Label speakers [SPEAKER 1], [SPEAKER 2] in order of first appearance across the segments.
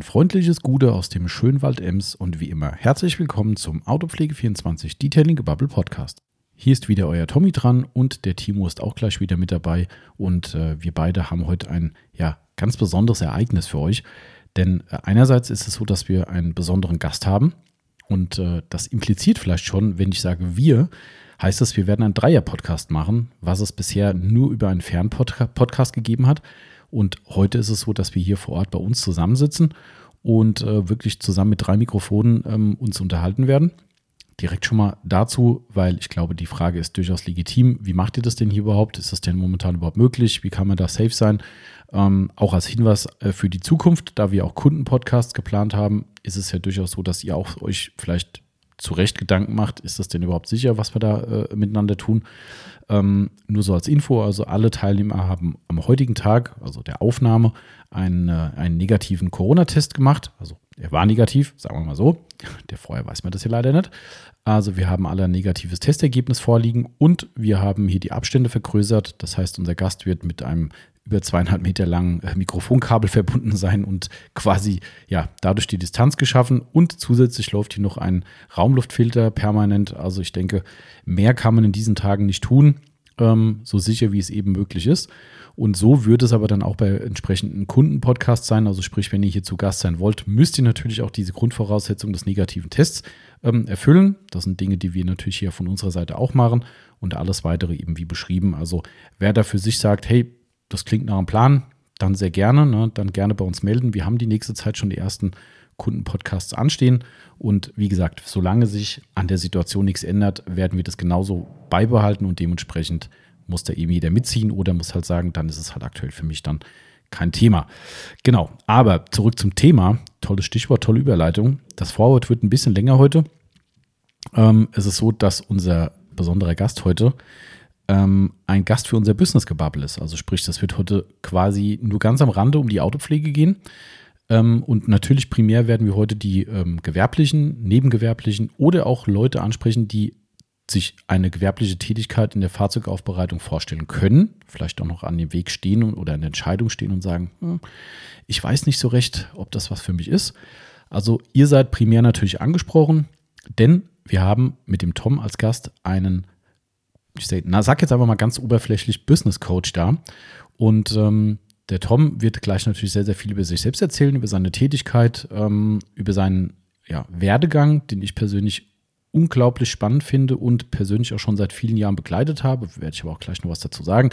[SPEAKER 1] ein freundliches Gute aus dem schönen Wald Ems und wie immer herzlich willkommen zum Autopflege24 Detailing Bubble Podcast. Hier ist wieder euer Tommy dran und der Timo ist auch gleich wieder mit dabei und äh, wir beide haben heute ein ja, ganz besonderes Ereignis für euch, denn äh, einerseits ist es so, dass wir einen besonderen Gast haben und äh, das impliziert vielleicht schon, wenn ich sage wir, heißt es, wir werden einen Dreier-Podcast machen, was es bisher nur über einen Fernpodcast gegeben hat. Und heute ist es so, dass wir hier vor Ort bei uns zusammensitzen und äh, wirklich zusammen mit drei Mikrofonen ähm, uns unterhalten werden. Direkt schon mal dazu, weil ich glaube, die Frage ist durchaus legitim. Wie macht ihr das denn hier überhaupt? Ist das denn momentan überhaupt möglich? Wie kann man da safe sein? Ähm, auch als Hinweis äh, für die Zukunft, da wir auch Kundenpodcasts geplant haben, ist es ja durchaus so, dass ihr auch euch vielleicht zu Recht Gedanken macht, ist das denn überhaupt sicher, was wir da äh, miteinander tun. Ähm, nur so als Info, also alle Teilnehmer haben am heutigen Tag, also der Aufnahme, einen, äh, einen negativen Corona-Test gemacht. Also er war negativ, sagen wir mal so. Der vorher weiß man das hier leider nicht. Also wir haben alle ein negatives Testergebnis vorliegen und wir haben hier die Abstände vergrößert. Das heißt, unser Gast wird mit einem über zweieinhalb Meter langen äh, Mikrofonkabel verbunden sein und quasi ja dadurch die Distanz geschaffen und zusätzlich läuft hier noch ein Raumluftfilter permanent. Also ich denke, mehr kann man in diesen Tagen nicht tun, ähm, so sicher wie es eben möglich ist. Und so würde es aber dann auch bei entsprechenden Kundenpodcasts sein. Also sprich, wenn ihr hier zu Gast sein wollt, müsst ihr natürlich auch diese Grundvoraussetzung des negativen Tests ähm, erfüllen. Das sind Dinge, die wir natürlich hier von unserer Seite auch machen und alles weitere eben wie beschrieben. Also wer da für sich sagt, hey, das klingt nach einem Plan, dann sehr gerne, ne? dann gerne bei uns melden. Wir haben die nächste Zeit schon die ersten Kundenpodcasts anstehen. Und wie gesagt, solange sich an der Situation nichts ändert, werden wir das genauso beibehalten und dementsprechend muss da eben jeder mitziehen oder muss halt sagen, dann ist es halt aktuell für mich dann kein Thema. Genau, aber zurück zum Thema. Tolles Stichwort, tolle Überleitung. Das Vorwort wird ein bisschen länger heute. Ähm, es ist so, dass unser besonderer Gast heute ähm, ein Gast für unser Business-Gebubble ist. Also sprich, das wird heute quasi nur ganz am Rande um die Autopflege gehen. Ähm, und natürlich primär werden wir heute die ähm, gewerblichen, nebengewerblichen oder auch Leute ansprechen, die sich eine gewerbliche Tätigkeit in der Fahrzeugaufbereitung vorstellen können, vielleicht auch noch an dem Weg stehen oder an der Entscheidung stehen und sagen, hm, ich weiß nicht so recht, ob das was für mich ist. Also ihr seid primär natürlich angesprochen, denn wir haben mit dem Tom als Gast einen ich sag, na, sag jetzt einfach mal ganz oberflächlich Business Coach da. Und ähm, der Tom wird gleich natürlich sehr, sehr viel über sich selbst erzählen, über seine Tätigkeit, ähm, über seinen ja, Werdegang, den ich persönlich unglaublich spannend finde und persönlich auch schon seit vielen Jahren begleitet habe. Werde ich aber auch gleich noch was dazu sagen.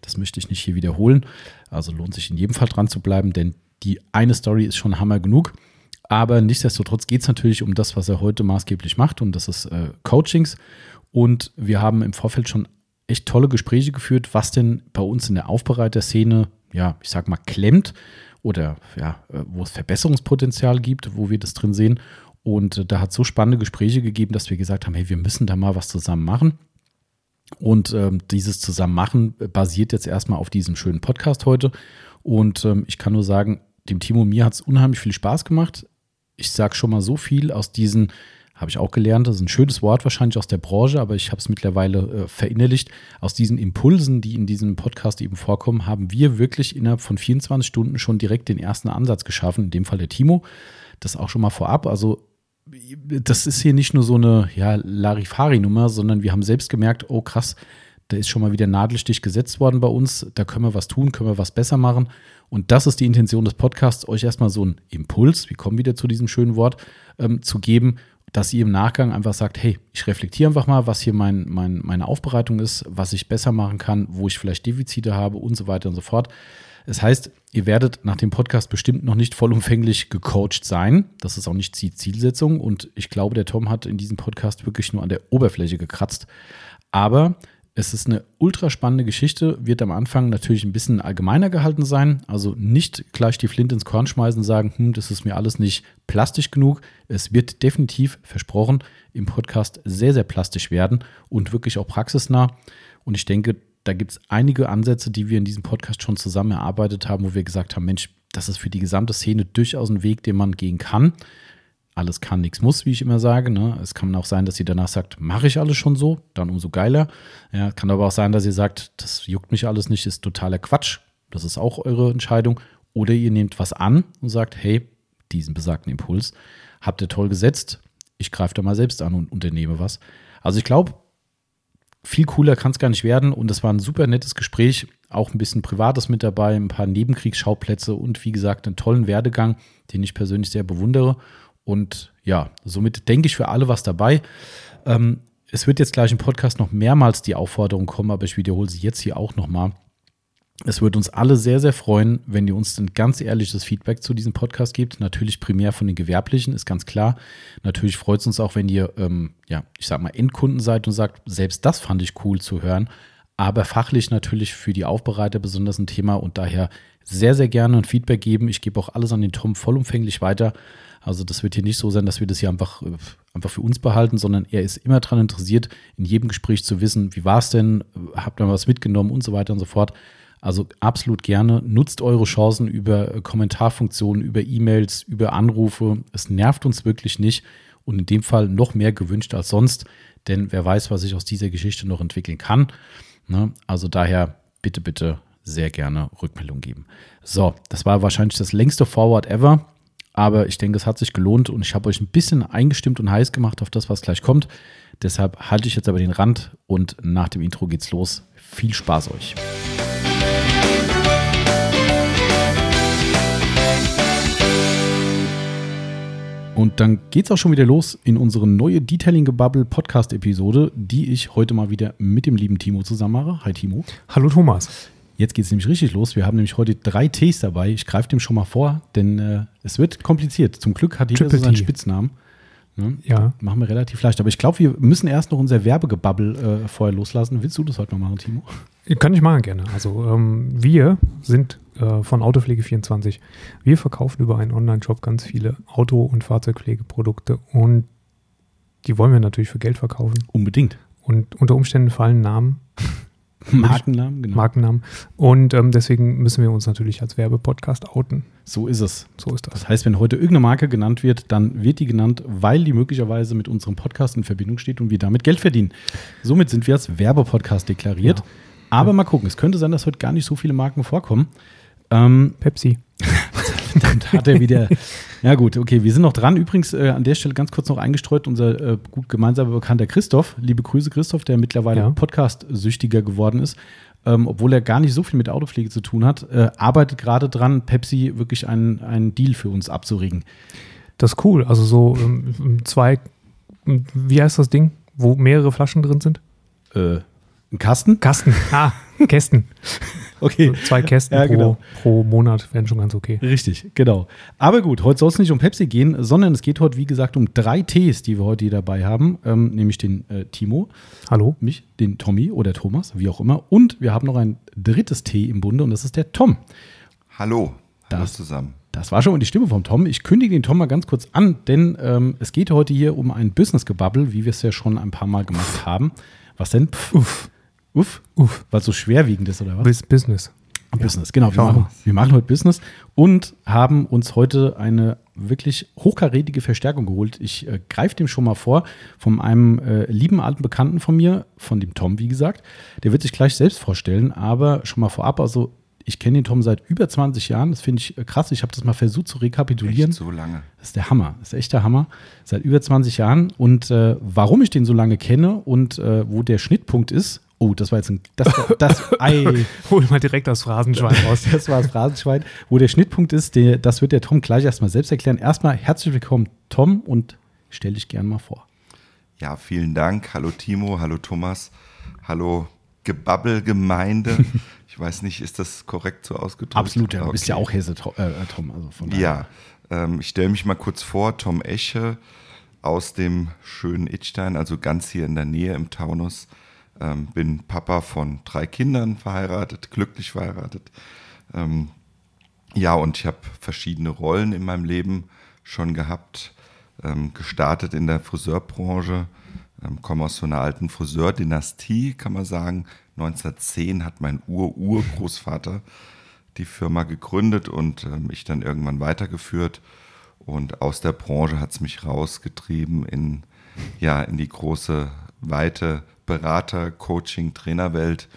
[SPEAKER 1] Das möchte ich nicht hier wiederholen. Also lohnt sich in jedem Fall dran zu bleiben, denn die eine Story ist schon Hammer genug. Aber nichtsdestotrotz geht es natürlich um das, was er heute maßgeblich macht und das ist äh, Coachings. Und wir haben im Vorfeld schon echt tolle Gespräche geführt, was denn bei uns in der Aufbereiterszene, ja, ich sag mal, klemmt oder ja, äh, wo es Verbesserungspotenzial gibt, wo wir das drin sehen. Und äh, da hat es so spannende Gespräche gegeben, dass wir gesagt haben, hey, wir müssen da mal was zusammen machen. Und ähm, dieses Zusammenmachen basiert jetzt erstmal auf diesem schönen Podcast heute. Und ähm, ich kann nur sagen, dem Timo und mir hat es unheimlich viel Spaß gemacht. Ich sage schon mal so viel aus diesen habe ich auch gelernt. Das ist ein schönes Wort wahrscheinlich aus der Branche, aber ich habe es mittlerweile äh, verinnerlicht. Aus diesen Impulsen, die in diesem Podcast eben vorkommen, haben wir wirklich innerhalb von 24 Stunden schon direkt den ersten Ansatz geschaffen, in dem Fall der Timo. Das auch schon mal vorab. Also das ist hier nicht nur so eine ja, Larifari-Nummer, sondern wir haben selbst gemerkt, oh krass, da ist schon mal wieder Nadelstich gesetzt worden bei uns. Da können wir was tun, können wir was besser machen. Und das ist die Intention des Podcasts, euch erstmal so einen Impuls, wir kommen wieder zu diesem schönen Wort, ähm, zu geben dass ihr im Nachgang einfach sagt, hey, ich reflektiere einfach mal, was hier mein, mein, meine Aufbereitung ist, was ich besser machen kann, wo ich vielleicht Defizite habe und so weiter und so fort. Das heißt, ihr werdet nach dem Podcast bestimmt noch nicht vollumfänglich gecoacht sein. Das ist auch nicht die Zielsetzung. Und ich glaube, der Tom hat in diesem Podcast wirklich nur an der Oberfläche gekratzt. Aber es ist eine ultra spannende Geschichte, wird am Anfang natürlich ein bisschen allgemeiner gehalten sein. Also nicht gleich die Flint ins Korn schmeißen und sagen, hm, das ist mir alles nicht plastisch genug. Es wird definitiv versprochen im Podcast sehr, sehr plastisch werden und wirklich auch praxisnah. Und ich denke, da gibt es einige Ansätze, die wir in diesem Podcast schon zusammen erarbeitet haben, wo wir gesagt haben, Mensch, das ist für die gesamte Szene durchaus ein Weg, den man gehen kann alles kann, nichts muss, wie ich immer sage. Ne? Es kann auch sein, dass sie danach sagt, mache ich alles schon so, dann umso geiler. Ja, kann aber auch sein, dass ihr sagt, das juckt mich alles nicht, ist totaler Quatsch. Das ist auch eure Entscheidung. Oder ihr nehmt was an und sagt, hey, diesen besagten Impuls. Habt ihr toll gesetzt. Ich greife da mal selbst an und unternehme was. Also ich glaube, viel cooler kann es gar nicht werden. Und es war ein super nettes Gespräch. Auch ein bisschen Privates mit dabei, ein paar Nebenkriegsschauplätze und wie gesagt, einen tollen Werdegang, den ich persönlich sehr bewundere. Und ja, somit denke ich für alle was dabei. Ähm, es wird jetzt gleich im Podcast noch mehrmals die Aufforderung kommen, aber ich wiederhole sie jetzt hier auch nochmal. Es würde uns alle sehr, sehr freuen, wenn ihr uns ein ganz ehrliches Feedback zu diesem Podcast gebt. Natürlich primär von den Gewerblichen, ist ganz klar. Natürlich freut es uns auch, wenn ihr, ähm, ja, ich sag mal, Endkunden seid und sagt, selbst das fand ich cool zu hören. Aber fachlich natürlich für die Aufbereiter besonders ein Thema und daher sehr, sehr gerne ein Feedback geben. Ich gebe auch alles an den Tom vollumfänglich weiter. Also das wird hier nicht so sein, dass wir das hier einfach, äh, einfach für uns behalten, sondern er ist immer daran interessiert, in jedem Gespräch zu wissen, wie war es denn, habt ihr was mitgenommen und so weiter und so fort. Also absolut gerne. Nutzt eure Chancen über äh, Kommentarfunktionen, über E-Mails, über Anrufe. Es nervt uns wirklich nicht und in dem Fall noch mehr gewünscht als sonst, denn wer weiß, was sich aus dieser Geschichte noch entwickeln kann. Ne? Also daher bitte, bitte sehr gerne Rückmeldung geben. So, das war wahrscheinlich das längste Forward ever. Aber ich denke, es hat sich gelohnt und ich habe euch ein bisschen eingestimmt und heiß gemacht auf das, was gleich kommt. Deshalb halte ich jetzt aber den Rand und nach dem Intro geht's los. Viel Spaß euch. Und dann geht's auch schon wieder los in unsere neue Detailing Gebubble Podcast Episode, die ich heute mal wieder mit dem lieben Timo zusammen mache. Hi Timo.
[SPEAKER 2] Hallo Thomas.
[SPEAKER 1] Jetzt geht es nämlich richtig los. Wir haben nämlich heute drei Tees dabei. Ich greife dem schon mal vor, denn äh, es wird kompliziert. Zum Glück hat jeder so seinen Spitznamen. Ne? Ja. Machen wir relativ leicht. Aber ich glaube, wir müssen erst noch unser Werbegebabbel äh, vorher loslassen. Willst du das heute mal machen, Timo?
[SPEAKER 2] Kann ich machen, gerne. Also ähm, wir sind äh, von Autopflege24. Wir verkaufen über einen Online-Shop ganz viele Auto- und Fahrzeugpflegeprodukte und die wollen wir natürlich für Geld verkaufen.
[SPEAKER 1] Unbedingt.
[SPEAKER 2] Und unter Umständen fallen Namen
[SPEAKER 1] Markennamen,
[SPEAKER 2] genau. Markennamen. Und ähm, deswegen müssen wir uns natürlich als Werbepodcast outen.
[SPEAKER 1] So ist es. So ist das. Das heißt, wenn heute irgendeine Marke genannt wird, dann wird die genannt, weil die möglicherweise mit unserem Podcast in Verbindung steht und wir damit Geld verdienen. Somit sind wir als Werbepodcast deklariert. Ja. Aber ja. mal gucken, es könnte sein, dass heute gar nicht so viele Marken vorkommen.
[SPEAKER 2] Ähm, Pepsi.
[SPEAKER 1] Dann hat er wieder. Ja, gut, okay, wir sind noch dran. Übrigens, äh, an der Stelle ganz kurz noch eingestreut, unser äh, gut gemeinsamer Bekannter Christoph. Liebe Grüße, Christoph, der mittlerweile ja. Podcast-süchtiger geworden ist. Ähm, obwohl er gar nicht so viel mit Autopflege zu tun hat, äh, arbeitet gerade dran, Pepsi wirklich einen, einen Deal für uns abzuregen.
[SPEAKER 2] Das ist cool. Also so ähm, zwei, wie heißt das Ding, wo mehrere Flaschen drin sind?
[SPEAKER 1] Äh, ein Kasten?
[SPEAKER 2] Kasten. Ah, Kästen.
[SPEAKER 1] Okay.
[SPEAKER 2] So zwei Kästen ja, pro, genau. pro Monat wären schon ganz okay.
[SPEAKER 1] Richtig, genau. Aber gut, heute soll es nicht um Pepsi gehen, sondern es geht heute, wie gesagt, um drei Tees, die wir heute hier dabei haben. Ähm, nämlich den äh, Timo.
[SPEAKER 2] Hallo.
[SPEAKER 1] Mich, den Tommy oder Thomas, wie auch immer. Und wir haben noch ein drittes Tee im Bunde und das ist der Tom.
[SPEAKER 3] Hallo. Hallo das, zusammen.
[SPEAKER 1] Das war schon mal die Stimme vom Tom. Ich kündige den Tom mal ganz kurz an, denn ähm, es geht heute hier um ein Business-Gebabbel, wie wir es ja schon ein paar Mal gemacht haben. Was denn? Pff, uff. Uff, uff, weil es so schwerwiegend ist, oder was?
[SPEAKER 2] Bis Business.
[SPEAKER 1] Business, ja. genau. Wir machen, wir machen, heute Business und haben uns heute eine wirklich hochkarätige Verstärkung geholt. Ich äh, greife dem schon mal vor, von einem äh, lieben alten Bekannten von mir, von dem Tom, wie gesagt. Der wird sich gleich selbst vorstellen, aber schon mal vorab, also ich kenne den Tom seit über 20 Jahren. Das finde ich äh, krass. Ich habe das mal versucht zu rekapitulieren.
[SPEAKER 3] Echt so lange.
[SPEAKER 1] Das ist der Hammer. Das ist echt der Hammer. Seit über 20 Jahren. Und äh, warum ich den so lange kenne und äh, wo der Schnittpunkt ist, Oh, das war jetzt ein. Das, das
[SPEAKER 2] Ei. Hol mal direkt das Phrasenschwein raus.
[SPEAKER 1] Das war das Phrasenschwein. Wo der Schnittpunkt ist, der, das wird der Tom gleich erstmal selbst erklären. Erstmal herzlich willkommen, Tom, und stell dich gerne mal vor.
[SPEAKER 3] Ja, vielen Dank. Hallo Timo, hallo Thomas, hallo Gebabbelgemeinde. ich weiß nicht, ist das korrekt so ausgedrückt?
[SPEAKER 1] Absolut, ja. Du bist ja auch Hesse, äh, Tom.
[SPEAKER 3] Also von ja, ähm, ich stelle mich mal kurz vor, Tom Esche aus dem schönen Itstein, also ganz hier in der Nähe im Taunus. Ähm, bin Papa von drei Kindern verheiratet, glücklich verheiratet. Ähm, ja, und ich habe verschiedene Rollen in meinem Leben schon gehabt. Ähm, gestartet in der Friseurbranche, ähm, komme aus so einer alten Friseurdynastie, kann man sagen. 1910 hat mein Ur-Urgroßvater die Firma gegründet und äh, mich dann irgendwann weitergeführt. Und aus der Branche hat es mich rausgetrieben in, ja, in die große, weite Berater, Coaching, Trainerwelt.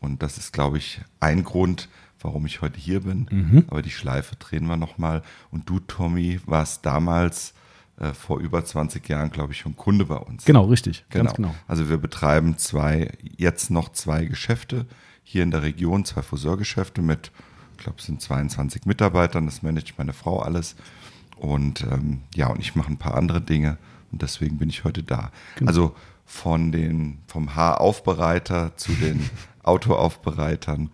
[SPEAKER 3] Und das ist, glaube ich, ein Grund, warum ich heute hier bin.
[SPEAKER 1] Mhm.
[SPEAKER 3] Aber die Schleife drehen wir nochmal. Und du, Tommy, warst damals äh, vor über 20 Jahren, glaube ich, schon Kunde bei uns.
[SPEAKER 1] Genau, richtig. Ganz genau.
[SPEAKER 3] Also wir betreiben zwei, jetzt noch zwei Geschäfte hier in der Region, zwei Friseurgeschäfte mit, ich glaube, es sind 22 Mitarbeitern. Das managt meine Frau alles. Und ähm, ja, und ich mache ein paar andere Dinge und deswegen bin ich heute da.
[SPEAKER 1] Genau.
[SPEAKER 3] Also von den, vom Haaraufbereiter zu den Autoaufbereitern.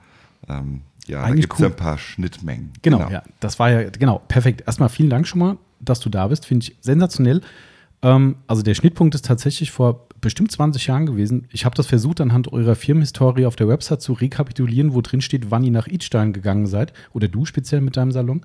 [SPEAKER 3] Ähm, ja, da
[SPEAKER 1] Eigentlich
[SPEAKER 3] gibt es
[SPEAKER 1] cool.
[SPEAKER 3] ein paar Schnittmengen.
[SPEAKER 1] Genau, ja. Das war ja, genau, perfekt. Erstmal vielen Dank schon mal, dass du da bist. Finde ich sensationell. Ähm, also der Schnittpunkt ist tatsächlich vor bestimmt 20 Jahren gewesen. Ich habe das versucht, anhand eurer Firmenhistorie auf der Website zu rekapitulieren, wo drin steht, wann ihr nach Idstein gegangen seid. Oder du speziell mit deinem Salon.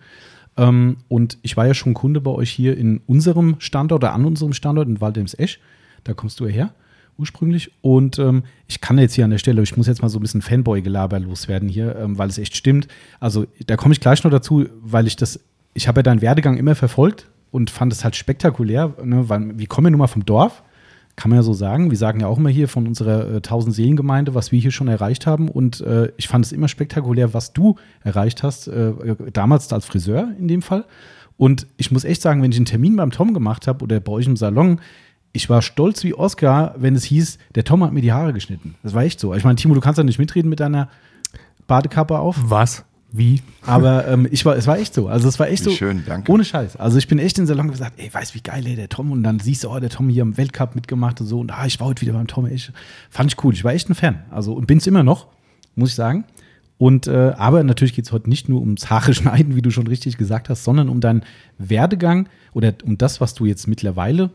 [SPEAKER 1] Ähm, und ich war ja schon Kunde bei euch hier in unserem Standort oder an unserem Standort in Waldems-Esch. Da kommst du ja her ursprünglich. Und ähm, ich kann jetzt hier an der Stelle, ich muss jetzt mal so ein bisschen Fanboy-Gelaber loswerden hier, ähm, weil es echt stimmt. Also da komme ich gleich noch dazu, weil ich das, ich habe ja deinen Werdegang immer verfolgt und fand es halt spektakulär, ne, weil wir kommen ja nun mal vom Dorf, kann man ja so sagen. Wir sagen ja auch immer hier von unserer äh, 1000 Seelengemeinde, was wir hier schon erreicht haben. Und äh, ich fand es immer spektakulär, was du erreicht hast, äh, damals als Friseur in dem Fall. Und ich muss echt sagen, wenn ich einen Termin beim Tom gemacht habe oder bei euch im Salon, ich war stolz wie Oscar, wenn es hieß, der Tom hat mir die Haare geschnitten. Das war echt so. Ich meine, Timo, du kannst ja nicht mitreden mit deiner Badekappe auf.
[SPEAKER 2] Was? Wie?
[SPEAKER 1] Aber ähm, ich war, es war echt so. Also es war echt
[SPEAKER 3] Wie
[SPEAKER 1] so.
[SPEAKER 3] schön, danke.
[SPEAKER 1] Ohne Scheiß. Also ich bin echt in den Salon gesagt, ey, weißt du, wie geil, ey, der Tom. Und dann siehst du, oh, der Tom hier im Weltcup mitgemacht und so. Und ah, ich war heute wieder beim Tom. Ich, fand ich cool. Ich war echt ein Fan. Also und bin es immer noch, muss ich sagen. Und äh, aber natürlich geht es heute nicht nur ums Haare schneiden, wie du schon richtig gesagt hast, sondern um deinen Werdegang oder um das, was du jetzt mittlerweile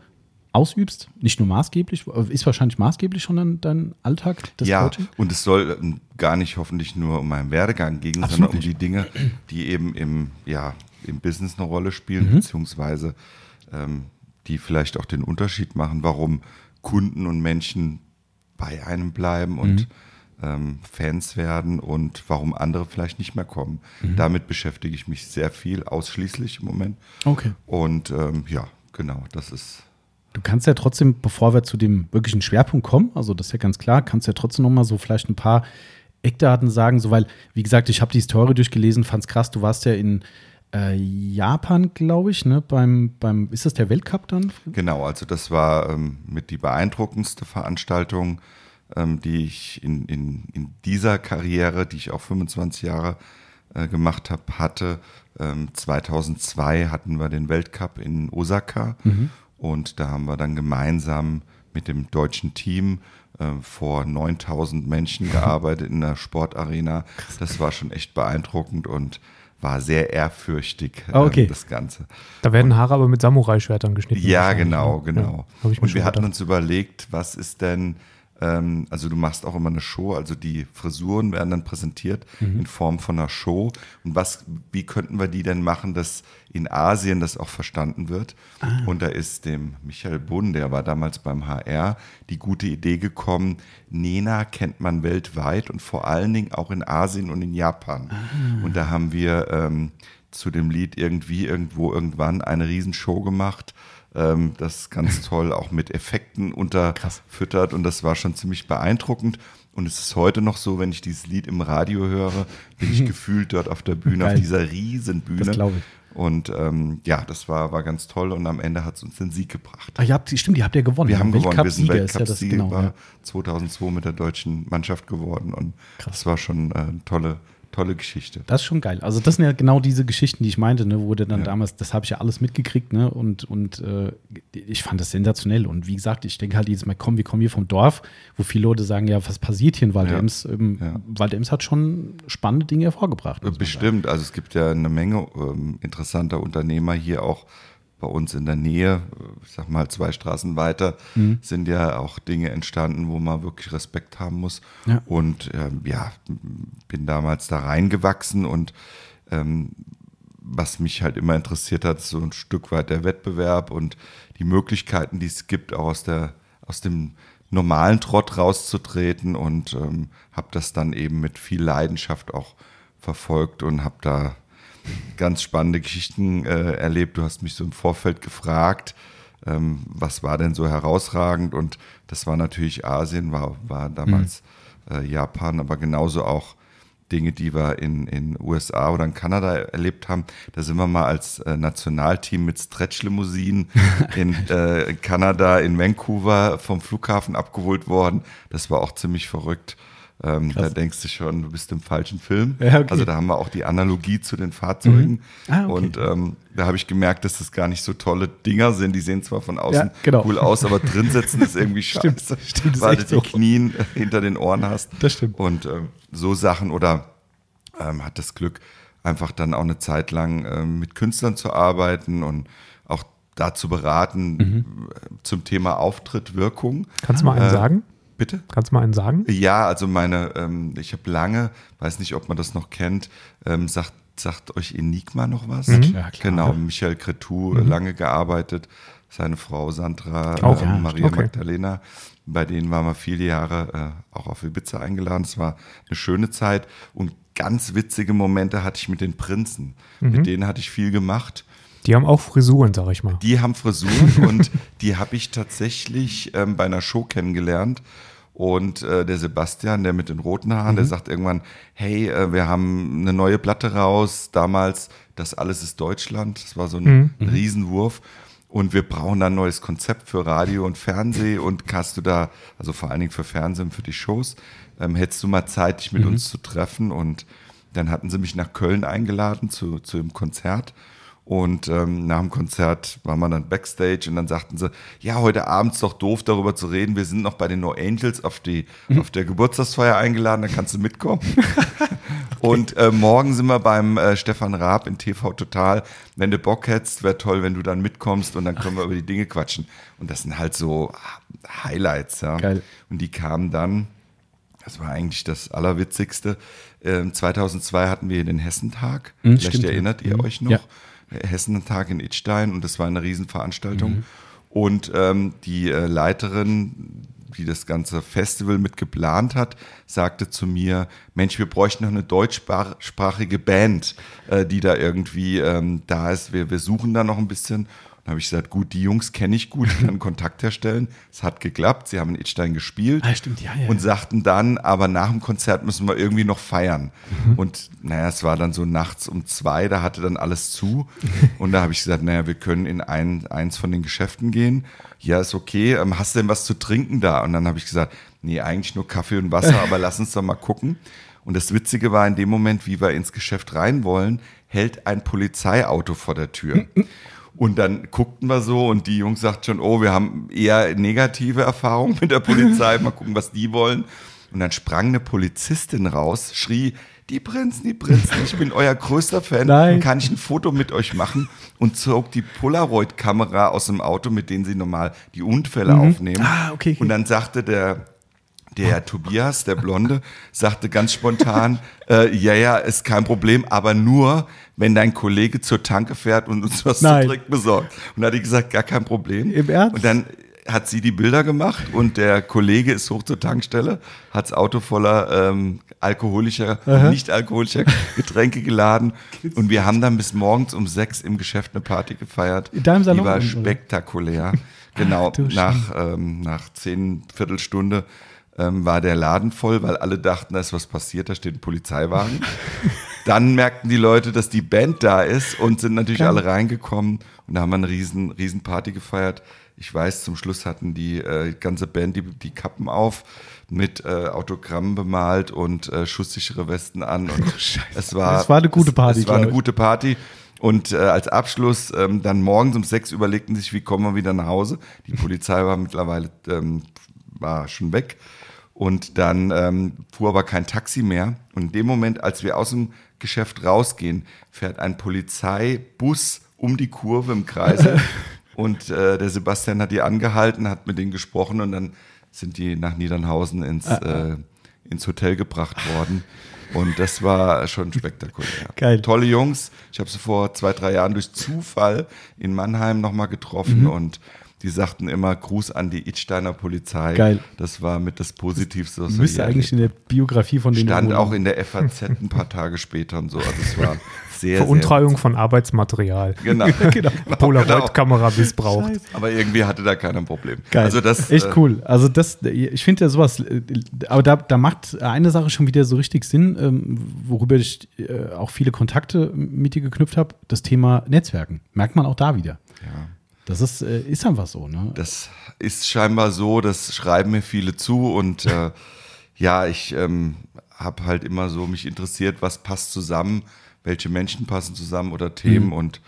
[SPEAKER 1] ausübst. Nicht nur maßgeblich, ist wahrscheinlich maßgeblich schon dein, dein Alltag, das
[SPEAKER 3] ja,
[SPEAKER 1] Coaching?
[SPEAKER 3] und es soll ähm, gar nicht hoffentlich nur um meinen Werdegang gehen,
[SPEAKER 1] Absolut
[SPEAKER 3] sondern um die Dinge, die eben im, ja, im Business eine Rolle spielen,
[SPEAKER 1] Mhm.
[SPEAKER 3] beziehungsweise ähm, die vielleicht auch den Unterschied machen, warum Kunden und Menschen bei einem bleiben und
[SPEAKER 1] Mhm.
[SPEAKER 3] ähm, Fans werden und warum andere vielleicht nicht mehr kommen.
[SPEAKER 1] Mhm.
[SPEAKER 3] Damit beschäftige ich mich sehr viel, ausschließlich im Moment.
[SPEAKER 1] Okay.
[SPEAKER 3] Und ähm, ja, genau, das ist
[SPEAKER 1] Du kannst ja trotzdem, bevor wir zu dem wirklichen Schwerpunkt kommen, also das ist ja ganz klar, kannst ja trotzdem noch mal so vielleicht ein paar Eckdaten sagen, so weil, wie gesagt, ich habe die Story durchgelesen, fand's krass, du warst ja in äh, Japan, glaube ich, ne, beim, beim, ist das der Weltcup dann?
[SPEAKER 3] Genau, also das war ähm, mit die beeindruckendste Veranstaltung, ähm, die ich in, in, in dieser Karriere, die ich auch 25 Jahre äh, gemacht habe, hatte. Ähm, 2002 hatten wir den Weltcup in Osaka und da haben wir dann gemeinsam mit dem deutschen Team äh, vor 9000 Menschen gearbeitet in der Sportarena. Das war schon echt beeindruckend und war sehr ehrfürchtig,
[SPEAKER 1] Ah, okay.
[SPEAKER 3] ähm, das Ganze.
[SPEAKER 2] Da werden Haare aber mit Samurai-Schwertern geschnitten.
[SPEAKER 3] Ja, genau,
[SPEAKER 2] ne?
[SPEAKER 3] genau.
[SPEAKER 2] Ja,
[SPEAKER 3] und wir hatten uns überlegt, was ist denn, ähm, also du machst auch immer eine Show, also die Frisuren werden dann präsentiert
[SPEAKER 2] Mhm.
[SPEAKER 3] in Form von einer Show. Und was, wie könnten wir die denn machen, dass in Asien das auch verstanden wird?
[SPEAKER 2] Ah.
[SPEAKER 3] Und da ist dem Michael Bunn, der war damals beim HR, die gute Idee gekommen, Nena kennt man weltweit und vor allen Dingen auch in Asien und in Japan.
[SPEAKER 2] Ah.
[SPEAKER 3] Und da haben wir ähm, zu dem Lied irgendwie, irgendwo, irgendwann eine Riesenshow gemacht. Ähm, das ganz toll auch mit Effekten unterfüttert und das war schon ziemlich beeindruckend. Und es ist heute noch so, wenn ich dieses Lied im Radio höre, bin ich gefühlt dort auf der Bühne,
[SPEAKER 1] Geil.
[SPEAKER 3] auf dieser Riesenbühne.
[SPEAKER 1] Das glaube ich.
[SPEAKER 3] Und ähm, ja, das war, war ganz toll und am Ende hat es uns den Sieg gebracht.
[SPEAKER 1] Ach, ihr habt, stimmt, ihr habt ja gewonnen.
[SPEAKER 3] Wir haben gewonnen, wir sind
[SPEAKER 1] Weltcup-Sieger ist ja genau. Ja.
[SPEAKER 3] 2002 mit der deutschen Mannschaft geworden und
[SPEAKER 1] Krass.
[SPEAKER 3] das war schon äh, eine tolle, tolle Geschichte.
[SPEAKER 1] Das ist schon geil. Also das sind ja genau diese Geschichten, die ich meinte, ne, wo der dann
[SPEAKER 3] Ja.
[SPEAKER 1] damals, das habe ich ja alles mitgekriegt, ne? Und, und äh, ich fand das sensationell. Und wie gesagt, ich denke halt jedes Mal, komm, wir kommen hier vom Dorf, wo viele Leute sagen, ja, was passiert hier in Waldems? Ähm,
[SPEAKER 3] Ja.
[SPEAKER 1] Waldems hat schon spannende Dinge hervorgebracht.
[SPEAKER 3] Bestimmt, also es gibt ja eine Menge ähm, interessanter Unternehmer hier auch bei uns in der Nähe, äh, ich sag mal zwei Straßen weiter,
[SPEAKER 1] Mhm.
[SPEAKER 3] sind ja auch Dinge entstanden, wo man wirklich Respekt haben muss.
[SPEAKER 1] Ja.
[SPEAKER 3] Und ähm, ja, bin damals da reingewachsen und ähm, was mich halt immer interessiert hat, ist so ein Stück weit der Wettbewerb und die Möglichkeiten, die es gibt, auch aus der aus dem normalen Trott rauszutreten und ähm, habe das dann eben mit viel Leidenschaft auch verfolgt und habe da ganz spannende Geschichten äh, erlebt. Du hast mich so im Vorfeld gefragt, ähm, was war denn so herausragend und das war natürlich Asien, war, war damals äh, Japan, aber genauso auch Dinge, die wir in in USA oder in Kanada erlebt haben. Da sind wir mal als äh, Nationalteam mit Stretch-Limousinen in äh, Kanada, in Vancouver vom Flughafen abgeholt worden. Das war auch ziemlich verrückt. Ähm, da denkst du schon, du bist im falschen Film.
[SPEAKER 1] Ja, okay.
[SPEAKER 3] Also da haben wir auch die Analogie zu den Fahrzeugen.
[SPEAKER 1] Ah, okay.
[SPEAKER 3] Und ähm, da habe ich gemerkt, dass das gar nicht so tolle Dinger sind. Die sehen zwar von außen
[SPEAKER 1] Ja, genau.
[SPEAKER 3] cool aus, aber drin sitzen ist irgendwie
[SPEAKER 1] Stimmt,
[SPEAKER 3] scheiße,
[SPEAKER 1] stimmt, ist
[SPEAKER 3] weil du die
[SPEAKER 1] so.
[SPEAKER 3] Knien hinter den Ohren hast.
[SPEAKER 1] Das stimmt.
[SPEAKER 3] Und ähm, so Sachen oder ähm, hat das Glück, einfach dann auch eine Zeit lang ähm, mit Künstlern zu arbeiten und auch da zu beraten
[SPEAKER 1] Mhm.
[SPEAKER 3] äh, zum Thema Auftritt, Wirkung.
[SPEAKER 2] Kannst du mal einen
[SPEAKER 3] Äh,
[SPEAKER 2] sagen?
[SPEAKER 3] Bitte?
[SPEAKER 2] Kannst du mal einen sagen?
[SPEAKER 3] Ja, also meine, ähm, ich habe lange, weiß nicht, ob man das noch kennt, ähm, sagt, sagt euch Enigma noch was?
[SPEAKER 1] Ja, klar.
[SPEAKER 3] Genau, Michael Cretou, äh, lange gearbeitet, seine Frau Sandra,
[SPEAKER 2] Auch,
[SPEAKER 3] äh,
[SPEAKER 1] ja,
[SPEAKER 3] Maria
[SPEAKER 2] okay.
[SPEAKER 3] Magdalena, bei denen waren wir viele Jahre äh, auch auf Ibiza eingeladen. Es war eine schöne Zeit und ganz witzige Momente hatte ich mit den Prinzen. Mit denen hatte ich viel gemacht.
[SPEAKER 2] Die haben auch Frisuren, sag ich mal.
[SPEAKER 3] Die haben Frisuren und die habe ich tatsächlich ähm, bei einer Show kennengelernt. Und äh, der Sebastian, der mit den roten Haaren, der sagt irgendwann, hey, äh, wir haben eine neue Platte raus. Damals, das alles ist Deutschland. Das war so ein Riesenwurf. Und wir brauchen da ein neues Konzept für Radio und Fernsehen. Und hast du da, also vor allen Dingen für Fernsehen, für die Shows, ähm, hättest du mal Zeit, dich mit uns zu treffen? Und dann hatten sie mich nach Köln eingeladen zu, zu dem Konzert. Und ähm, nach dem Konzert waren wir dann Backstage und dann sagten sie, ja, heute Abend ist doch doof, darüber zu reden. Wir sind noch bei den No Angels auf, die, auf der Geburtstagsfeier eingeladen, dann kannst du mitkommen. Und äh, morgen sind wir beim äh, Stefan Raab in TV Total. Wenn du Bock hättest, wäre toll, wenn du dann mitkommst und dann können wir über die Dinge quatschen. Und das sind halt so Highlights, ja.
[SPEAKER 1] Geil.
[SPEAKER 3] Und die kamen dann, das war eigentlich das Allerwitzigste. Ähm, 2002 hatten wir den Hessentag.
[SPEAKER 1] Mhm,
[SPEAKER 3] Vielleicht
[SPEAKER 1] stimmt,
[SPEAKER 3] erinnert ihr
[SPEAKER 1] Mhm.
[SPEAKER 3] euch noch.
[SPEAKER 1] Ja.
[SPEAKER 3] Hessentag in Itstein und das war eine Riesenveranstaltung.
[SPEAKER 1] Mhm.
[SPEAKER 3] Und ähm, die äh, Leiterin, die das ganze Festival mit geplant hat, sagte zu mir, Mensch, wir bräuchten noch eine deutschsprachige Band, äh, die da irgendwie ähm, da ist. Wir, wir suchen da noch ein bisschen. Dann habe ich gesagt, gut, die Jungs kenne ich gut, kann Kontakt herstellen. Es hat geklappt, sie haben in Itstein gespielt
[SPEAKER 1] Ah, stimmt, ja, ja.
[SPEAKER 3] und sagten dann, aber nach dem Konzert müssen wir irgendwie noch feiern. Und naja, es war dann so nachts um zwei, da hatte dann alles zu. Und da habe ich gesagt, naja, wir können in ein, eins von den Geschäften gehen. Ja, ist okay. Ähm, hast du denn was zu trinken da? Und dann habe ich gesagt, nee, eigentlich nur Kaffee und Wasser, aber lass uns doch mal gucken. Und das Witzige war, in dem Moment, wie wir ins Geschäft rein wollen, hält ein Polizeiauto vor der Tür. Und dann guckten wir so und die Jungs sagten schon, oh, wir haben eher negative Erfahrungen mit der Polizei, mal gucken, was die wollen. Und dann sprang eine Polizistin raus, schrie, die Prinzen, die Prinzen, ich bin euer größter Fan,
[SPEAKER 1] Nein.
[SPEAKER 3] kann ich ein Foto mit euch machen? Und zog die Polaroid-Kamera aus dem Auto, mit denen sie normal die Unfälle aufnehmen.
[SPEAKER 1] Ah, okay, okay.
[SPEAKER 3] Und dann sagte der, der Tobias, der Blonde, sagte ganz spontan, äh, ja, ja, ist kein Problem, aber nur, wenn dein Kollege zur Tanke fährt und uns was
[SPEAKER 1] Nein.
[SPEAKER 3] zu trinken besorgt. Und da hat die gesagt, gar kein Problem.
[SPEAKER 1] Im Ernst?
[SPEAKER 3] Und dann hat sie die Bilder gemacht und der Kollege ist hoch zur Tankstelle, hat das Auto voller ähm, alkoholischer, nicht alkoholischer Getränke geladen und wir haben dann bis morgens um sechs im Geschäft eine Party gefeiert.
[SPEAKER 1] In deinem Salon,
[SPEAKER 3] Die war
[SPEAKER 1] oder?
[SPEAKER 3] spektakulär. Genau,
[SPEAKER 1] du
[SPEAKER 3] nach, ähm, nach zehn Viertelstunde ähm, war der Laden voll, weil alle dachten, da ist was passiert, da steht ein Polizeiwagen. Dann merkten die Leute, dass die Band da ist und sind natürlich
[SPEAKER 1] Geil.
[SPEAKER 3] alle reingekommen und da haben wir eine riesen, riesen Party gefeiert. Ich weiß, zum Schluss hatten die äh, ganze Band die, die Kappen auf, mit äh, Autogrammen bemalt und äh, schusssichere Westen an. Und es war,
[SPEAKER 1] Das war eine gute Party,
[SPEAKER 3] Es, es war eine gute Party. Und äh, als Abschluss ähm, dann morgens um sechs überlegten sich, wie kommen wir wieder nach Hause. Die Polizei war mittlerweile ähm, war schon weg. Und dann ähm, fuhr aber kein Taxi mehr. Und in dem Moment, als wir aus dem Geschäft rausgehen, fährt ein Polizeibus um die Kurve im Kreise. und äh, der Sebastian hat die angehalten, hat mit denen gesprochen und dann sind die nach Niedernhausen ins, äh, ins Hotel gebracht worden. Und das war schon spektakulär.
[SPEAKER 1] Geil.
[SPEAKER 3] Tolle Jungs. Ich habe sie vor zwei, drei Jahren durch Zufall in Mannheim nochmal getroffen und die sagten immer Gruß an die Itsteiner Polizei.
[SPEAKER 1] Geil.
[SPEAKER 3] Das war mit das Positivste. was
[SPEAKER 1] Müsste eigentlich in der Biografie von denen
[SPEAKER 3] Stand auch in der FAZ ein paar Tage später und so. Also es war sehr,
[SPEAKER 2] Veruntreuung von Arbeitsmaterial.
[SPEAKER 3] sehr... Genau.
[SPEAKER 1] Genau.
[SPEAKER 2] Polaroid-Kamera missbraucht.
[SPEAKER 1] Scheiße.
[SPEAKER 3] Aber irgendwie hatte da keiner ein Problem.
[SPEAKER 1] Geil.
[SPEAKER 3] Also das,
[SPEAKER 1] Echt
[SPEAKER 3] äh,
[SPEAKER 1] cool. Also das, ich finde ja sowas, äh, aber da, da macht eine Sache schon wieder so richtig Sinn, ähm, worüber ich äh, auch viele Kontakte mit dir geknüpft habe, das Thema Netzwerken. Merkt man auch da wieder.
[SPEAKER 3] Ja.
[SPEAKER 1] Das ist, äh, ist einfach so, ne?
[SPEAKER 3] Das ist scheinbar so, das schreiben mir viele zu und äh, ja, ich ähm, habe halt immer so mich interessiert, was passt zusammen, welche Menschen passen zusammen oder Themen
[SPEAKER 1] Mhm.
[SPEAKER 3] und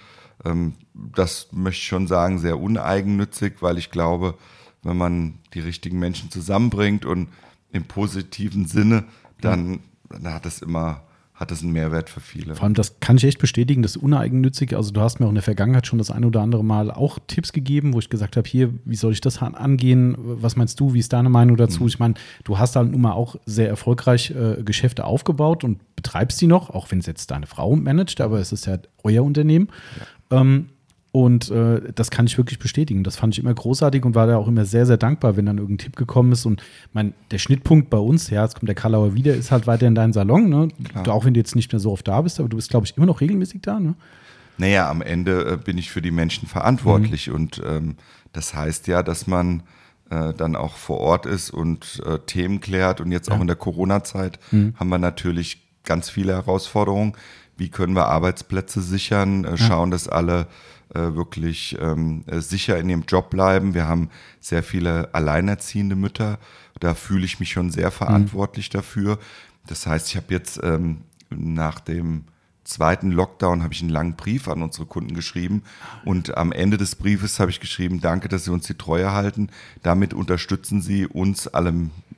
[SPEAKER 3] ähm, das möchte ich schon sagen, sehr uneigennützig, weil ich glaube, wenn man die richtigen Menschen zusammenbringt und im positiven Sinne, dann, dann hat es immer hat es einen Mehrwert für viele.
[SPEAKER 1] Vor allem, das kann ich echt bestätigen, das ist uneigennützig. Also du hast mir auch in der Vergangenheit schon das eine oder andere Mal auch Tipps gegeben, wo ich gesagt habe, hier, wie soll ich das an- angehen? Was meinst du? Wie ist deine Meinung dazu? Ich meine, du hast halt nun mal auch sehr erfolgreich äh, Geschäfte aufgebaut und betreibst die noch, auch wenn es jetzt deine Frau managt, aber es ist ja euer Unternehmen. Ähm, und äh, das kann ich wirklich bestätigen. Das fand ich immer großartig und war da auch immer sehr, sehr dankbar, wenn dann irgendein Tipp gekommen ist. Und mein, der Schnittpunkt bei uns, ja, jetzt kommt der Karlauer wieder, ist halt weiter in deinem Salon. Ne? Du, auch wenn du jetzt nicht mehr so oft da bist, aber du bist, glaube ich, immer noch regelmäßig da. Ne?
[SPEAKER 3] Naja, am Ende äh, bin ich für die Menschen verantwortlich und ähm, das heißt ja, dass man äh, dann auch vor Ort ist und äh, Themen klärt und jetzt auch in der Corona-Zeit haben wir natürlich ganz viele Herausforderungen. Wie können wir Arbeitsplätze sichern, äh, schauen, dass alle wirklich ähm, äh, sicher in ihrem Job bleiben. Wir haben sehr viele alleinerziehende Mütter. Da fühle ich mich schon sehr verantwortlich dafür. Das heißt, ich habe jetzt ähm, nach dem zweiten Lockdown habe ich einen langen Brief an unsere Kunden geschrieben und am Ende des Briefes habe ich geschrieben, danke, dass Sie uns die Treue halten. Damit unterstützen Sie uns alle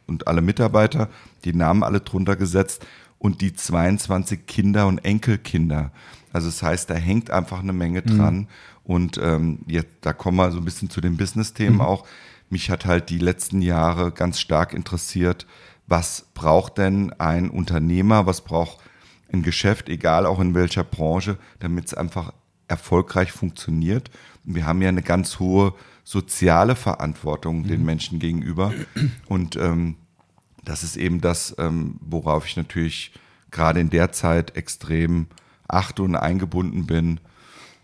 [SPEAKER 3] und alle Mitarbeiter, die Namen alle drunter gesetzt und die 22 Kinder und Enkelkinder. Also das heißt, da hängt einfach eine Menge dran und ähm, jetzt, da kommen wir so ein bisschen zu den Business-Themen auch. Mich hat halt die letzten Jahre ganz stark interessiert, was braucht denn ein Unternehmer, was braucht ein Geschäft, egal auch in welcher Branche, damit es einfach erfolgreich funktioniert. Und wir haben ja eine ganz hohe soziale Verantwortung den Menschen gegenüber. Und ähm, das ist eben das, ähm, worauf ich natürlich gerade in der Zeit extrem achte und eingebunden bin,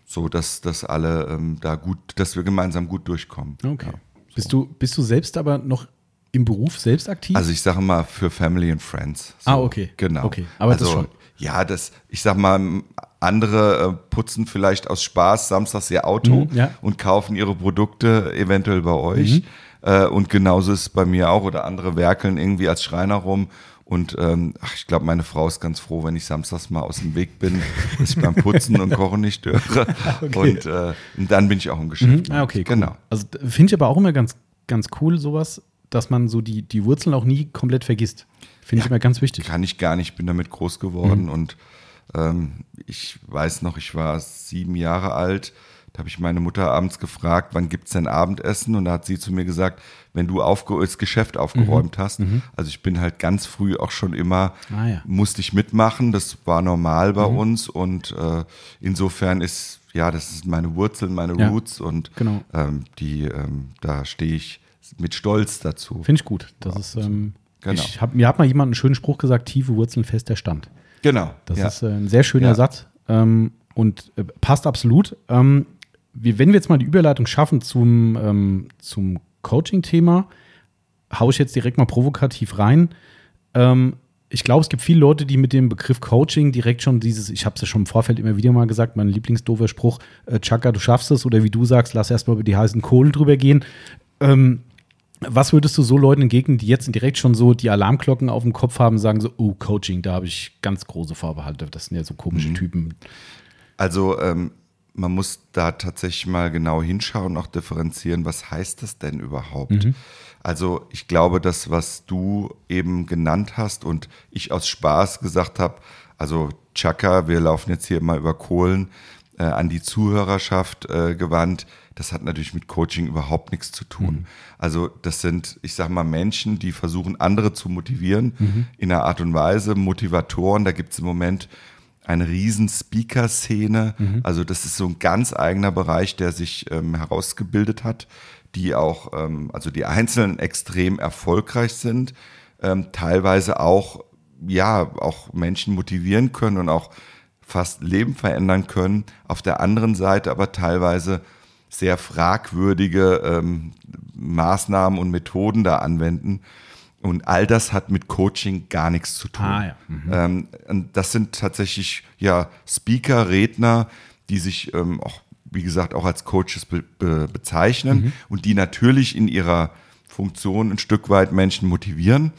[SPEAKER 3] so dass, dass alle ähm, da gut, dass wir gemeinsam gut durchkommen.
[SPEAKER 1] Okay.
[SPEAKER 3] Ja.
[SPEAKER 1] Bist, du, bist du selbst aber noch im Beruf selbst aktiv?
[SPEAKER 3] Also ich sage mal für Family and Friends.
[SPEAKER 1] Ah, okay.
[SPEAKER 3] Genau.
[SPEAKER 1] Okay, aber das
[SPEAKER 3] also,
[SPEAKER 1] schon.
[SPEAKER 3] Ja, das, ich sag mal, andere äh, putzen vielleicht aus Spaß samstags ihr Auto
[SPEAKER 1] Mhm, ja.
[SPEAKER 3] und kaufen ihre Produkte eventuell bei euch.
[SPEAKER 1] Mhm.
[SPEAKER 3] Äh, und genauso ist es bei mir auch oder andere werkeln irgendwie als Schreiner rum. Und ähm, ach, ich glaube, meine Frau ist ganz froh, wenn ich samstags mal aus dem Weg bin, dass ich beim Putzen und Kochen nicht störe. Und, äh, und dann bin ich auch im Geschäft.
[SPEAKER 1] Ah, okay, cool.
[SPEAKER 3] Genau.
[SPEAKER 1] Also finde ich aber auch immer ganz, ganz cool, sowas, dass man so die, die Wurzeln auch nie komplett vergisst. Finde ich immer ganz wichtig.
[SPEAKER 3] Kann ich gar nicht, ich bin damit groß
[SPEAKER 1] Mhm.
[SPEAKER 3] geworden und ähm, ich weiß noch, ich war sieben Jahre alt, da habe ich meine Mutter abends gefragt, wann gibt's denn Abendessen und da hat sie zu mir gesagt, wenn du aufge das Geschäft
[SPEAKER 1] Mhm.
[SPEAKER 3] aufgeräumt hast. Also ich bin halt ganz früh auch schon immer,
[SPEAKER 1] Ah, ja. Mhm.
[SPEAKER 3] musste ich mitmachen, das war normal bei uns und äh, insofern ist, ja, das ist meine Wurzeln, meine
[SPEAKER 1] Ja,
[SPEAKER 3] Roots und
[SPEAKER 1] genau.
[SPEAKER 3] ähm, die, ähm, da stehe ich mit Stolz dazu.
[SPEAKER 1] Finde ich gut. Das ist, ähm,
[SPEAKER 3] Genau.
[SPEAKER 1] ich hab, mir hat mal jemand einen schönen Spruch gesagt, tiefe Wurzeln, fester Stand.
[SPEAKER 3] Genau.
[SPEAKER 1] Das
[SPEAKER 3] ja.
[SPEAKER 1] ist äh, ein sehr schöner
[SPEAKER 3] Ja.
[SPEAKER 1] Satz ähm, und äh, passt absolut. Ähm, wir, wenn wir jetzt mal die Überleitung schaffen zum, ähm, zum Coaching-Thema, haue ich jetzt direkt mal provokativ rein. Ähm, ich glaube, es gibt viele Leute, die mit dem Begriff Coaching direkt schon dieses, ich habe es ja schon im Vorfeld immer wieder mal gesagt, mein Lieblingsdover Spruch, äh, Chaka, du schaffst es, oder wie du sagst, lass erstmal über die heißen Kohlen drüber gehen. Ähm, was würdest du so Leuten entgegnen, die jetzt direkt schon so die Alarmglocken auf dem Kopf haben, sagen so, oh, Coaching, da habe ich ganz große Vorbehalte. Das sind ja so komische Typen.
[SPEAKER 3] Also ähm, man muss da tatsächlich mal genau hinschauen und auch differenzieren, was heißt das denn überhaupt? Also ich glaube, das, was du eben genannt hast und ich aus Spaß gesagt habe, also Chaka, wir laufen jetzt hier mal über Kohlen äh, an die Zuhörerschaft äh, gewandt, das hat natürlich mit Coaching überhaupt nichts zu tun. Also das sind, ich sag mal, Menschen, die versuchen, andere zu motivieren in einer Art und Weise, Motivatoren, da gibt es im Moment eine riesen Speaker-Szene. Also das ist so ein ganz eigener Bereich, der sich ähm, herausgebildet hat, die auch, ähm, also die Einzelnen extrem erfolgreich sind, ähm, teilweise auch, ja, auch Menschen motivieren können und auch fast Leben verändern können. Auf der anderen Seite aber teilweise sehr fragwürdige ähm, Maßnahmen und Methoden da anwenden. Und all das hat mit Coaching gar nichts zu tun.
[SPEAKER 1] Ah, ja.
[SPEAKER 3] ähm, und das sind tatsächlich ja Speaker, Redner, die sich ähm, auch, wie gesagt, auch als Coaches be be bezeichnen und die natürlich in ihrer Funktion ein Stück weit Menschen motivieren.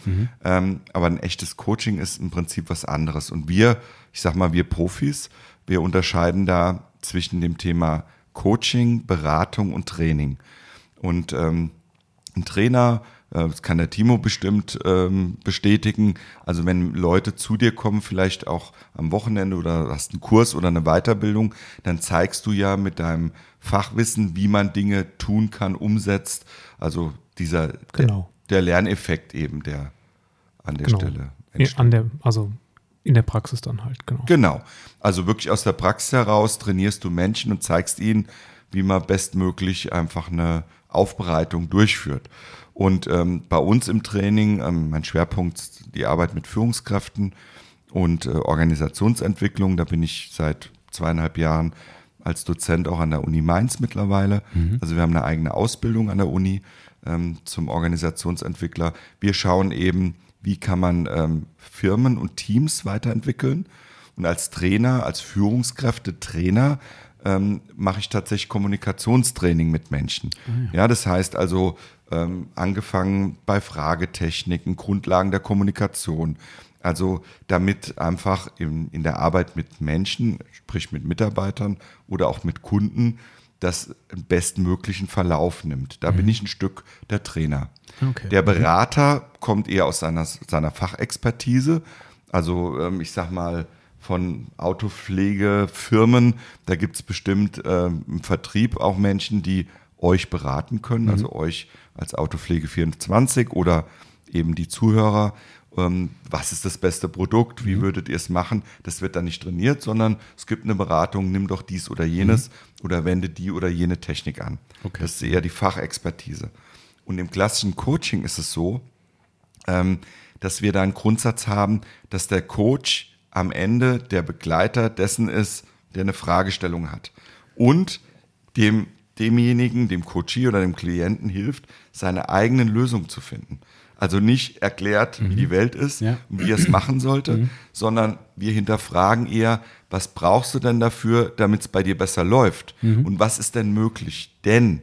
[SPEAKER 3] Ähm, aber ein echtes Coaching ist im Prinzip was anderes. Und wir, ich sag mal, wir Profis, wir unterscheiden da zwischen dem Thema Coaching, Beratung und Training. Und ähm, ein Trainer, das kann der Timo bestimmt ähm, bestätigen, also wenn Leute zu dir kommen, vielleicht auch am Wochenende oder hast einen Kurs oder eine Weiterbildung, dann zeigst du ja mit deinem Fachwissen, wie man Dinge tun kann, umsetzt. Also dieser
[SPEAKER 2] Genau.
[SPEAKER 3] der, der Lerneffekt eben, der an der
[SPEAKER 2] Genau.
[SPEAKER 3] Stelle entsteht.
[SPEAKER 2] An der, also in der Praxis dann halt, genau.
[SPEAKER 3] Genau. Also wirklich aus der Praxis heraus trainierst du Menschen und zeigst ihnen, wie man bestmöglich einfach eine Aufbereitung durchführt. Und ähm, bei uns im Training, ähm, mein Schwerpunkt ist die Arbeit mit Führungskräften und äh, Organisationsentwicklung. Da bin ich seit zweieinhalb Jahren als Dozent auch an der Uni Mainz mittlerweile. Also wir haben eine eigene Ausbildung an der Uni ähm, zum Organisationsentwickler. Wir schauen eben, wie kann man ähm, Firmen und Teams weiterentwickeln. Und als Trainer, als Führungskräfte-Trainer ähm, mache ich tatsächlich Kommunikationstraining mit Menschen. ja. das heißt also ähm, angefangen bei Fragetechniken, Grundlagen der Kommunikation. Also damit einfach in, in der Arbeit mit Menschen, sprich mit Mitarbeitern oder auch mit Kunden, das bestmöglichen Verlauf nimmt. Da bin ich ein Stück der Trainer.
[SPEAKER 1] Okay.
[SPEAKER 3] Der Berater kommt eher aus seiner, seiner Fachexpertise. Also ähm, ich sag mal, von Autopflegefirmen, da gibt es bestimmt ähm, im Vertrieb auch Menschen, die euch beraten können, also euch als Autopflege 24 oder eben die Zuhörer. Ähm, was ist das beste Produkt? Wie würdet ihr es machen? Das wird dann nicht trainiert, sondern es gibt eine Beratung, nimm doch dies oder jenes oder wende die oder jene Technik an.
[SPEAKER 1] Okay.
[SPEAKER 3] Das ist eher die Fachexpertise. Und im klassischen Coaching ist es so, ähm, dass wir da einen Grundsatz haben, dass der Coach am Ende der Begleiter dessen ist, der eine Fragestellung hat. Und dem, demjenigen, dem Coachee oder dem Klienten hilft, seine eigenen Lösungen zu finden. Also nicht erklärt, wie die Welt ist
[SPEAKER 1] Ja.
[SPEAKER 3] und wie er es machen sollte, sondern wir hinterfragen eher, was brauchst du denn dafür, damit es bei dir besser läuft? Und was ist denn möglich? Denn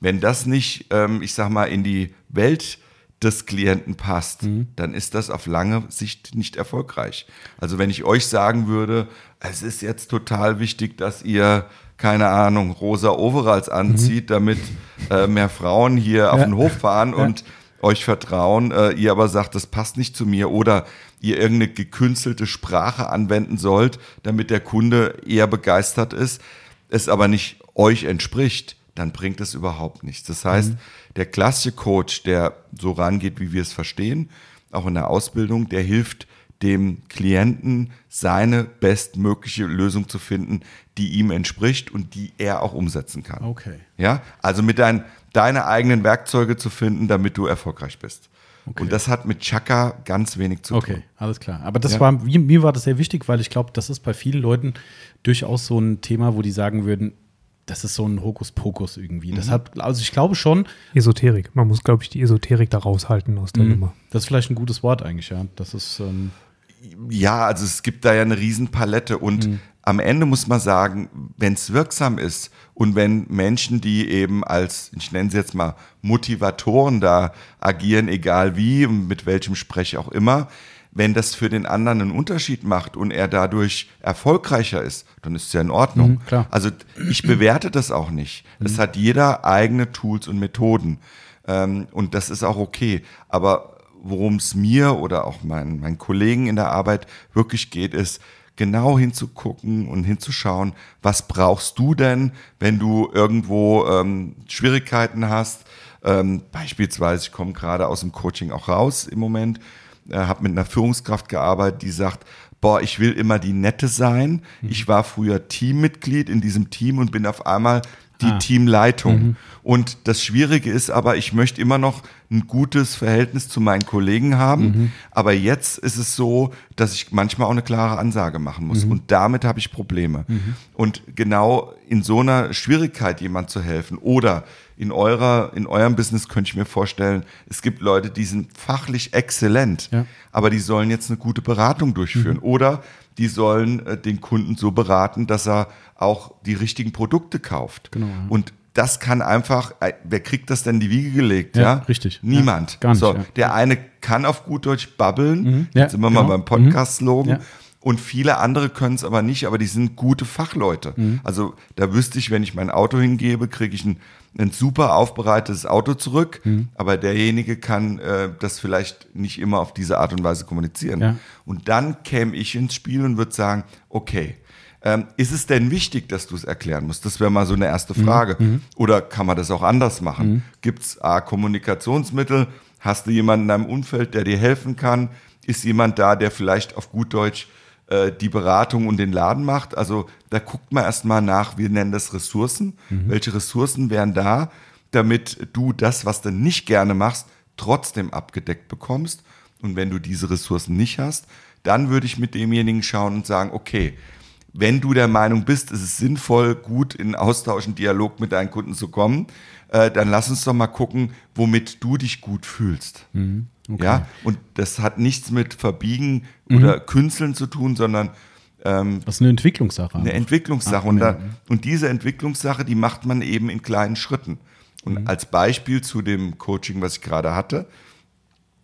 [SPEAKER 3] wenn das nicht, ähm, ich sag mal, in die Welt des Klienten passt, dann ist das auf lange Sicht nicht erfolgreich. Also wenn ich euch sagen würde, es ist jetzt total wichtig, dass ihr, keine Ahnung, rosa Overalls anzieht, damit äh, mehr Frauen hier auf den Hof fahren und euch vertrauen, äh, ihr aber sagt, das passt nicht zu mir oder ihr irgendeine gekünstelte Sprache anwenden sollt, damit der Kunde eher begeistert ist, es aber nicht euch entspricht, dann bringt es überhaupt nichts. Das heißt, der klassische Coach, der so rangeht, wie wir es verstehen, auch in der Ausbildung, der hilft dem Klienten seine bestmögliche Lösung zu finden, die ihm entspricht und die er auch umsetzen kann.
[SPEAKER 1] Okay.
[SPEAKER 3] Ja, also mit dein, deine eigenen Werkzeuge zu finden, damit du erfolgreich bist. Und das hat mit Chaka ganz wenig zu
[SPEAKER 1] Okay,
[SPEAKER 3] tun.
[SPEAKER 1] alles klar. Aber das
[SPEAKER 3] Ja.
[SPEAKER 1] war, mir, mir war das sehr wichtig, weil ich glaube, das ist bei vielen Leuten durchaus so ein Thema, wo die sagen würden, das ist so ein Hokuspokus irgendwie.
[SPEAKER 3] Mhm.
[SPEAKER 1] Das hat, also ich glaube schon,
[SPEAKER 2] Esoterik. Man muss, glaube ich, die Esoterik da raushalten aus der Nummer.
[SPEAKER 1] das ist vielleicht ein gutes Wort eigentlich, ja. Das ist, ähm,
[SPEAKER 3] Ja, also es gibt da ja eine Riesenpalette und am Ende muss man sagen, wenn es wirksam ist und wenn Menschen, die eben als, ich nenne sie jetzt mal Motivatoren da agieren, egal wie und mit welchem Sprech auch immer, wenn das für den anderen einen Unterschied macht und er dadurch erfolgreicher ist, dann ist es ja in Ordnung.
[SPEAKER 1] Mhm, klar.
[SPEAKER 3] Also ich bewerte das auch nicht. Es hat jeder eigene Tools und Methoden. Ähm, und das ist auch okay. Aber worum es mir oder auch meinen, meinen Kollegen in der Arbeit wirklich geht, ist genau hinzugucken und hinzuschauen, was brauchst du denn, wenn du irgendwo ähm, Schwierigkeiten hast. Ähm, beispielsweise, ich komme gerade aus dem Coaching auch raus im Moment, äh, habe mit einer Führungskraft gearbeitet, die sagt, boah, ich will immer die Nette sein. Ich war früher Teammitglied in diesem Team und bin auf einmal die
[SPEAKER 1] Ah.
[SPEAKER 3] Teamleitung. Und das Schwierige ist aber, ich möchte immer noch ein gutes Verhältnis zu meinen Kollegen haben. Aber jetzt ist es so, dass ich manchmal auch eine klare Ansage machen muss. Und damit habe ich Probleme. Und genau in so einer Schwierigkeit jemand zu helfen oder in eurer, in eurem Business könnte ich mir vorstellen, es gibt Leute, die sind fachlich exzellent,
[SPEAKER 1] Ja.
[SPEAKER 3] aber die sollen jetzt eine gute Beratung durchführen oder die sollen äh, den Kunden so beraten, dass er auch die richtigen Produkte kauft.
[SPEAKER 1] Genau, ja.
[SPEAKER 3] Und das kann einfach, äh, wer kriegt das denn in die Wiege gelegt?
[SPEAKER 1] Ja,
[SPEAKER 3] Ja,
[SPEAKER 1] richtig.
[SPEAKER 3] Niemand.
[SPEAKER 1] Ja, gar nicht,
[SPEAKER 3] so. Der eine kann auf gut Deutsch babbeln,
[SPEAKER 1] Ja,
[SPEAKER 3] jetzt sind wir
[SPEAKER 1] genau.
[SPEAKER 3] mal beim Podcast-Slogan.
[SPEAKER 1] Ja.
[SPEAKER 3] Und viele andere können es aber nicht, aber die sind gute Fachleute.
[SPEAKER 1] Mhm.
[SPEAKER 3] Also da wüsste ich, wenn ich mein Auto hingebe, kriege ich ein, ein super aufbereitetes Auto zurück,
[SPEAKER 1] Mhm.
[SPEAKER 3] aber derjenige kann äh, das vielleicht nicht immer auf diese Art und Weise kommunizieren.
[SPEAKER 1] Ja.
[SPEAKER 3] Und dann käme ich ins Spiel und würde sagen, okay, ähm, ist es denn wichtig, dass du es erklären musst? Das wäre mal so eine erste Frage. Oder kann man das auch anders machen? Gibt es Kommunikationsmittel? Hast du jemanden in deinem Umfeld, der dir helfen kann? Ist jemand da, der vielleicht auf gut Deutsch äh, die Beratung und den Laden macht? Also da guckt man erstmal nach, wir nennen das Ressourcen. Welche Ressourcen wären da, damit du das, was du nicht gerne machst, trotzdem abgedeckt bekommst? Und wenn du diese Ressourcen nicht hast, dann würde ich mit demjenigen schauen und sagen, okay, wenn du der Meinung bist, es ist sinnvoll, gut in Austausch, in Dialog mit deinen Kunden zu kommen, äh, dann lass uns doch mal gucken, womit du dich gut fühlst. Ja, und das hat nichts mit Verbiegen oder Künzeln zu tun, sondern ähm,
[SPEAKER 1] Das ist eine Entwicklungssache.
[SPEAKER 3] eine Entwicklungssache.
[SPEAKER 1] Ach,
[SPEAKER 3] und, da, und diese Entwicklungssache, die macht man eben in kleinen Schritten. Und als Beispiel zu dem Coaching, was ich gerade hatte,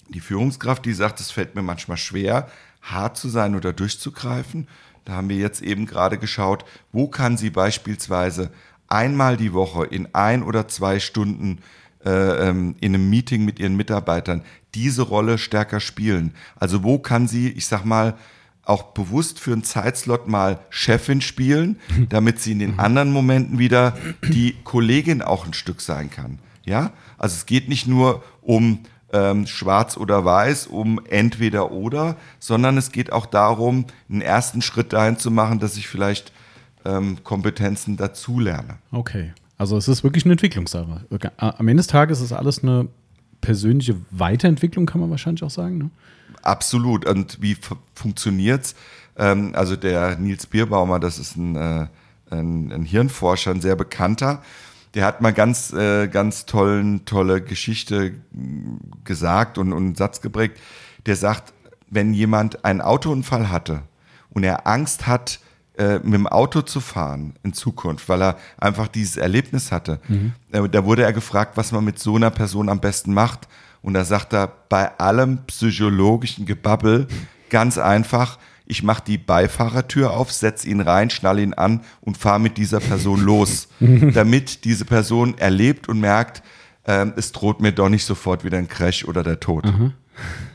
[SPEAKER 3] die Führungskraft, die sagt, es fällt mir manchmal schwer, hart zu sein oder durchzugreifen. Da haben wir jetzt eben gerade geschaut, wo kann sie beispielsweise einmal die Woche in ein oder zwei Stunden äh, ähm, in einem Meeting mit ihren Mitarbeitern diese Rolle stärker spielen. Also wo kann sie, ich sag mal, auch bewusst für einen Zeitslot mal Chefin spielen, damit sie in den anderen Momenten wieder die Kollegin auch ein Stück sein kann. Ja, also es geht nicht nur um ähm, schwarz oder weiß, um entweder oder, sondern es geht auch darum, einen ersten Schritt dahin zu machen, dass ich vielleicht ähm, Kompetenzen dazulerne.
[SPEAKER 1] Okay. Also es ist wirklich eine Entwicklungssache. Am Ende des Tages ist alles eine persönliche Weiterentwicklung, kann man wahrscheinlich auch sagen. Ne?
[SPEAKER 3] Absolut. Und wie funktioniert's? Ähm, also der Nils Bierbaumer, das ist ein, äh, ein, ein Hirnforscher, ein sehr bekannter. Der hat mal ganz, äh, ganz tollen, tolle Geschichte mh, gesagt und, und einen Satz geprägt. Der sagt, wenn jemand einen Autounfall hatte und er Angst hat, äh, mit dem Auto zu fahren in Zukunft, weil er einfach dieses Erlebnis hatte. Äh, da wurde er gefragt, was man mit so einer Person am besten macht. Und da sagt er, bei allem psychologischen Gebabbel, ganz einfach, ich mache die Beifahrertür auf, setze ihn rein, schnall ihn an und fahre mit dieser Person los, damit diese Person erlebt und merkt, ähm, es droht mir doch nicht sofort wieder ein Crash oder der Tod.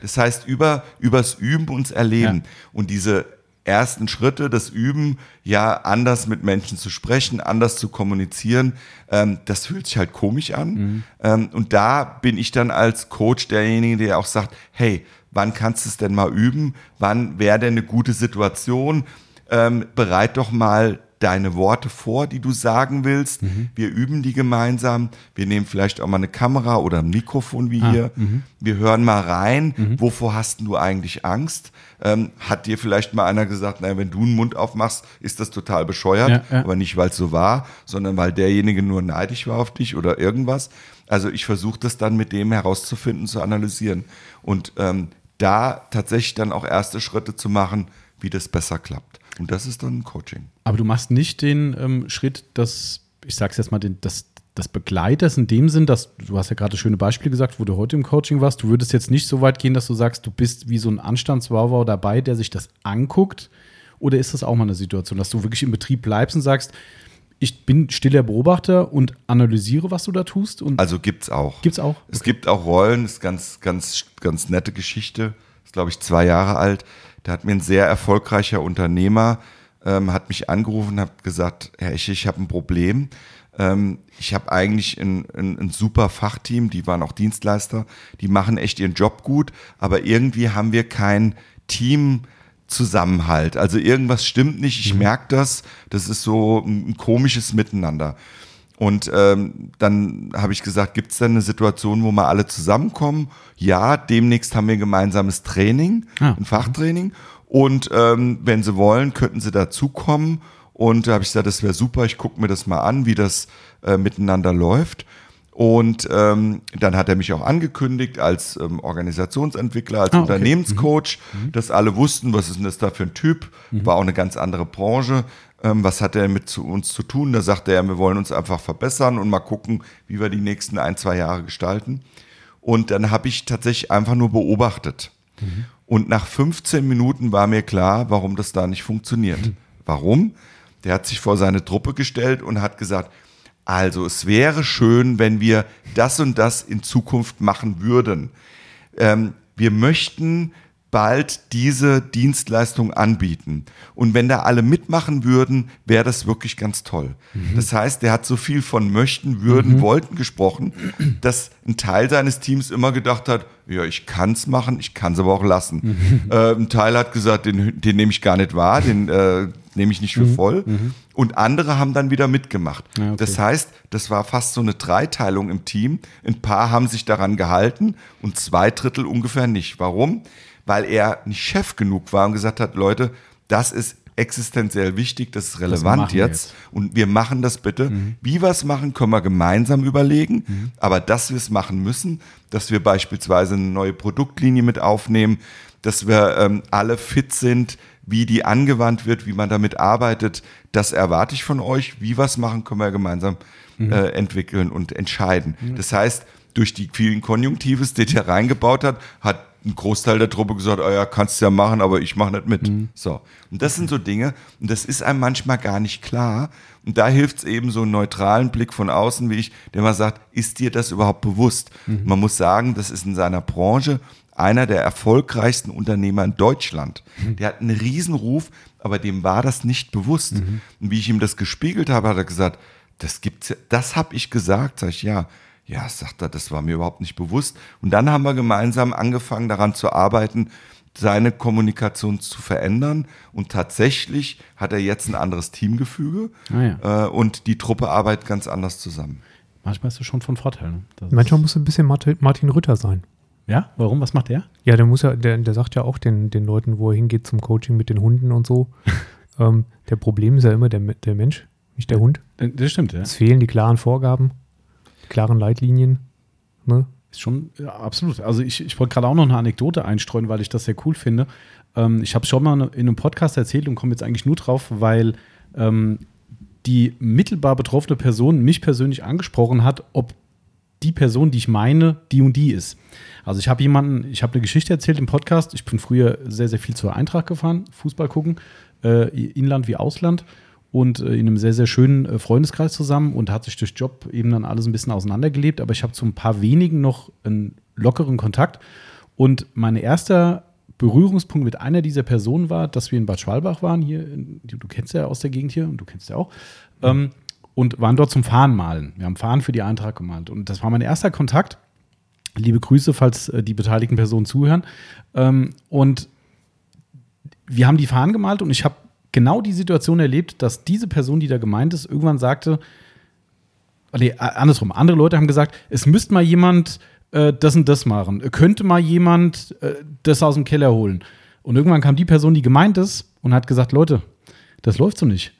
[SPEAKER 3] Das heißt, über, übers Üben uns erleben. Und diese ersten Schritte, das Üben, ja, anders mit Menschen zu sprechen, anders zu kommunizieren, ähm, das fühlt sich halt komisch an. Ähm, und da bin ich dann als Coach derjenige, der auch sagt, hey, wann kannst du es denn mal üben? Wann wäre denn eine gute Situation? Ähm, bereit doch mal deine Worte vor, die du sagen willst. Wir üben die gemeinsam. Wir nehmen vielleicht auch mal eine Kamera oder ein Mikrofon wie hier. Wir hören mal rein. Wovor hast du eigentlich Angst? Ähm, hat dir vielleicht mal einer gesagt, naja, wenn du einen Mund aufmachst, ist das total bescheuert,
[SPEAKER 1] Ja, ja.
[SPEAKER 3] aber nicht, weil es so war, sondern weil derjenige nur neidisch war auf dich oder irgendwas. Also ich versuche das dann mit dem herauszufinden, zu analysieren und ähm, da tatsächlich dann auch erste Schritte zu machen, wie das besser klappt. Und das ist dann Coaching.
[SPEAKER 1] Aber du machst nicht den ähm, Schritt, dass, ich sag's jetzt mal, den, das, des Begleiters in dem Sinn, dass du hast ja gerade schöne Beispiele gesagt, wo du heute im Coaching warst. Du würdest jetzt nicht so weit gehen, dass du sagst, du bist wie so ein Anstandswauwau dabei, der sich das anguckt. Oder ist das auch mal eine Situation, dass du wirklich im Betrieb bleibst und sagst, ich bin stiller Beobachter und analysiere, was du da tust? Und
[SPEAKER 3] Also gibt's auch.
[SPEAKER 1] gibt's auch?
[SPEAKER 3] Es gibt auch Rollen, das ist ganz, ganz, ganz nette Geschichte. Ist, glaube ich, zwei Jahre alt. Da hat mir ein sehr erfolgreicher Unternehmer, ähm, hat mich angerufen und hat gesagt, Herr Esche, ich habe ein Problem. Ähm, ich habe eigentlich ein, ein, ein super Fachteam, die waren auch Dienstleister, die machen echt ihren Job gut, aber irgendwie haben wir kein Team, Zusammenhalt. Also irgendwas stimmt nicht, ich merke das. Das ist so ein, ein komisches Miteinander. Und ähm, dann habe ich gesagt, gibt es denn eine Situation, wo wir alle zusammenkommen? Ja, demnächst haben wir ein gemeinsames Training,
[SPEAKER 1] Ah.
[SPEAKER 3] ein Fachtraining. Und ähm, wenn Sie wollen, könnten Sie dazukommen. Und da habe ich gesagt, das wäre super, ich gucke mir das mal an, wie das äh, miteinander läuft. Und ähm, dann hat er mich auch angekündigt als ähm, Organisationsentwickler, als
[SPEAKER 1] Ah, okay.
[SPEAKER 3] Unternehmenscoach, dass alle wussten, was ist denn das da für ein Typ. War auch eine ganz andere Branche. Ähm, was hat er mit zu uns zu tun? Da sagte er, wir wollen uns einfach verbessern und mal gucken, wie wir die nächsten ein, zwei Jahre gestalten. Und dann habe ich tatsächlich einfach nur beobachtet. Und nach 15 Minuten war mir klar, warum das da nicht funktioniert. Warum? Der hat sich vor seine Truppe gestellt und hat gesagt, also es wäre schön, wenn wir das und das in Zukunft machen würden. Ähm, wir möchten bald diese Dienstleistung anbieten. Und wenn da alle mitmachen würden, wäre das wirklich ganz toll. Das heißt, der hat so viel von möchten, würden, wollten gesprochen, dass ein Teil seines Teams immer gedacht hat, ja, ich kann es machen, ich kann es aber auch lassen. Äh, ein Teil hat gesagt, den, den nehme ich gar nicht wahr, den äh, nehme ich nicht für voll. Und andere haben dann wieder mitgemacht.
[SPEAKER 1] Ja, okay.
[SPEAKER 3] Das heißt, das war fast so eine Dreiteilung im Team. Ein paar haben sich daran gehalten und zwei Drittel ungefähr nicht. Warum? Weil er nicht Chef genug war und gesagt hat, Leute, das ist existenziell wichtig, das ist relevant
[SPEAKER 1] machen wir
[SPEAKER 3] jetzt. Und wir machen das bitte. Wie wir es machen, können wir gemeinsam überlegen. Aber dass wir es machen müssen, dass wir beispielsweise eine neue Produktlinie mit aufnehmen, dass wir ähm, alle fit sind, wie die angewandt wird, wie man damit arbeitet, das erwarte ich von euch. Wie wir es machen, können wir gemeinsam äh, entwickeln und entscheiden. Das heißt, durch die vielen Konjunktives, die der reingebaut hat, hat ein Großteil der Truppe gesagt, oh ja, kannst du ja machen, aber ich mache nicht mit. So. Und das sind so Dinge, und das ist einem manchmal gar nicht klar. Und da hilft es eben so einen neutralen Blick von außen, wie ich, der mal sagt, ist dir das überhaupt bewusst? Man muss sagen, das ist in seiner Branche einer der erfolgreichsten Unternehmer in Deutschland. Der hat einen Riesenruf, aber dem war das nicht bewusst. Und wie ich ihm das gespiegelt habe, hat er gesagt, das gibt's ja, das habe ich gesagt, sag ich, ja. Ja, sagt er, das war mir überhaupt nicht bewusst. Und dann haben wir gemeinsam angefangen, daran zu arbeiten, seine Kommunikation zu verändern. Und tatsächlich hat er jetzt ein anderes Teamgefüge
[SPEAKER 1] Ah,
[SPEAKER 3] äh, und die Truppe arbeitet ganz anders zusammen.
[SPEAKER 1] Manchmal ist das schon von Vorteil. Ne? Das
[SPEAKER 2] Manchmal muss ein bisschen Martin, Martin Rütter sein.
[SPEAKER 1] ja, warum? Was macht der?
[SPEAKER 2] Ja, der muss ja, der, der sagt ja auch den, den Leuten, wo er hingeht zum Coaching mit den Hunden und so. ähm, der Problem ist ja immer der, der Mensch, nicht der Hund.
[SPEAKER 1] Das stimmt, ja.
[SPEAKER 2] Es fehlen die klaren Vorgaben, klaren Leitlinien. Ne?
[SPEAKER 1] Ist schon, ja, absolut. Also ich, ich wollte gerade auch noch eine Anekdote einstreuen, weil ich das sehr cool finde. Ähm, ich habe schon mal in einem Podcast erzählt und komme jetzt eigentlich nur drauf, weil ähm, die mittelbar betroffene Person mich persönlich angesprochen hat, ob die Person, die ich meine, die und die ist. Also ich habe jemanden, ich habe eine Geschichte erzählt im Podcast. Ich bin früher sehr, sehr viel zur Eintracht gefahren, Fußball gucken, äh, Inland wie Ausland und äh, in einem sehr, sehr schönen äh, Freundeskreis zusammen und hat sich durch Job eben dann alles ein bisschen auseinandergelebt. Aber ich habe zu ein paar wenigen noch einen lockeren Kontakt. Und mein erster Berührungspunkt mit einer dieser Personen war, dass wir in Bad Schwalbach waren, hier, du kennst ja aus der Gegend hier und du kennst ja auch, ähm, und waren dort zum Fahren malen. Wir haben Fahren für die Eintracht gemalt. Und das war mein erster Kontakt. Liebe Grüße, falls äh, die beteiligten Personen zuhören. Ähm, und wir haben die Fahnen gemalt und ich habe genau die Situation erlebt, dass diese Person, die da gemeint ist, irgendwann sagte, nee, äh, andersrum, andere Leute haben gesagt, es müsste mal jemand äh, das und das machen. Könnte mal jemand äh, das aus dem Keller holen. Und irgendwann kam die Person, die gemeint ist, und hat gesagt, Leute, das läuft so nicht.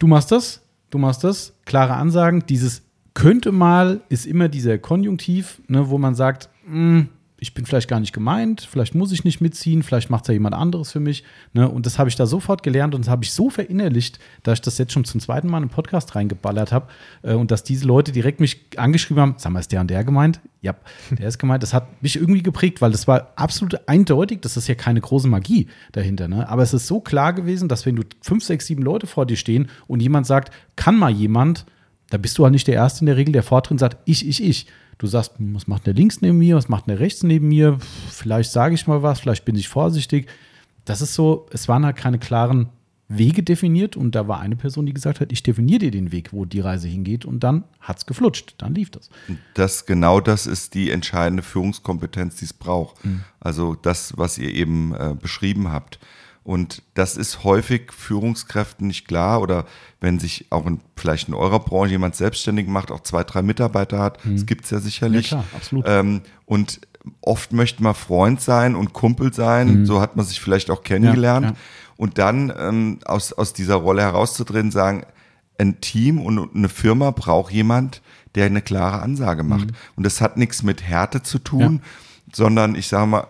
[SPEAKER 1] Du machst das, du machst das, klare Ansagen, dieses könnte mal ist immer dieser Konjunktiv, ne, wo man sagt, "Mh, ich bin vielleicht gar nicht gemeint, vielleicht muss ich nicht mitziehen, vielleicht macht es ja jemand anderes für mich. Ne? Und das habe ich da sofort gelernt und das habe ich so verinnerlicht, dass ich das jetzt schon zum zweiten Mal im Podcast reingeballert habe äh, und dass diese Leute direkt mich angeschrieben haben, sag mal, ist der und der gemeint? Ja, der ist gemeint. Das hat mich irgendwie geprägt, weil das war absolut eindeutig, das ist ja keine große Magie dahinter. Ne? Aber es ist so klar gewesen, dass wenn du fünf, sechs, sieben Leute vor dir stehen und jemand sagt, kann mal jemand, da bist du halt nicht der Erste in der Regel, der vordrin sagt, ich, ich, ich. Du sagst, was macht der links neben mir, was macht der rechts neben mir, vielleicht sage ich mal was, vielleicht bin ich vorsichtig. Das ist so, es waren halt keine klaren Wege definiert und da war eine Person, die gesagt hat, ich definiere dir den Weg, wo die Reise hingeht und dann hat es geflutscht, dann lief das.
[SPEAKER 3] Das genau das ist die entscheidende Führungskompetenz, die es braucht. Also das, was ihr eben äh, beschrieben habt. Und das ist häufig Führungskräften nicht klar oder wenn sich auch in, vielleicht in eurer Branche jemand selbstständig macht, auch zwei, drei Mitarbeiter hat, das gibt es ja sicherlich.
[SPEAKER 1] Ja, klar, absolut.
[SPEAKER 3] Ähm, und oft möchte man Freund sein und Kumpel sein, so hat man sich vielleicht auch kennengelernt.
[SPEAKER 1] Ja, ja.
[SPEAKER 3] Und dann ähm, aus, aus dieser Rolle herauszutreten, sagen, ein Team und eine Firma braucht jemand, der eine klare Ansage macht. Und das hat nichts mit Härte zu tun, sondern ich sage mal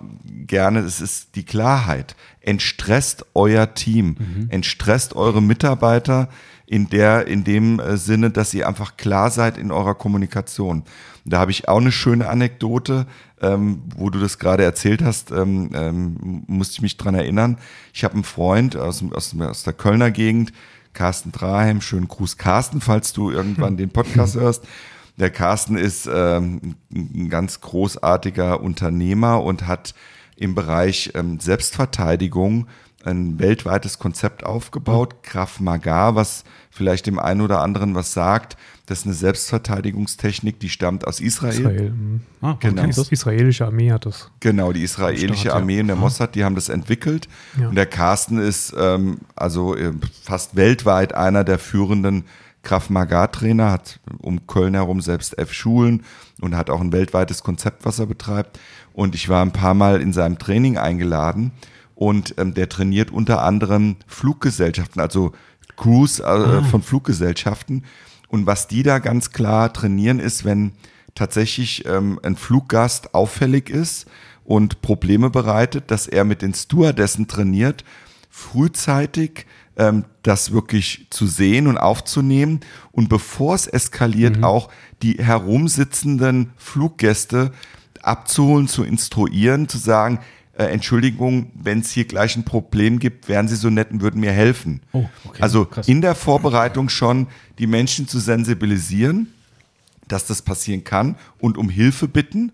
[SPEAKER 3] gerne, es ist die Klarheit. Entstresst euer Team, entstresst eure Mitarbeiter in der, in dem äh, Sinne, dass ihr einfach klar seid in eurer Kommunikation. Da habe ich auch eine schöne Anekdote, ähm, wo du das gerade erzählt hast, ähm, ähm, musste ich mich dran erinnern. Ich habe einen Freund aus, aus, aus der Kölner Gegend, Carsten Draheim, schönen Gruß Carsten, falls du irgendwann den Podcast hörst. Der Carsten ist ähm, ein ganz großartiger Unternehmer und hat im Bereich ähm, Selbstverteidigung ein weltweites Konzept aufgebaut, Krav Maga, was vielleicht dem einen oder anderen was sagt. Das ist eine Selbstverteidigungstechnik, die stammt aus Israel.
[SPEAKER 2] Israel. mhm.
[SPEAKER 1] Ah,
[SPEAKER 3] Genau.
[SPEAKER 2] Die israelische Armee hat das.
[SPEAKER 3] Genau, die israelische
[SPEAKER 2] Staat, ja.
[SPEAKER 3] Armee und der Mossad, die haben das entwickelt.
[SPEAKER 2] Ja.
[SPEAKER 3] Und der Carsten ist ähm, also äh, fast weltweit einer der führenden Krav Maga-Trainer, hat um Köln herum selbst elf Schulen und hat auch ein weltweites Konzept, was er betreibt. Und ich war ein paar Mal in seinem Training eingeladen. Und ähm, der trainiert unter anderem Fluggesellschaften, also Crews äh, von Fluggesellschaften. Und was die da ganz klar trainieren, ist, wenn tatsächlich ähm, ein Fluggast auffällig ist und Probleme bereitet, dass er mit den Stewardessen trainiert, frühzeitig ähm, das wirklich zu sehen und aufzunehmen. Und bevor es eskaliert, auch die herumsitzenden Fluggäste abzuholen, zu instruieren, zu sagen, äh, Entschuldigung, wenn es hier gleich ein Problem gibt, wären Sie so nett und würden mir helfen.
[SPEAKER 1] Oh, okay,
[SPEAKER 3] also
[SPEAKER 1] krass.
[SPEAKER 3] in der Vorbereitung schon die Menschen zu sensibilisieren, dass das passieren kann und um Hilfe bitten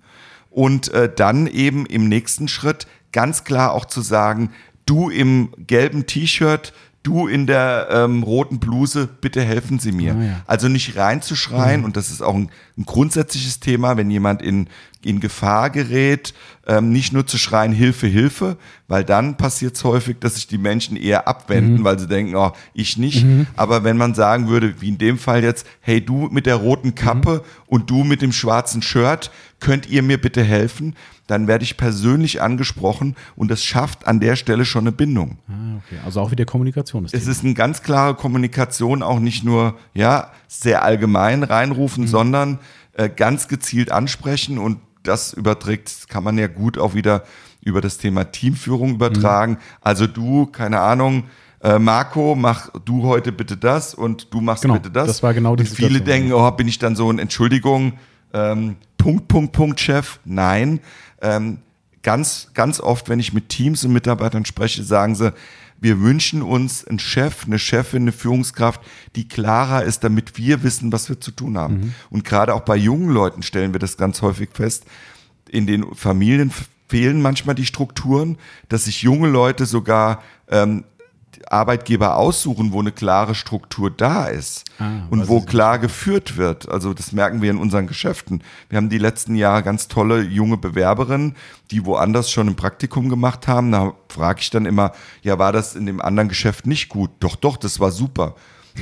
[SPEAKER 3] und äh, dann eben im nächsten Schritt ganz klar auch zu sagen, du im gelben T-Shirt, du in der ähm, roten Bluse, bitte helfen Sie mir.
[SPEAKER 1] Ah, ja.
[SPEAKER 3] Also nicht reinzuschreien und das ist auch ein, ein grundsätzliches Thema, wenn jemand in, in Gefahr gerät, ähm, nicht nur zu schreien, Hilfe, Hilfe, weil dann passiert es häufig, dass sich die Menschen eher abwenden, weil sie denken, oh, ich nicht. Aber wenn man sagen würde, wie in dem Fall jetzt, hey, du mit der roten Kappe und du mit dem schwarzen Shirt, könnt ihr mir bitte helfen? Dann werde ich persönlich angesprochen und das schafft an der Stelle schon eine Bindung.
[SPEAKER 1] Ah, okay. Also auch wieder Kommunikation ist
[SPEAKER 3] Es ist eine ganz klare Kommunikation, auch nicht nur ja sehr allgemein reinrufen, sondern äh, ganz gezielt ansprechen und das überträgt, kann man ja gut auch wieder über das Thema Teamführung übertragen. Also du, keine Ahnung, äh, Marco, mach du heute bitte das und du machst
[SPEAKER 1] Genau,
[SPEAKER 3] bitte das.
[SPEAKER 1] das war genau die
[SPEAKER 3] und viele
[SPEAKER 1] Situation,
[SPEAKER 3] denken, oh, bin ich dann so ein Entschuldigung, ähm, Punkt, Punkt, Punkt, Chef. Nein, ähm, ganz, ganz oft, wenn ich mit Teams und Mitarbeitern spreche, sagen sie, wir wünschen uns einen Chef, eine Chefin, eine Führungskraft, die klarer ist, damit wir wissen, was wir zu tun haben.
[SPEAKER 1] Mhm.
[SPEAKER 3] Und gerade auch bei jungen Leuten stellen wir das ganz häufig fest. In den Familien fehlen manchmal die Strukturen, dass sich junge Leute sogar ähm, Arbeitgeber aussuchen, wo eine klare Struktur da ist
[SPEAKER 1] Ah,
[SPEAKER 3] und wo
[SPEAKER 1] ist-
[SPEAKER 3] klar geführt wird. Also das merken wir in unseren Geschäften. Wir haben die letzten Jahre ganz tolle junge Bewerberinnen, die woanders schon ein Praktikum gemacht haben. Da frage ich dann immer, ja, war das in dem anderen Geschäft nicht gut? Doch, doch, das war super.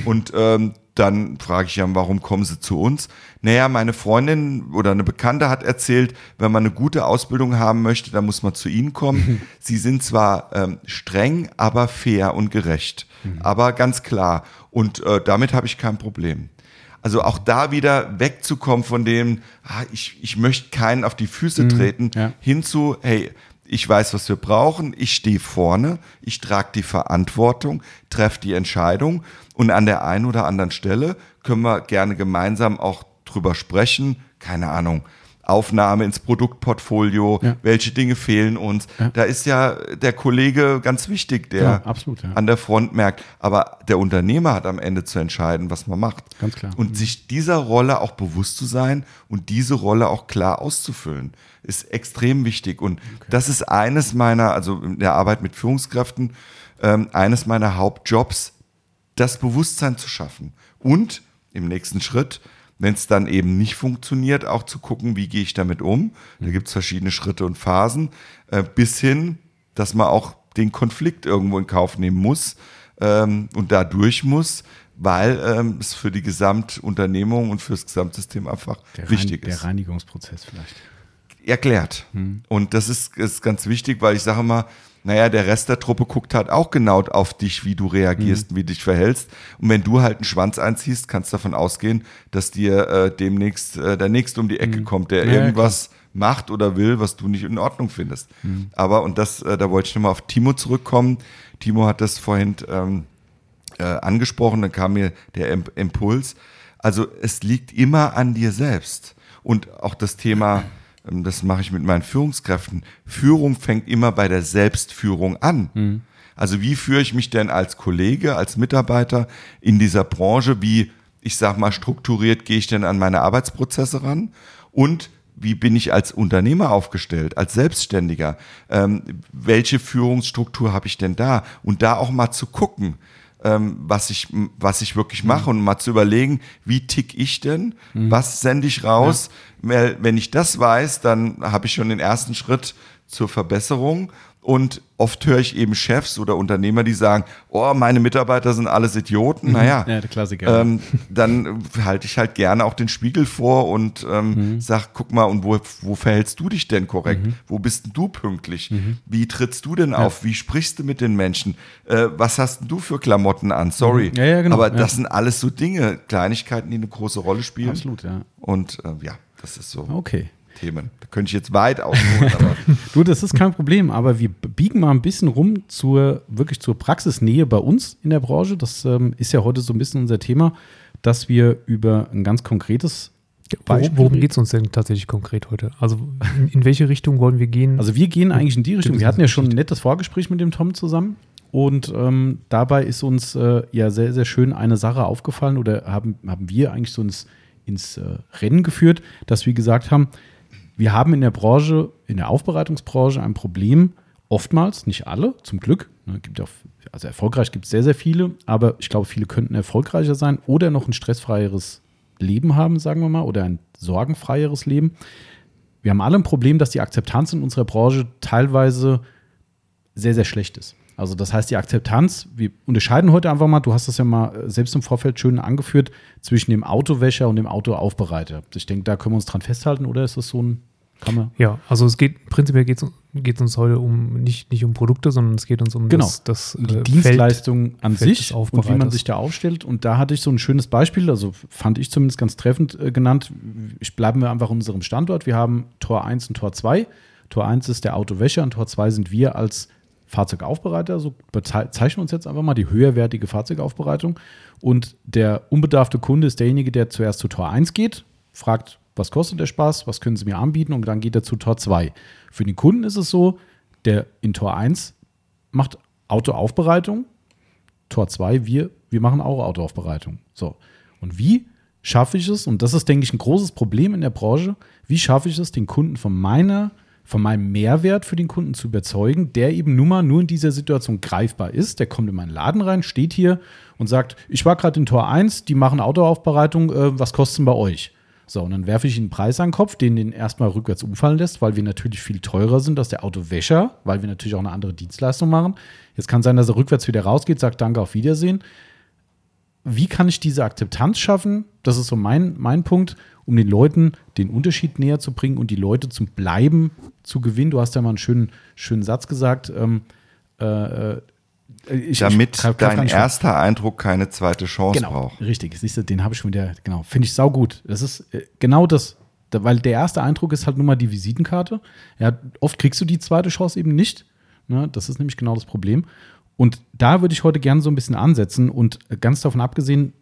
[SPEAKER 3] Und ähm, dann frage ich ja, warum kommen sie zu uns? Naja, meine Freundin oder eine Bekannte hat erzählt, wenn man eine gute Ausbildung haben möchte, dann muss man zu ihnen kommen. sie sind zwar ähm, streng, aber fair und gerecht. Aber ganz klar. Und äh, damit habe ich kein Problem. Also auch da wieder wegzukommen von dem, ah, ich, ich möchte keinen auf die Füße treten,
[SPEAKER 1] ja.
[SPEAKER 3] hinzu, hey, ich weiß, was wir brauchen, ich stehe vorne, ich trage die Verantwortung, treffe die Entscheidung und an der einen oder anderen Stelle können wir gerne gemeinsam auch drüber sprechen, keine Ahnung, Aufnahme ins Produktportfolio,
[SPEAKER 1] Ja.
[SPEAKER 3] welche Dinge fehlen uns. Da ist ja der Kollege ganz wichtig, der
[SPEAKER 1] Ja, absolut, ja.
[SPEAKER 3] an der Front merkt. Aber der Unternehmer hat am Ende zu entscheiden, was man macht.
[SPEAKER 1] Ganz klar.
[SPEAKER 3] Und sich dieser Rolle auch bewusst zu sein und diese Rolle auch klar auszufüllen, ist extrem wichtig. Und das ist eines meiner, also in der Arbeit mit Führungskräften, ähm, eines meiner Hauptjobs, das Bewusstsein zu schaffen. Und im nächsten Schritt, wenn es dann eben nicht funktioniert, auch zu gucken, wie gehe ich damit um. Da gibt es verschiedene Schritte und Phasen, äh, bis hin, dass man auch den Konflikt irgendwo in Kauf nehmen muss ähm, und dadurch muss, weil ähm, es für die Gesamtunternehmung und für das Gesamtsystem einfach
[SPEAKER 1] Der,
[SPEAKER 3] wichtig
[SPEAKER 1] Rein,
[SPEAKER 3] ist
[SPEAKER 1] der Reinigungsprozess vielleicht.
[SPEAKER 3] Erklärt. Und das ist, ist ganz wichtig, weil ich sage immer, naja, der Rest der Truppe guckt halt auch genau auf dich, wie du reagierst, und wie du dich verhältst. Und wenn du halt einen Schwanz einziehst, kannst du davon ausgehen, dass dir äh, demnächst äh, der Nächste um die Ecke kommt, der
[SPEAKER 1] Ja,
[SPEAKER 3] irgendwas macht oder will, was du nicht in Ordnung findest. Aber, und das, äh, da wollte ich nochmal auf Timo zurückkommen. Timo hat das vorhin ähm, äh, angesprochen, dann kam mir der Im Impuls. Also es liegt immer an dir selbst. Und auch das Thema, das mache ich mit meinen Führungskräften, Führung fängt immer bei der Selbstführung an. Also wie führe ich mich denn als Kollege, als Mitarbeiter in dieser Branche? Wie, ich sag mal, strukturiert gehe ich denn an meine Arbeitsprozesse ran? Und wie bin ich als Unternehmer aufgestellt, als Selbstständiger? Ähm, welche Führungsstruktur habe ich denn da? Und da auch mal zu gucken, ähm, was, ich, was ich wirklich mache und mal zu überlegen, wie tick ich denn? Was sende ich raus? Weil, wenn ich das weiß, dann habe ich schon den ersten Schritt zur Verbesserung. Und oft höre ich eben Chefs oder Unternehmer, die sagen, oh, meine Mitarbeiter sind alles Idioten. Naja,
[SPEAKER 1] Ja, der Klassiker.
[SPEAKER 3] ähm, dann halte ich halt gerne auch den Spiegel vor und ähm, sag, guck mal, und wo, wo verhältst du dich denn korrekt? Wo bist denn du pünktlich? Wie trittst du denn auf? Wie sprichst du mit den Menschen? Äh, was hast denn du für Klamotten an? Sorry.
[SPEAKER 1] Ja, ja, genau,
[SPEAKER 3] Aber das sind alles so Dinge, Kleinigkeiten, die eine große Rolle spielen.
[SPEAKER 1] Absolut, ja.
[SPEAKER 3] Und äh, ja, das ist so
[SPEAKER 1] Okay.
[SPEAKER 3] Themen. Da könnte ich jetzt weit ausholen, aber
[SPEAKER 1] Du, das ist kein Problem, aber wir biegen mal ein bisschen rum zur wirklich zur Praxisnähe bei uns in der Branche. Das ähm, ist ja heute so ein bisschen unser Thema, dass wir über ein ganz konkretes
[SPEAKER 2] Worum, worum geht es uns denn tatsächlich konkret heute? Also in, in welche Richtung wollen wir gehen?
[SPEAKER 1] Also wir gehen eigentlich in die Richtung. Wir hatten ja schon ein nettes Vorgespräch mit dem Tom zusammen. Und ähm, dabei ist uns äh, ja sehr, sehr schön eine Sache aufgefallen oder haben, haben wir eigentlich so ins, ins äh, Rennen geführt, dass wir gesagt haben, wir haben in der Branche, in der Aufbereitungsbranche ein Problem, oftmals, nicht alle, zum Glück. Ne, gibt auch, also erfolgreich gibt es sehr, sehr viele, aber ich glaube, viele könnten erfolgreicher sein oder noch ein stressfreieres Leben haben, sagen wir mal, oder ein sorgenfreieres Leben. Wir haben alle ein Problem, dass die Akzeptanz in unserer Branche teilweise sehr, sehr schlecht ist. Also das heißt, die Akzeptanz, wir unterscheiden heute einfach mal, du hast das ja mal äh, selbst im Vorfeld schön angeführt, zwischen dem Autowäscher und dem Autoaufbereiter. Ich denke, da können wir uns dran festhalten, oder ist das so ein, kann man?
[SPEAKER 2] ja, also es geht, prinzipiell geht es uns heute um nicht, nicht um Produkte, sondern es geht uns um
[SPEAKER 1] Genau.
[SPEAKER 2] das, das
[SPEAKER 1] die
[SPEAKER 2] äh,
[SPEAKER 1] Dienstleistung an
[SPEAKER 2] Feld
[SPEAKER 1] sich und wie man sich da aufstellt. Und da hatte ich so ein schönes Beispiel, also fand ich zumindest ganz treffend äh, genannt. Ich bleiben wir einfach an unserem Standort. Wir haben Tor 1 und Tor 2. Tor 1 ist der Autowäscher und Tor 2 sind wir als Fahrzeugaufbereiter. So bezeichnen uns jetzt einfach mal die höherwertige Fahrzeugaufbereitung. Und der unbedarfte Kunde ist derjenige, der zuerst zu Tor 1 geht, fragt, was kostet der Spaß, was können Sie mir anbieten und dann geht er zu Tor 2. Für den Kunden ist es so, der in Tor 1 macht Autoaufbereitung, Tor 2, wir, wir machen auch Autoaufbereitung. So. Und wie schaffe ich es, und das ist, denke ich, ein großes Problem in der Branche, wie schaffe ich es, den Kunden von meiner, von meinem Mehrwert für den Kunden zu überzeugen, der eben nun mal nur in dieser Situation greifbar ist. Der kommt in meinen Laden rein, steht hier und sagt, ich war gerade in Tor 1, die machen Autoaufbereitung, äh, was kostet denn bei euch? So, und dann werfe ich ihm einen Preis an den Kopf, den den erstmal rückwärts umfallen lässt, weil wir natürlich viel teurer sind als der Autowäscher, weil wir natürlich auch eine andere Dienstleistung machen. Jetzt kann sein, dass er rückwärts wieder rausgeht, sagt Danke, auf Wiedersehen. Wie kann ich diese Akzeptanz schaffen? Das ist so mein, mein Punkt, um den Leuten den Unterschied näher zu bringen und die Leute zum Bleiben zu gewinnen. Du hast ja mal einen schönen, schönen Satz gesagt. Ähm, äh, äh, ich,
[SPEAKER 3] damit
[SPEAKER 1] ich gar
[SPEAKER 3] dein erster Eindruck keine zweite Chance
[SPEAKER 1] Genau,
[SPEAKER 3] braucht.
[SPEAKER 1] richtig. Siehst du, den habe ich schon wieder, genau. Finde ich saugut. Das ist äh, genau das. Da, weil der erste Eindruck ist halt nun mal die Visitenkarte. Ja, oft kriegst du die zweite Chance eben nicht. Ne? Das ist nämlich genau das Problem. Und da würde ich heute gerne so ein bisschen ansetzen und ganz davon abgesehen,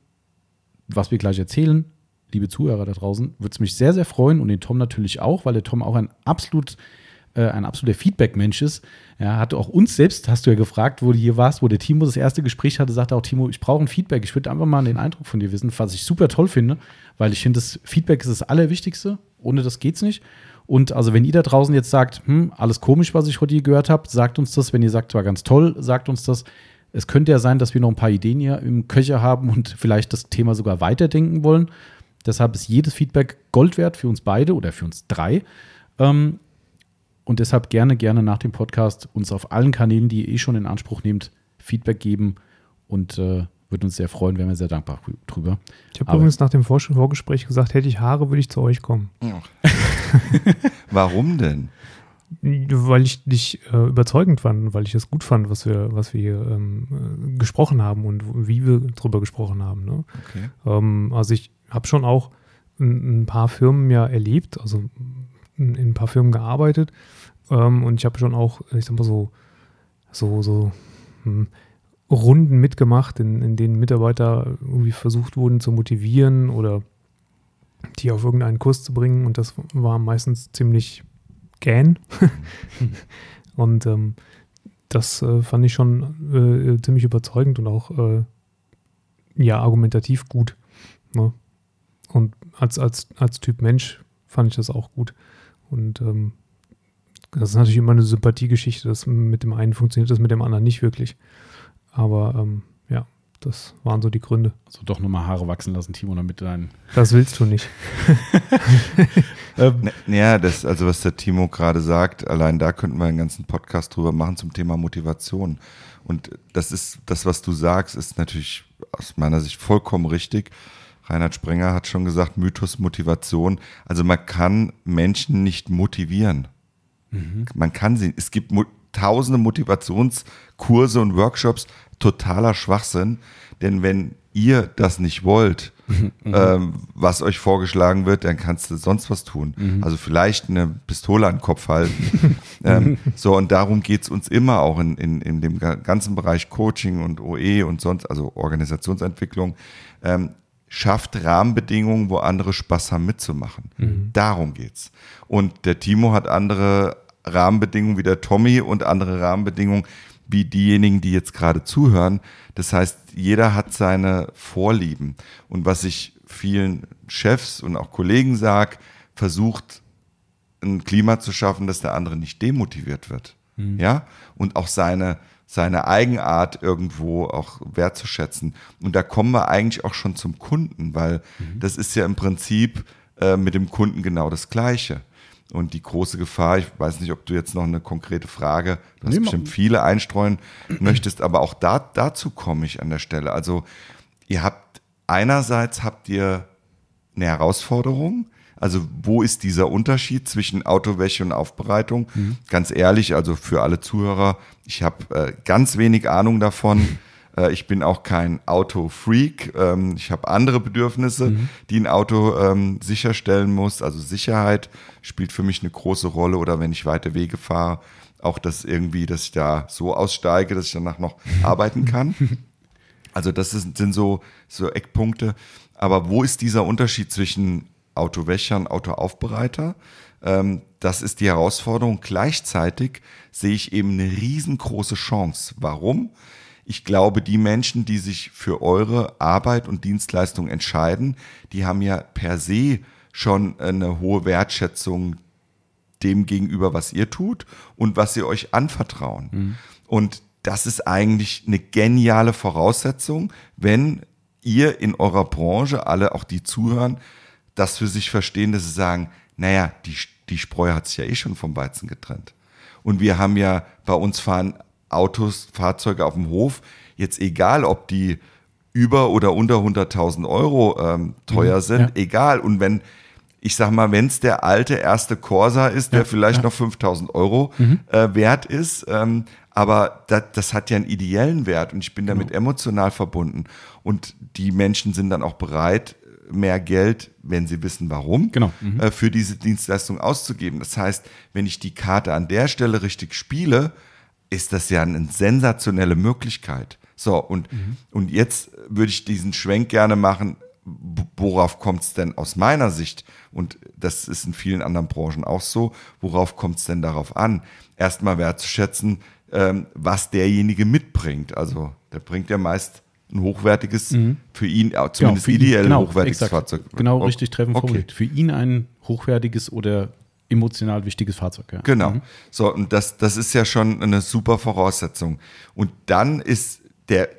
[SPEAKER 1] was wir gleich erzählen, liebe Zuhörer da draußen, würde es mich sehr, sehr freuen und den Tom natürlich auch, weil der Tom auch ein absolut äh, ein absoluter Feedback-Mensch ist. Er hatte auch uns selbst, hast du ja gefragt, wo du hier warst, wo der Timo das erste Gespräch hatte, sagte auch Timo, ich brauche ein Feedback. Ich würde einfach mal den Eindruck von dir wissen, was ich super toll finde, weil ich finde, das Feedback ist das Allerwichtigste. Ohne das geht's nicht. Und also, wenn ihr da draußen jetzt sagt, hm, alles komisch, was ich heute hier gehört habe, sagt uns das. Wenn ihr sagt, war ganz toll, sagt uns das. Es könnte ja sein, dass wir noch ein paar Ideen hier im Köcher haben und vielleicht das Thema sogar weiterdenken wollen. Deshalb ist jedes Feedback Gold wert für uns beide oder für uns drei. Ähm, Und deshalb gerne, gerne nach dem Podcast uns auf allen Kanälen, die ihr eh schon in Anspruch nehmt, Feedback geben und äh, würde uns sehr freuen, wären wir sehr dankbar drüber.
[SPEAKER 2] Ich habe übrigens nach dem Vor Vorgespräch gesagt, hätte ich Haare, würde ich zu euch kommen.
[SPEAKER 3] Warum denn?
[SPEAKER 2] Weil ich dich äh, überzeugend fand, weil ich es gut fand, was wir, was wir hier ähm, äh, gesprochen haben und wie wir drüber gesprochen haben. Ne? Okay. Ähm, also ich habe schon auch ein, ein, paar Firmen ja erlebt, also in, in ein paar Firmen gearbeitet ähm, und ich habe schon auch, ich sag mal so, so, so hm, Runden mitgemacht, in, in denen Mitarbeiter irgendwie versucht wurden zu motivieren oder die auf irgendeinen Kurs zu bringen und das war meistens ziemlich gähn. und ähm, das äh, fand ich schon äh, ziemlich überzeugend und auch äh, ja argumentativ gut. Ne? Und als, als, als Typ Mensch fand ich das auch gut. Und ähm, das ist natürlich immer eine Sympathiegeschichte. Das mit dem einen funktioniert das mit dem anderen nicht wirklich. Aber ähm, ja, das waren so die Gründe.
[SPEAKER 1] Also doch nochmal Haare wachsen lassen, Timo, damit dein.
[SPEAKER 2] Das willst du nicht.
[SPEAKER 3] ähm, ja, das, also was der Timo gerade sagt, allein da könnten wir einen ganzen Podcast drüber machen zum Thema Motivation. Und das ist, das, was du sagst, ist natürlich aus meiner Sicht vollkommen richtig. Reinhard Sprenger hat schon gesagt, Mythos Motivation. Also man kann Menschen nicht motivieren. Mhm. Man kann sie, es gibt tausende Motivationskurse und Workshops totaler Schwachsinn. Denn wenn ihr das nicht wollt, mhm. ähm, was euch vorgeschlagen wird, dann kannst du sonst was tun. Mhm. Also vielleicht eine Pistole an den Kopf halten. ähm, so, und darum geht es uns immer auch in, in, in dem ganzen Bereich Coaching und OE und sonst, also Organisationsentwicklung. Ähm, schafft Rahmenbedingungen, wo andere Spaß haben mitzumachen. Mhm. Darum geht's. Und der Timo hat andere Rahmenbedingungen wie der Tommy und andere Rahmenbedingungen wie diejenigen, die jetzt gerade zuhören. Das heißt, jeder hat seine Vorlieben. Und was ich vielen Chefs und auch Kollegen sage, versucht ein Klima zu schaffen, dass der andere nicht demotiviert wird. Mhm. Ja? Und auch seine, seine Eigenart irgendwo auch wertzuschätzen. Und da kommen wir eigentlich auch schon zum Kunden, weil mhm. das ist ja im Prinzip äh, mit dem Kunden genau das Gleiche. Und die große Gefahr, ich weiß nicht, ob du jetzt noch eine konkrete Frage, du hast nee, bestimmt viele einstreuen möchtest, aber auch da, dazu komme ich an der Stelle. Also ihr habt, einerseits habt ihr eine Herausforderung, also wo ist dieser Unterschied zwischen Autowäsche und Aufbereitung? Mhm. Ganz ehrlich, also für alle Zuhörer, ich habe äh, ganz wenig Ahnung davon. Äh, ich bin auch kein Auto-Freak. Ähm, ich habe andere Bedürfnisse, mhm. die ein Auto ähm, sicherstellen muss. Also Sicherheit spielt für mich eine große Rolle oder wenn ich weite Wege fahre, auch das irgendwie, dass ich da so aussteige, dass ich danach noch arbeiten kann. Also das ist, sind so, so Eckpunkte. Aber wo ist dieser Unterschied zwischen Autowäscher und Autoaufbereiter? Ähm, das ist die Herausforderung. Gleichzeitig sehe ich eben eine riesengroße Chance. Warum? ich glaube, die Menschen, die sich für eure Arbeit und Dienstleistung entscheiden, die haben ja per se schon eine hohe Wertschätzung dem gegenüber, was ihr tut und was sie euch anvertrauen. Mhm. Und das ist eigentlich eine geniale Voraussetzung, wenn ihr in eurer Branche, alle auch die zuhören, das für sich verstehen, dass sie sagen, naja, die, die Spreu hat sich ja eh schon vom Weizen getrennt. Und wir haben ja, bei uns fahren Autos, Fahrzeuge auf dem Hof, jetzt egal, ob die über oder unter 100.000 Euro ähm, teuer mhm, sind, ja. egal. Und wenn, ich sag mal, wenn es der alte erste Corsa ist, der ja, vielleicht ja. noch 5.000 Euro mhm. äh, wert ist, ähm, aber das, das hat ja einen ideellen Wert und ich bin damit emotional verbunden. Und die Menschen sind dann auch bereit, mehr Geld, wenn sie wissen warum,
[SPEAKER 1] genau. mhm.
[SPEAKER 3] äh, für diese Dienstleistung auszugeben. Das heißt, wenn ich die Karte an der Stelle richtig spiele, ist das ja eine sensationelle Möglichkeit. So, und, mhm. und jetzt würde ich diesen Schwenk gerne machen, worauf kommt es denn aus meiner Sicht, und das ist in vielen anderen Branchen auch so, worauf kommt es denn darauf an, erstmal wertzuschätzen, ähm, was derjenige mitbringt. Also der bringt ja meist ein hochwertiges, mhm. für ihn zumindest genau, ideell genau, hochwertiges exakt. Fahrzeug.
[SPEAKER 1] Genau, richtig treffend okay. formuliert. Für ihn ein hochwertiges oder emotional wichtiges Fahrzeug. Ja.
[SPEAKER 3] Genau. Mhm. So, und das, das ist ja schon eine super Voraussetzung. Und dann ist der,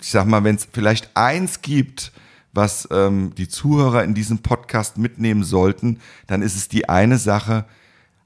[SPEAKER 3] ich sag mal, wenn es vielleicht eins gibt, was ähm, die Zuhörer in diesem Podcast mitnehmen sollten, dann ist es die eine Sache,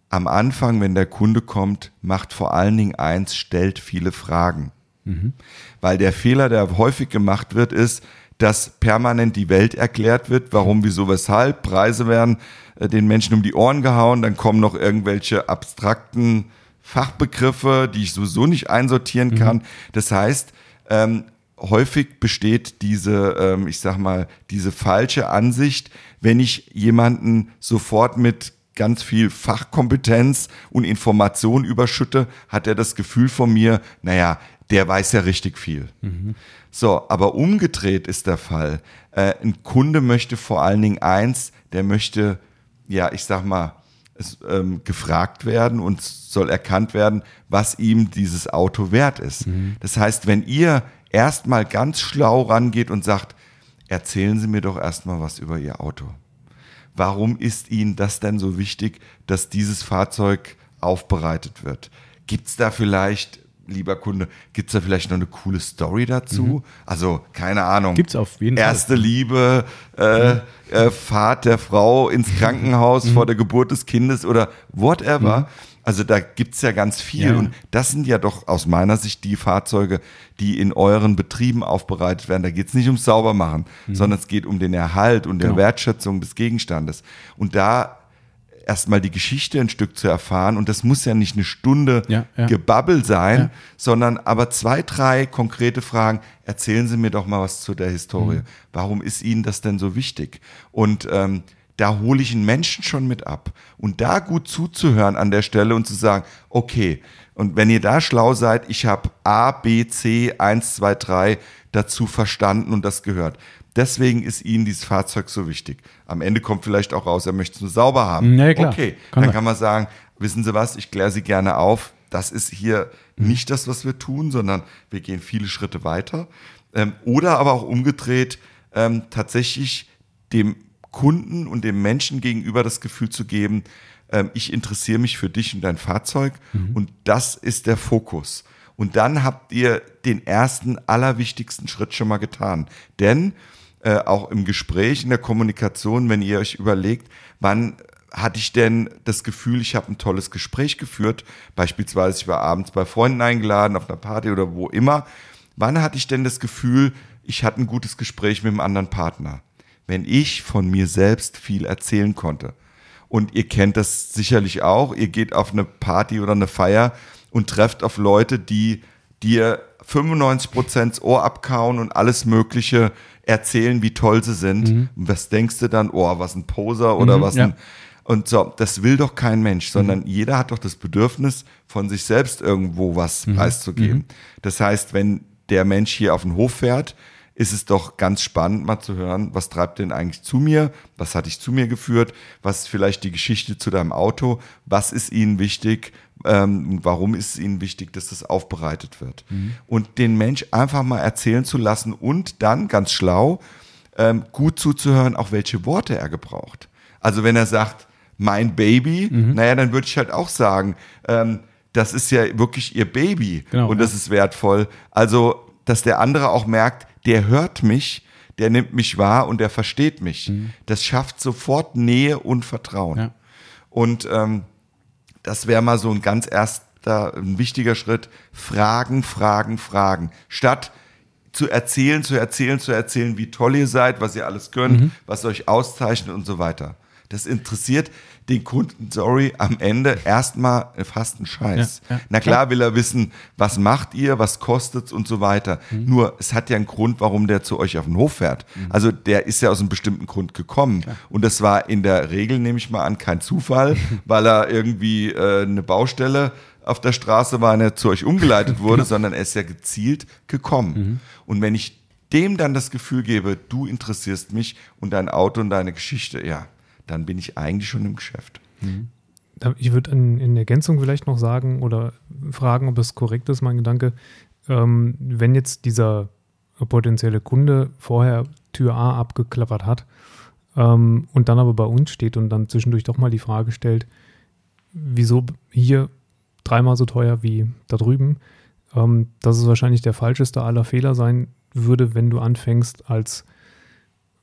[SPEAKER 3] am Anfang, wenn der Kunde kommt, macht vor allen Dingen eins, stellt viele Fragen. Mhm. Weil der Fehler, der häufig gemacht wird, ist, dass permanent die Welt erklärt wird, warum, wieso, weshalb, Preise werden äh, den Menschen um die Ohren gehauen, dann kommen noch irgendwelche abstrakten Fachbegriffe, die ich sowieso nicht einsortieren mhm. kann. Das heißt, ähm, häufig besteht diese, ähm, ich sag mal, diese falsche Ansicht, wenn ich jemanden sofort mit ganz viel Fachkompetenz und Information überschütte, hat er das Gefühl von mir, naja, der weiß ja richtig viel. Mhm. So, aber umgedreht ist der Fall. Äh, ein Kunde möchte vor allen Dingen eins, der möchte, ja, ich sag mal, es, ähm, gefragt werden und soll erkannt werden, was ihm dieses Auto wert ist. Mhm. Das heißt, wenn ihr erstmal ganz schlau rangeht und sagt, erzählen Sie mir doch erstmal was über Ihr Auto. Warum ist Ihnen das denn so wichtig, dass dieses Fahrzeug aufbereitet wird? Gibt es da vielleicht lieber Kunde, gibt es da vielleicht noch eine coole Story dazu? Mhm. Also, keine Ahnung.
[SPEAKER 1] Gibt es auf jeden
[SPEAKER 3] Erste Fall. Liebe, äh, mhm. äh, Fahrt der Frau ins Krankenhaus mhm. vor der Geburt des Kindes oder whatever. Mhm. Also da gibt es ja ganz viel. Ja. Und das sind ja doch aus meiner Sicht die Fahrzeuge, die in euren Betrieben aufbereitet werden. Da geht es nicht ums Saubermachen, mhm. sondern es geht um den Erhalt und der genau. Wertschätzung des Gegenstandes. Und da erstmal die Geschichte ein Stück zu erfahren. Und das muss ja nicht eine Stunde ja, ja. gebabbel sein, ja. sondern aber zwei, drei konkrete Fragen. Erzählen Sie mir doch mal was zu der Historie. Mhm. Warum ist Ihnen das denn so wichtig? Und ähm, da hole ich einen Menschen schon mit ab. Und da gut zuzuhören an der Stelle und zu sagen, okay, und wenn ihr da schlau seid, ich habe A, B, C, 1, 2, 3 dazu verstanden und das gehört. Deswegen ist Ihnen dieses Fahrzeug so wichtig. Am Ende kommt vielleicht auch raus, er möchte es nur sauber haben.
[SPEAKER 1] Ja, klar.
[SPEAKER 3] Okay, kann dann kann man sagen, wissen Sie was, ich kläre Sie gerne auf. Das ist hier mhm. nicht das, was wir tun, sondern wir gehen viele Schritte weiter. Ähm, oder aber auch umgedreht, ähm, tatsächlich dem Kunden und dem Menschen gegenüber das Gefühl zu geben, ähm, ich interessiere mich für dich und dein Fahrzeug mhm. und das ist der Fokus. Und dann habt ihr den ersten, allerwichtigsten Schritt schon mal getan. Denn äh, auch im Gespräch, in der Kommunikation, wenn ihr euch überlegt, wann hatte ich denn das Gefühl, ich habe ein tolles Gespräch geführt, beispielsweise ich war abends bei Freunden eingeladen, auf einer Party oder wo immer, wann hatte ich denn das Gefühl, ich hatte ein gutes Gespräch mit einem anderen Partner? Wenn ich von mir selbst viel erzählen konnte. Und ihr kennt das sicherlich auch, ihr geht auf eine Party oder eine Feier und trefft auf Leute, die dir 95 Prozent Ohr abkauen und alles Mögliche erzählen, wie toll sie sind. Mhm. Und was denkst du dann? Oh, was ein Poser oder mhm, was ein. Ja. Und so, das will doch kein Mensch, sondern mhm. jeder hat doch das Bedürfnis, von sich selbst irgendwo was mhm. preiszugeben. Mhm. Das heißt, wenn der Mensch hier auf den Hof fährt, ist es doch ganz spannend, mal zu hören, was treibt denn eigentlich zu mir? Was hat dich zu mir geführt? Was ist vielleicht die Geschichte zu deinem Auto? Was ist Ihnen wichtig? Ähm, warum ist es Ihnen wichtig, dass das aufbereitet wird? Mhm. Und den Mensch einfach mal erzählen zu lassen und dann ganz schlau ähm, gut zuzuhören, auch welche Worte er gebraucht. Also wenn er sagt, mein Baby, mhm. naja, dann würde ich halt auch sagen, ähm, das ist ja wirklich ihr Baby genau, und das ja. ist wertvoll. Also, dass der andere auch merkt, der hört mich, der nimmt mich wahr und der versteht mich. Mhm. Das schafft sofort Nähe und Vertrauen. Ja. Und ähm, das wäre mal so ein ganz erster, ein wichtiger Schritt. Fragen, Fragen, Fragen. Statt zu erzählen, zu erzählen, zu erzählen, wie toll ihr seid, was ihr alles könnt, mhm. was euch auszeichnet und so weiter. Das interessiert den Kunden, sorry, am Ende erstmal fast einen Scheiß. Ja, ja, Na klar, klar, will er wissen, was macht ihr, was kostet's und so weiter. Mhm. Nur, es hat ja einen Grund, warum der zu euch auf den Hof fährt. Mhm. Also der ist ja aus einem bestimmten Grund gekommen. Klar. Und das war in der Regel, nehme ich mal an, kein Zufall, weil er irgendwie äh, eine Baustelle auf der Straße war und er zu euch umgeleitet wurde, genau. sondern er ist ja gezielt gekommen. Mhm. Und wenn ich dem dann das Gefühl gebe, du interessierst mich und dein Auto und deine Geschichte, ja, dann bin ich eigentlich schon im Geschäft. Mhm.
[SPEAKER 2] Ich würde in, in, Ergänzung vielleicht noch sagen oder fragen, ob es korrekt ist, mein Gedanke. Ähm, wenn jetzt dieser potenzielle Kunde vorher Tür A abgeklappert hat ähm, und dann aber bei uns steht und dann zwischendurch doch mal die Frage stellt, wieso hier dreimal so teuer wie da drüben, ähm, dass es wahrscheinlich der falscheste aller Fehler sein würde, wenn du anfängst als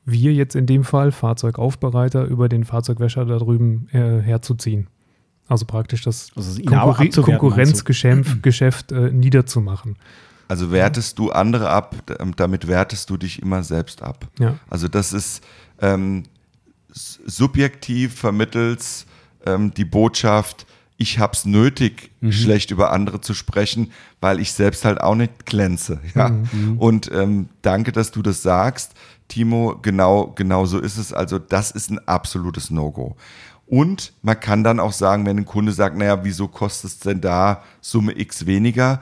[SPEAKER 2] wir jetzt in dem Fall, Fahrzeugaufbereiter, über den Fahrzeugwäscher da drüben äh, herzuziehen. Also praktisch das
[SPEAKER 1] Also abzuwerten,
[SPEAKER 2] Konkurrenzgeschäft Geschäft, äh, niederzumachen.
[SPEAKER 3] Also wertest du andere ab, d- damit wertest du dich immer selbst ab.
[SPEAKER 2] Ja.
[SPEAKER 3] Also das ist ähm, subjektiv vermittels ähm, die Botschaft, ich habe es nötig, schlecht über andere zu sprechen, weil ich selbst halt auch nicht glänze. Ja? Und ähm, danke, dass du das sagst, Timo. Genau, genau so ist es. Also das ist ein absolutes No-Go. Und man kann dann auch sagen, wenn ein Kunde sagt, naja, wieso kostet es denn da Summe X weniger?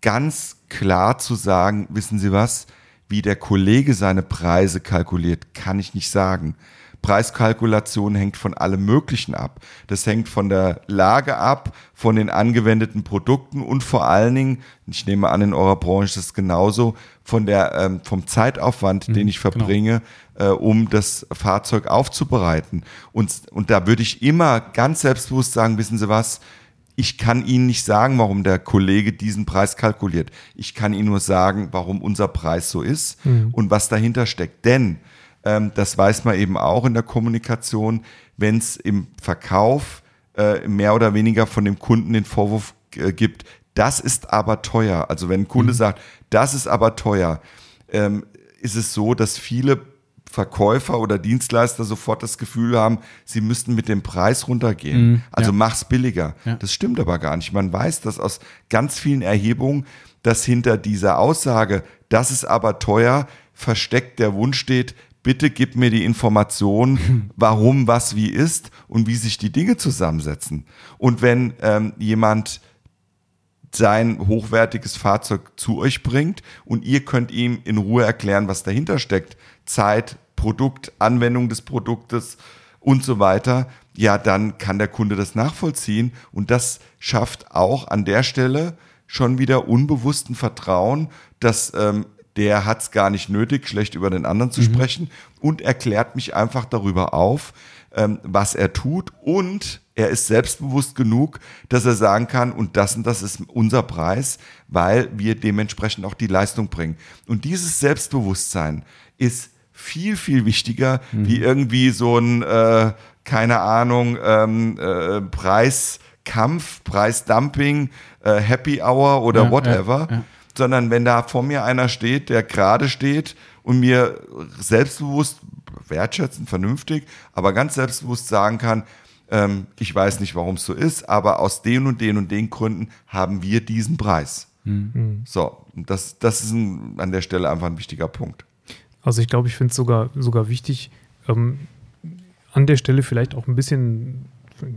[SPEAKER 3] Ganz klar zu sagen, wissen Sie was, wie der Kollege seine Preise kalkuliert, kann ich nicht sagen. Preiskalkulation hängt von allem Möglichen ab. Das hängt von der Lage ab, von den angewendeten Produkten und vor allen Dingen, ich nehme an, in eurer Branche ist es genauso, von der, ähm, vom Zeitaufwand, den ich verbringe, äh, um das Fahrzeug aufzubereiten. Und, und da würde ich immer ganz selbstbewusst sagen, wissen Sie was, ich kann Ihnen nicht sagen, warum der Kollege diesen Preis kalkuliert. Ich kann Ihnen nur sagen, warum unser Preis so ist und was dahinter steckt. Denn ähm, das weiß man eben auch in der Kommunikation, wenn es im Verkauf äh, mehr oder weniger von dem Kunden den Vorwurf äh, gibt, das ist aber teuer. Also wenn ein Kunde sagt, das ist aber teuer, ähm, ist es so, dass viele Verkäufer oder Dienstleister sofort das Gefühl haben, sie müssten mit dem Preis runtergehen.
[SPEAKER 1] Mhm,
[SPEAKER 3] also
[SPEAKER 1] ja.
[SPEAKER 3] mach's billiger.
[SPEAKER 1] Ja.
[SPEAKER 3] Das stimmt aber gar nicht. Man weiß das aus ganz vielen Erhebungen, dass hinter dieser Aussage, das ist aber teuer, versteckt der Wunsch steht, bitte gib mir die Information, warum was wie ist und wie sich die Dinge zusammensetzen. Und wenn ähm, jemand sein hochwertiges Fahrzeug zu euch bringt und ihr könnt ihm in Ruhe erklären, was dahinter steckt. Zeit, Produkt, Anwendung des Produktes und so weiter. Ja, dann kann der Kunde das nachvollziehen und das schafft auch an der Stelle schon wieder unbewussten Vertrauen, dass ähm, der hat es gar nicht nötig, schlecht über den anderen zu sprechen und erklärt mich einfach darüber auf, ähm, was er tut und er ist selbstbewusst genug, dass er sagen kann, und das und das ist unser Preis, weil wir dementsprechend auch die Leistung bringen. Und dieses Selbstbewusstsein ist viel, viel wichtiger, wie irgendwie so ein, äh, keine Ahnung, ähm, äh, Preiskampf, Preisdumping, äh, Happy Hour oder
[SPEAKER 1] Ja,
[SPEAKER 3] whatever
[SPEAKER 1] ja, ja.
[SPEAKER 3] Sondern wenn da vor mir einer steht, der gerade steht und mir selbstbewusst, wertschätzend, vernünftig, aber ganz selbstbewusst sagen kann, ähm, ich weiß nicht, warum es so ist, aber aus den und den und den Gründen haben wir diesen Preis. So, und das, das ist ein, an der Stelle einfach ein wichtiger Punkt.
[SPEAKER 2] Also ich glaube, ich finde es sogar, sogar wichtig, ähm, an der Stelle vielleicht auch ein bisschen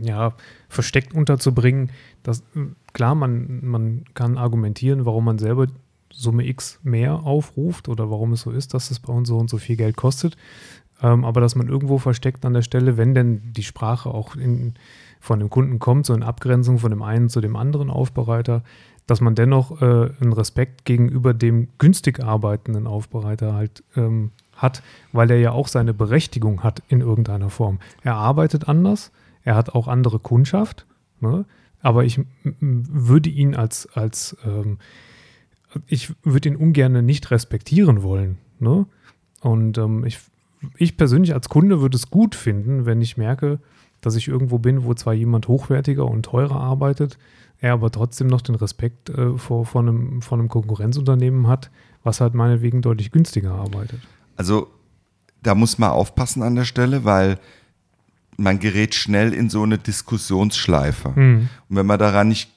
[SPEAKER 2] ja, versteckt unterzubringen, dass äh, klar, man, man kann argumentieren, warum man selber Summe X mehr aufruft oder warum es so ist, dass es bei uns so und so viel Geld kostet. Ähm, aber dass man irgendwo versteckt an der Stelle, wenn denn die Sprache auch in, von dem Kunden kommt, so in Abgrenzung von dem einen zu dem anderen Aufbereiter, dass man dennoch äh, einen Respekt gegenüber dem günstig arbeitenden Aufbereiter halt ähm, hat, weil er ja auch seine Berechtigung hat in irgendeiner Form. Er arbeitet anders, er hat auch andere Kundschaft, ne? aber ich würde ihn als, als ähm, ich würde ihn ungern nicht respektieren wollen. Ne? Und ähm, ich, ich persönlich als Kunde würde es gut finden, wenn ich merke, dass ich irgendwo bin, wo zwar jemand hochwertiger und teurer arbeitet, er aber trotzdem noch den Respekt äh, vor, vor, einem, vor einem Konkurrenzunternehmen hat, was halt meinetwegen deutlich günstiger arbeitet.
[SPEAKER 3] Also da muss man aufpassen an der Stelle, weil man gerät schnell in so eine Diskussionsschleife. Und wenn man daran nicht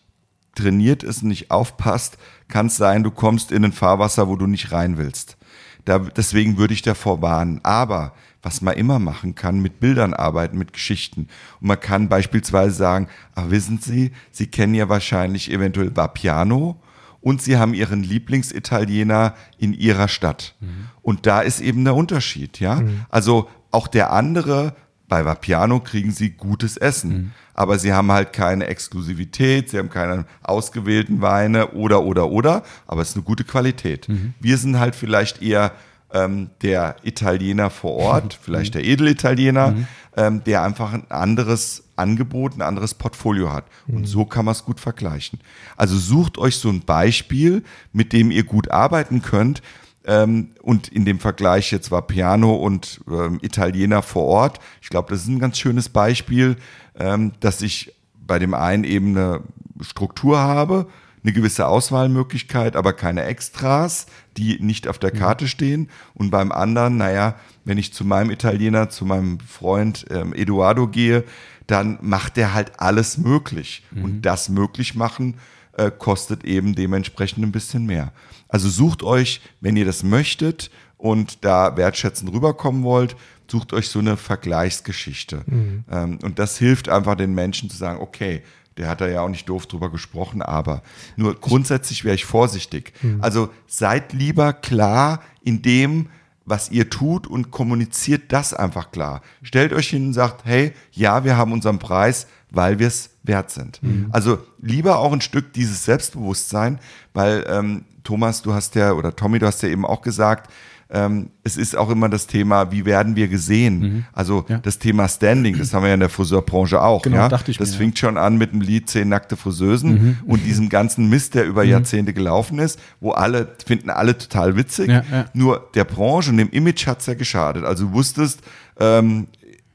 [SPEAKER 3] trainiert ist und nicht aufpasst, kann es sein, du kommst in ein Fahrwasser, wo du nicht rein willst. Da, deswegen würde ich davor warnen. Aber was man immer machen kann, mit Bildern arbeiten, mit Geschichten. Und man kann beispielsweise sagen, ach wissen Sie, Sie kennen ja wahrscheinlich eventuell Vapiano und Sie haben Ihren Lieblingsitaliener in Ihrer Stadt. Und da ist eben der Unterschied, ja. Also auch der andere, bei Vapiano kriegen Sie gutes Essen. Aber Sie haben halt keine Exklusivität, Sie haben keine ausgewählten Weine oder, oder, oder. Aber es ist eine gute Qualität. Wir sind halt vielleicht eher ähm, der Italiener vor Ort, vielleicht der Edelitaliener, ähm, der einfach ein anderes Angebot, ein anderes Portfolio hat. Und so kann man es gut vergleichen. Also sucht euch so ein Beispiel, mit dem ihr gut arbeiten könnt. Ähm, und in dem Vergleich jetzt war Piano und ähm, Italiener vor Ort. Ich glaube, das ist ein ganz schönes Beispiel, ähm, dass ich bei dem einen eben eine Struktur habe, eine gewisse Auswahlmöglichkeit, aber keine Extras, die nicht auf der
[SPEAKER 2] Mhm.
[SPEAKER 3] Karte stehen. Und beim anderen, naja, wenn ich zu meinem Italiener, zu meinem Freund ähm, Eduardo gehe, dann macht der halt alles möglich.
[SPEAKER 2] Mhm.
[SPEAKER 3] Und das möglich machen äh, kostet eben dementsprechend ein bisschen mehr. Also sucht euch, wenn ihr das möchtet und da wertschätzend rüberkommen wollt, sucht euch so eine Vergleichsgeschichte. Ähm, und das hilft einfach den Menschen zu sagen, okay, der hat da ja auch nicht doof drüber gesprochen, aber nur grundsätzlich wäre ich vorsichtig. Also seid lieber klar in dem, was ihr tut und kommuniziert das einfach klar. Stellt euch hin und sagt, hey, ja, wir haben unseren Preis, weil wir es wert sind. Also lieber auch ein Stück dieses Selbstbewusstsein, weil ähm, Thomas, du hast ja, oder Tommy, du hast ja eben auch gesagt, ähm, es ist auch immer das Thema, wie werden wir gesehen? Also
[SPEAKER 1] Mhm. Ja.
[SPEAKER 3] das Thema Standing, das haben wir ja in der Friseurbranche auch.
[SPEAKER 1] Genau,
[SPEAKER 3] ja?
[SPEAKER 1] dachte ich
[SPEAKER 3] das
[SPEAKER 1] mir, ja.
[SPEAKER 3] fängt schon an mit dem Lied Zehn nackte Friseusen
[SPEAKER 1] Mhm.
[SPEAKER 3] und diesem ganzen Mist, der über Jahrzehnte gelaufen ist, wo alle, finden alle total witzig.
[SPEAKER 1] Ja, ja.
[SPEAKER 3] Nur der Branche und dem Image hat's ja geschadet. Also du wusstest, ähm,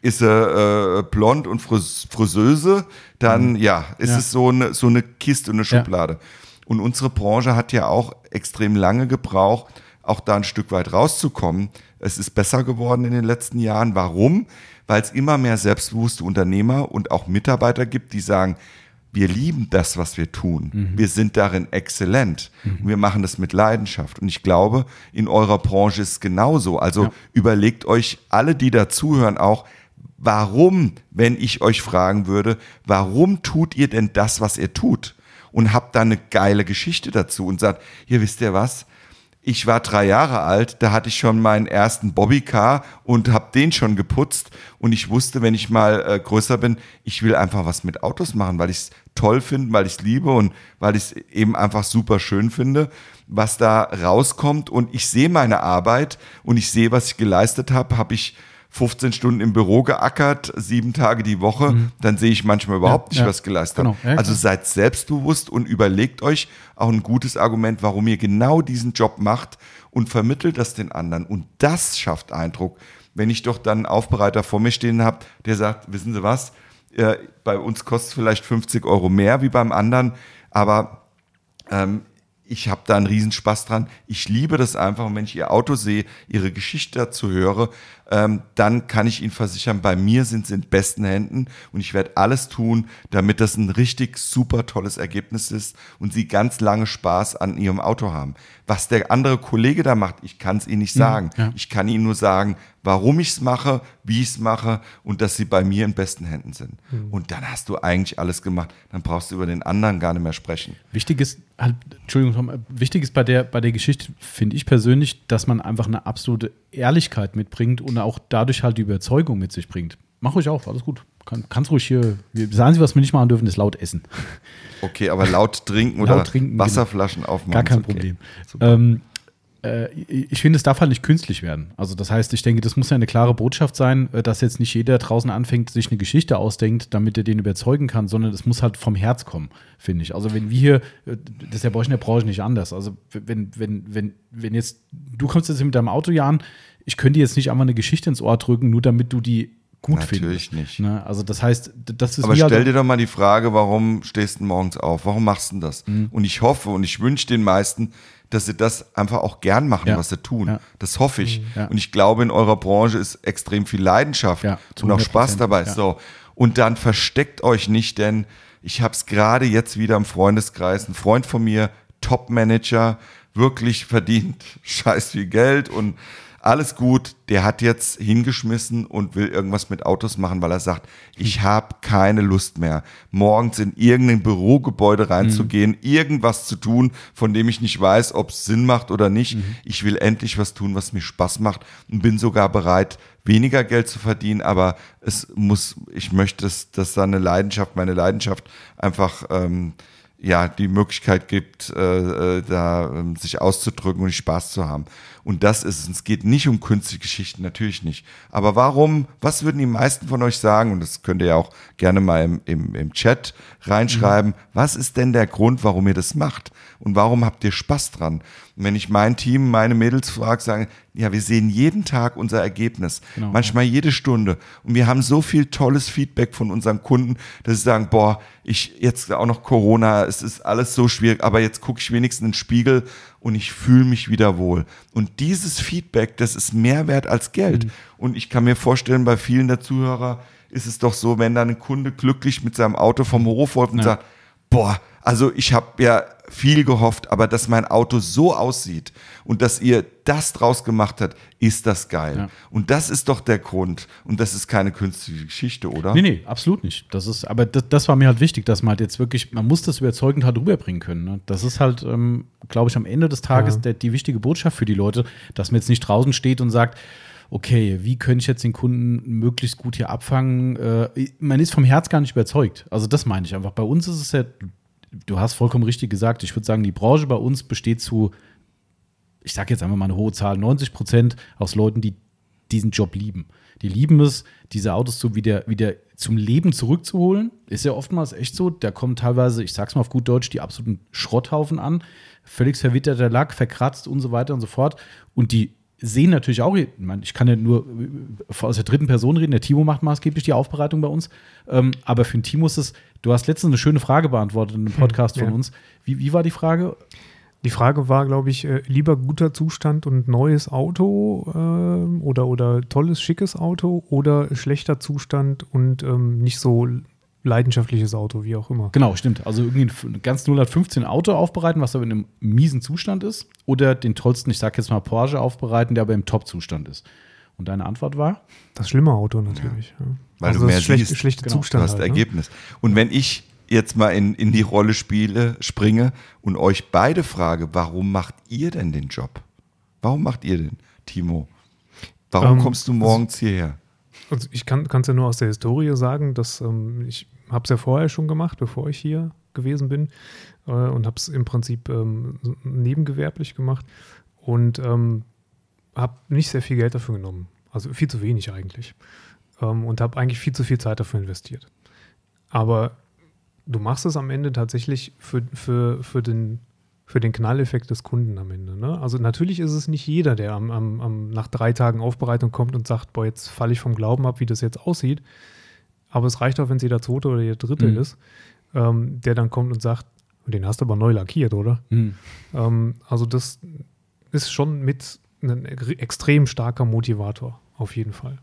[SPEAKER 3] ist er äh, blond und fris Friseuse, dann ja, ist
[SPEAKER 1] Mhm. Ja.
[SPEAKER 3] es so eine, so eine Kiste und eine
[SPEAKER 1] Ja.
[SPEAKER 3] Schublade. Und unsere Branche hat ja auch extrem lange gebraucht, auch da ein Stück weit rauszukommen. Es ist besser geworden in den letzten Jahren. Warum? Weil es immer mehr selbstbewusste Unternehmer und auch Mitarbeiter gibt, die sagen, wir lieben das, was wir tun.
[SPEAKER 1] Mhm.
[SPEAKER 3] Wir sind darin exzellent. Und wir machen das mit Leidenschaft. Und ich glaube, in eurer Branche ist es genauso. Also
[SPEAKER 1] Ja.
[SPEAKER 3] überlegt euch alle, die da zuhören, auch, warum, wenn ich euch fragen würde, warum tut ihr denn das, was ihr tut? Und habt da eine geile Geschichte dazu und sagt, hier wisst ihr was? Ich war drei Jahre alt, da hatte ich schon meinen ersten Bobbycar und habe den schon geputzt. Und ich wusste, wenn ich mal äh, größer bin, ich will einfach was mit Autos machen, weil ich es toll finde, weil ich es liebe und weil ich es eben einfach super schön finde, was da rauskommt. Und ich sehe meine Arbeit und ich sehe, was ich geleistet habe. Habe ich 15 Stunden im Büro geackert, sieben Tage die Woche, dann sehe ich manchmal überhaupt nicht,
[SPEAKER 1] ja.
[SPEAKER 3] was geleistet
[SPEAKER 1] Genau.
[SPEAKER 3] habe.
[SPEAKER 1] Ja,
[SPEAKER 3] also seid selbstbewusst und überlegt euch auch ein gutes Argument, warum ihr genau diesen Job macht und vermittelt das den anderen. Und das schafft Eindruck. Wenn ich doch dann einen Aufbereiter vor mir stehen habe, der sagt, wissen Sie was, äh, bei uns kostet es vielleicht 50 Euro mehr wie beim anderen, aber ähm, ich habe da einen Riesenspaß dran. Ich liebe das einfach. Und wenn ich ihr Auto sehe, ihre Geschichte dazu höre, ähm, dann kann ich Ihnen versichern, bei mir sind sie in besten Händen und ich werde alles tun, damit das ein richtig super tolles Ergebnis ist und Sie ganz lange Spaß an Ihrem Auto haben. Was der andere Kollege da macht, ich kann es Ihnen nicht sagen.
[SPEAKER 1] ja.
[SPEAKER 3] Ich kann Ihnen nur sagen, warum ich es mache, wie ich es mache und dass Sie bei mir in besten Händen sind. Und dann hast du eigentlich alles gemacht. Dann brauchst du über den anderen gar nicht mehr sprechen.
[SPEAKER 1] Wichtig ist, halt, Entschuldigung, Tom, wichtig ist bei der, bei der Geschichte, finde ich persönlich, dass man einfach eine absolute Ehrlichkeit mitbringt und auch dadurch halt die Überzeugung mit sich bringt. Mach ruhig auf, alles gut. Kann, kannst ruhig hier. Wir, das Einzige, was wir nicht machen dürfen, ist laut essen.
[SPEAKER 3] Okay, aber laut trinken oder
[SPEAKER 1] Laut trinken, genau.
[SPEAKER 3] Wasserflaschen aufmachen.
[SPEAKER 1] Gar kein
[SPEAKER 3] okay.
[SPEAKER 1] Problem. Ähm, äh, ich finde, es darf halt nicht künstlich werden. Also, das heißt, ich denke, das muss ja eine klare Botschaft sein, äh, dass jetzt nicht jeder draußen anfängt, sich eine Geschichte ausdenkt, damit er den überzeugen kann, sondern es muss halt vom Herz kommen, finde ich. Also, wenn wir hier, äh, das ist ja bei euch in der Branche nicht anders. Also, wenn, wenn, wenn, wenn jetzt, du kommst jetzt mit deinem Auto, Jan, ich könnte dir jetzt nicht einfach eine Geschichte ins Ohr drücken, nur damit du die gut
[SPEAKER 3] Natürlich
[SPEAKER 1] findest.
[SPEAKER 3] nicht.
[SPEAKER 1] Ne? Also, das heißt, das ist
[SPEAKER 3] Aber
[SPEAKER 1] wie halt-
[SPEAKER 3] stell dir doch mal die Frage, warum stehst du morgens auf? Warum machst du denn das?
[SPEAKER 1] Mhm.
[SPEAKER 3] Und ich hoffe und ich wünsche den meisten, dass sie das einfach auch gern machen,
[SPEAKER 1] Ja.
[SPEAKER 3] was sie tun.
[SPEAKER 1] Ja. Mhm.
[SPEAKER 3] Das hoffe ich.
[SPEAKER 1] Ja.
[SPEAKER 3] Und ich glaube, in eurer Branche ist extrem viel Leidenschaft und auch Spaß
[SPEAKER 1] 100%,
[SPEAKER 3] dabei. So. Und dann versteckt euch nicht, denn ich habe es gerade jetzt wieder im Freundeskreis. Ein Freund von mir, Top-Manager, wirklich verdient scheiß viel Geld und alles gut, der hat jetzt hingeschmissen und will irgendwas mit Autos machen, weil er sagt, ich habe keine Lust mehr, morgens in irgendein Bürogebäude reinzugehen, irgendwas zu tun, von dem ich nicht weiß, ob es Sinn macht oder nicht. Ich will endlich was tun, was mir Spaß macht und bin sogar bereit, weniger Geld zu verdienen, aber es muss, ich möchte, dass, dass da eine Leidenschaft, meine Leidenschaft einfach ähm, ja, die Möglichkeit gibt, äh, äh, da ähm, sich auszudrücken und Spaß zu haben. Und das ist es. Es geht nicht um künstliche Geschichten, natürlich nicht. Aber warum, was würden die meisten von euch sagen, und das könnt ihr ja auch gerne mal im, im, im Chat reinschreiben, was ist denn der Grund, warum ihr das macht? Und warum habt ihr Spaß dran? Und wenn ich mein Team, meine Mädels frage, sagen, ja, wir sehen jeden Tag unser Ergebnis,
[SPEAKER 1] Genau.
[SPEAKER 3] manchmal jede Stunde. Und wir haben so viel tolles Feedback von unseren Kunden, dass sie sagen, boah, ich jetzt auch noch Corona, es ist alles so schwierig, aber jetzt gucke ich wenigstens in den Spiegel und ich fühle mich wieder wohl. Und dieses Feedback, das ist mehr wert als Geld. Mhm. Und ich kann mir vorstellen, bei vielen der Zuhörer ist es doch so, wenn dann ein Kunde glücklich mit seinem Auto vom Hof läuft und ja. sagt, boah, also ich habe ja viel gehofft, aber dass mein Auto so aussieht und dass ihr das draus gemacht habt, ist das geil. Ja. Und das ist doch der Grund. Und das ist keine künstliche Geschichte, oder?
[SPEAKER 1] Nee, nee, absolut nicht. Das ist, aber das, das war mir halt wichtig, dass man halt jetzt wirklich, man muss das überzeugend halt rüberbringen können. Ne? Das ist halt, ähm, glaube ich, am Ende des Tages ja. der, die wichtige Botschaft für die Leute, dass man jetzt nicht draußen steht und sagt, okay, wie könnte ich jetzt den Kunden möglichst gut hier abfangen? Äh, man ist vom Herz gar nicht überzeugt. Also das meine ich einfach. Bei uns ist es ja, du hast vollkommen richtig gesagt, ich würde sagen, die Branche bei uns besteht zu, ich sage jetzt einfach mal eine hohe Zahl, 90 Prozent aus Leuten, die diesen Job lieben. Die lieben es, diese Autos so wieder, wieder zum Leben zurückzuholen. Ist ja oftmals echt so. Da kommen teilweise, ich sag's mal auf gut Deutsch, die absoluten Schrotthaufen an. Völlig verwitterter Lack, verkratzt und so weiter und so fort. Und die sehen natürlich auch, ich kann ja nur aus der dritten Person reden, der Timo macht maßgeblich die Aufbereitung bei uns. Ähm, aber für den Timo ist es, du hast letztens eine schöne Frage beantwortet in einem hm, Podcast hm, ja. von uns. Wie, wie war die Frage?
[SPEAKER 2] Die Frage war, glaube ich, äh, lieber guter Zustand und neues Auto äh, oder, oder tolles, schickes Auto oder schlechter Zustand und ähm, nicht so leidenschaftliches Auto, wie auch immer.
[SPEAKER 1] Genau, stimmt. Also irgendwie ein ganz 015 Auto aufbereiten, was aber in einem miesen Zustand ist, oder den tollsten, ich sag jetzt mal Porsche aufbereiten, der aber im Top-Zustand ist. Und deine Antwort war?
[SPEAKER 2] Das schlimme Auto natürlich. Ja.
[SPEAKER 3] Weil also du mehr schlecht, siehst, schlechte genau. Zustand. Du hast halt, ne? Ergebnis. Ne? Und wenn ich jetzt mal in, in die Rolle spiele, springe und euch beide frage, warum macht ihr denn den Job? Warum macht ihr den, Timo? Warum ähm, kommst du morgens hierher?
[SPEAKER 2] Also ich kann es ja nur aus der Historie sagen, dass ähm, ich habe es ja vorher schon gemacht, bevor ich hier gewesen bin äh, und habe es im Prinzip ähm, nebengewerblich gemacht und ähm, habe nicht sehr viel Geld dafür genommen, also viel zu wenig eigentlich ähm, und habe eigentlich viel zu viel Zeit dafür investiert. Aber du machst es am Ende tatsächlich für, für, für den für den Knalleffekt des Kunden am Ende. Ne? Also natürlich ist es nicht jeder, der am, am, am, nach drei Tagen Aufbereitung kommt und sagt, boah, jetzt falle ich vom Glauben ab, wie das jetzt aussieht. Aber es reicht auch, wenn es jeder zweite oder jeder dritte mhm. ist, ähm, der dann kommt und sagt, den hast du aber neu lackiert, oder? Mhm. Ähm, also das ist schon mit ein extrem starker Motivator, auf jeden Fall.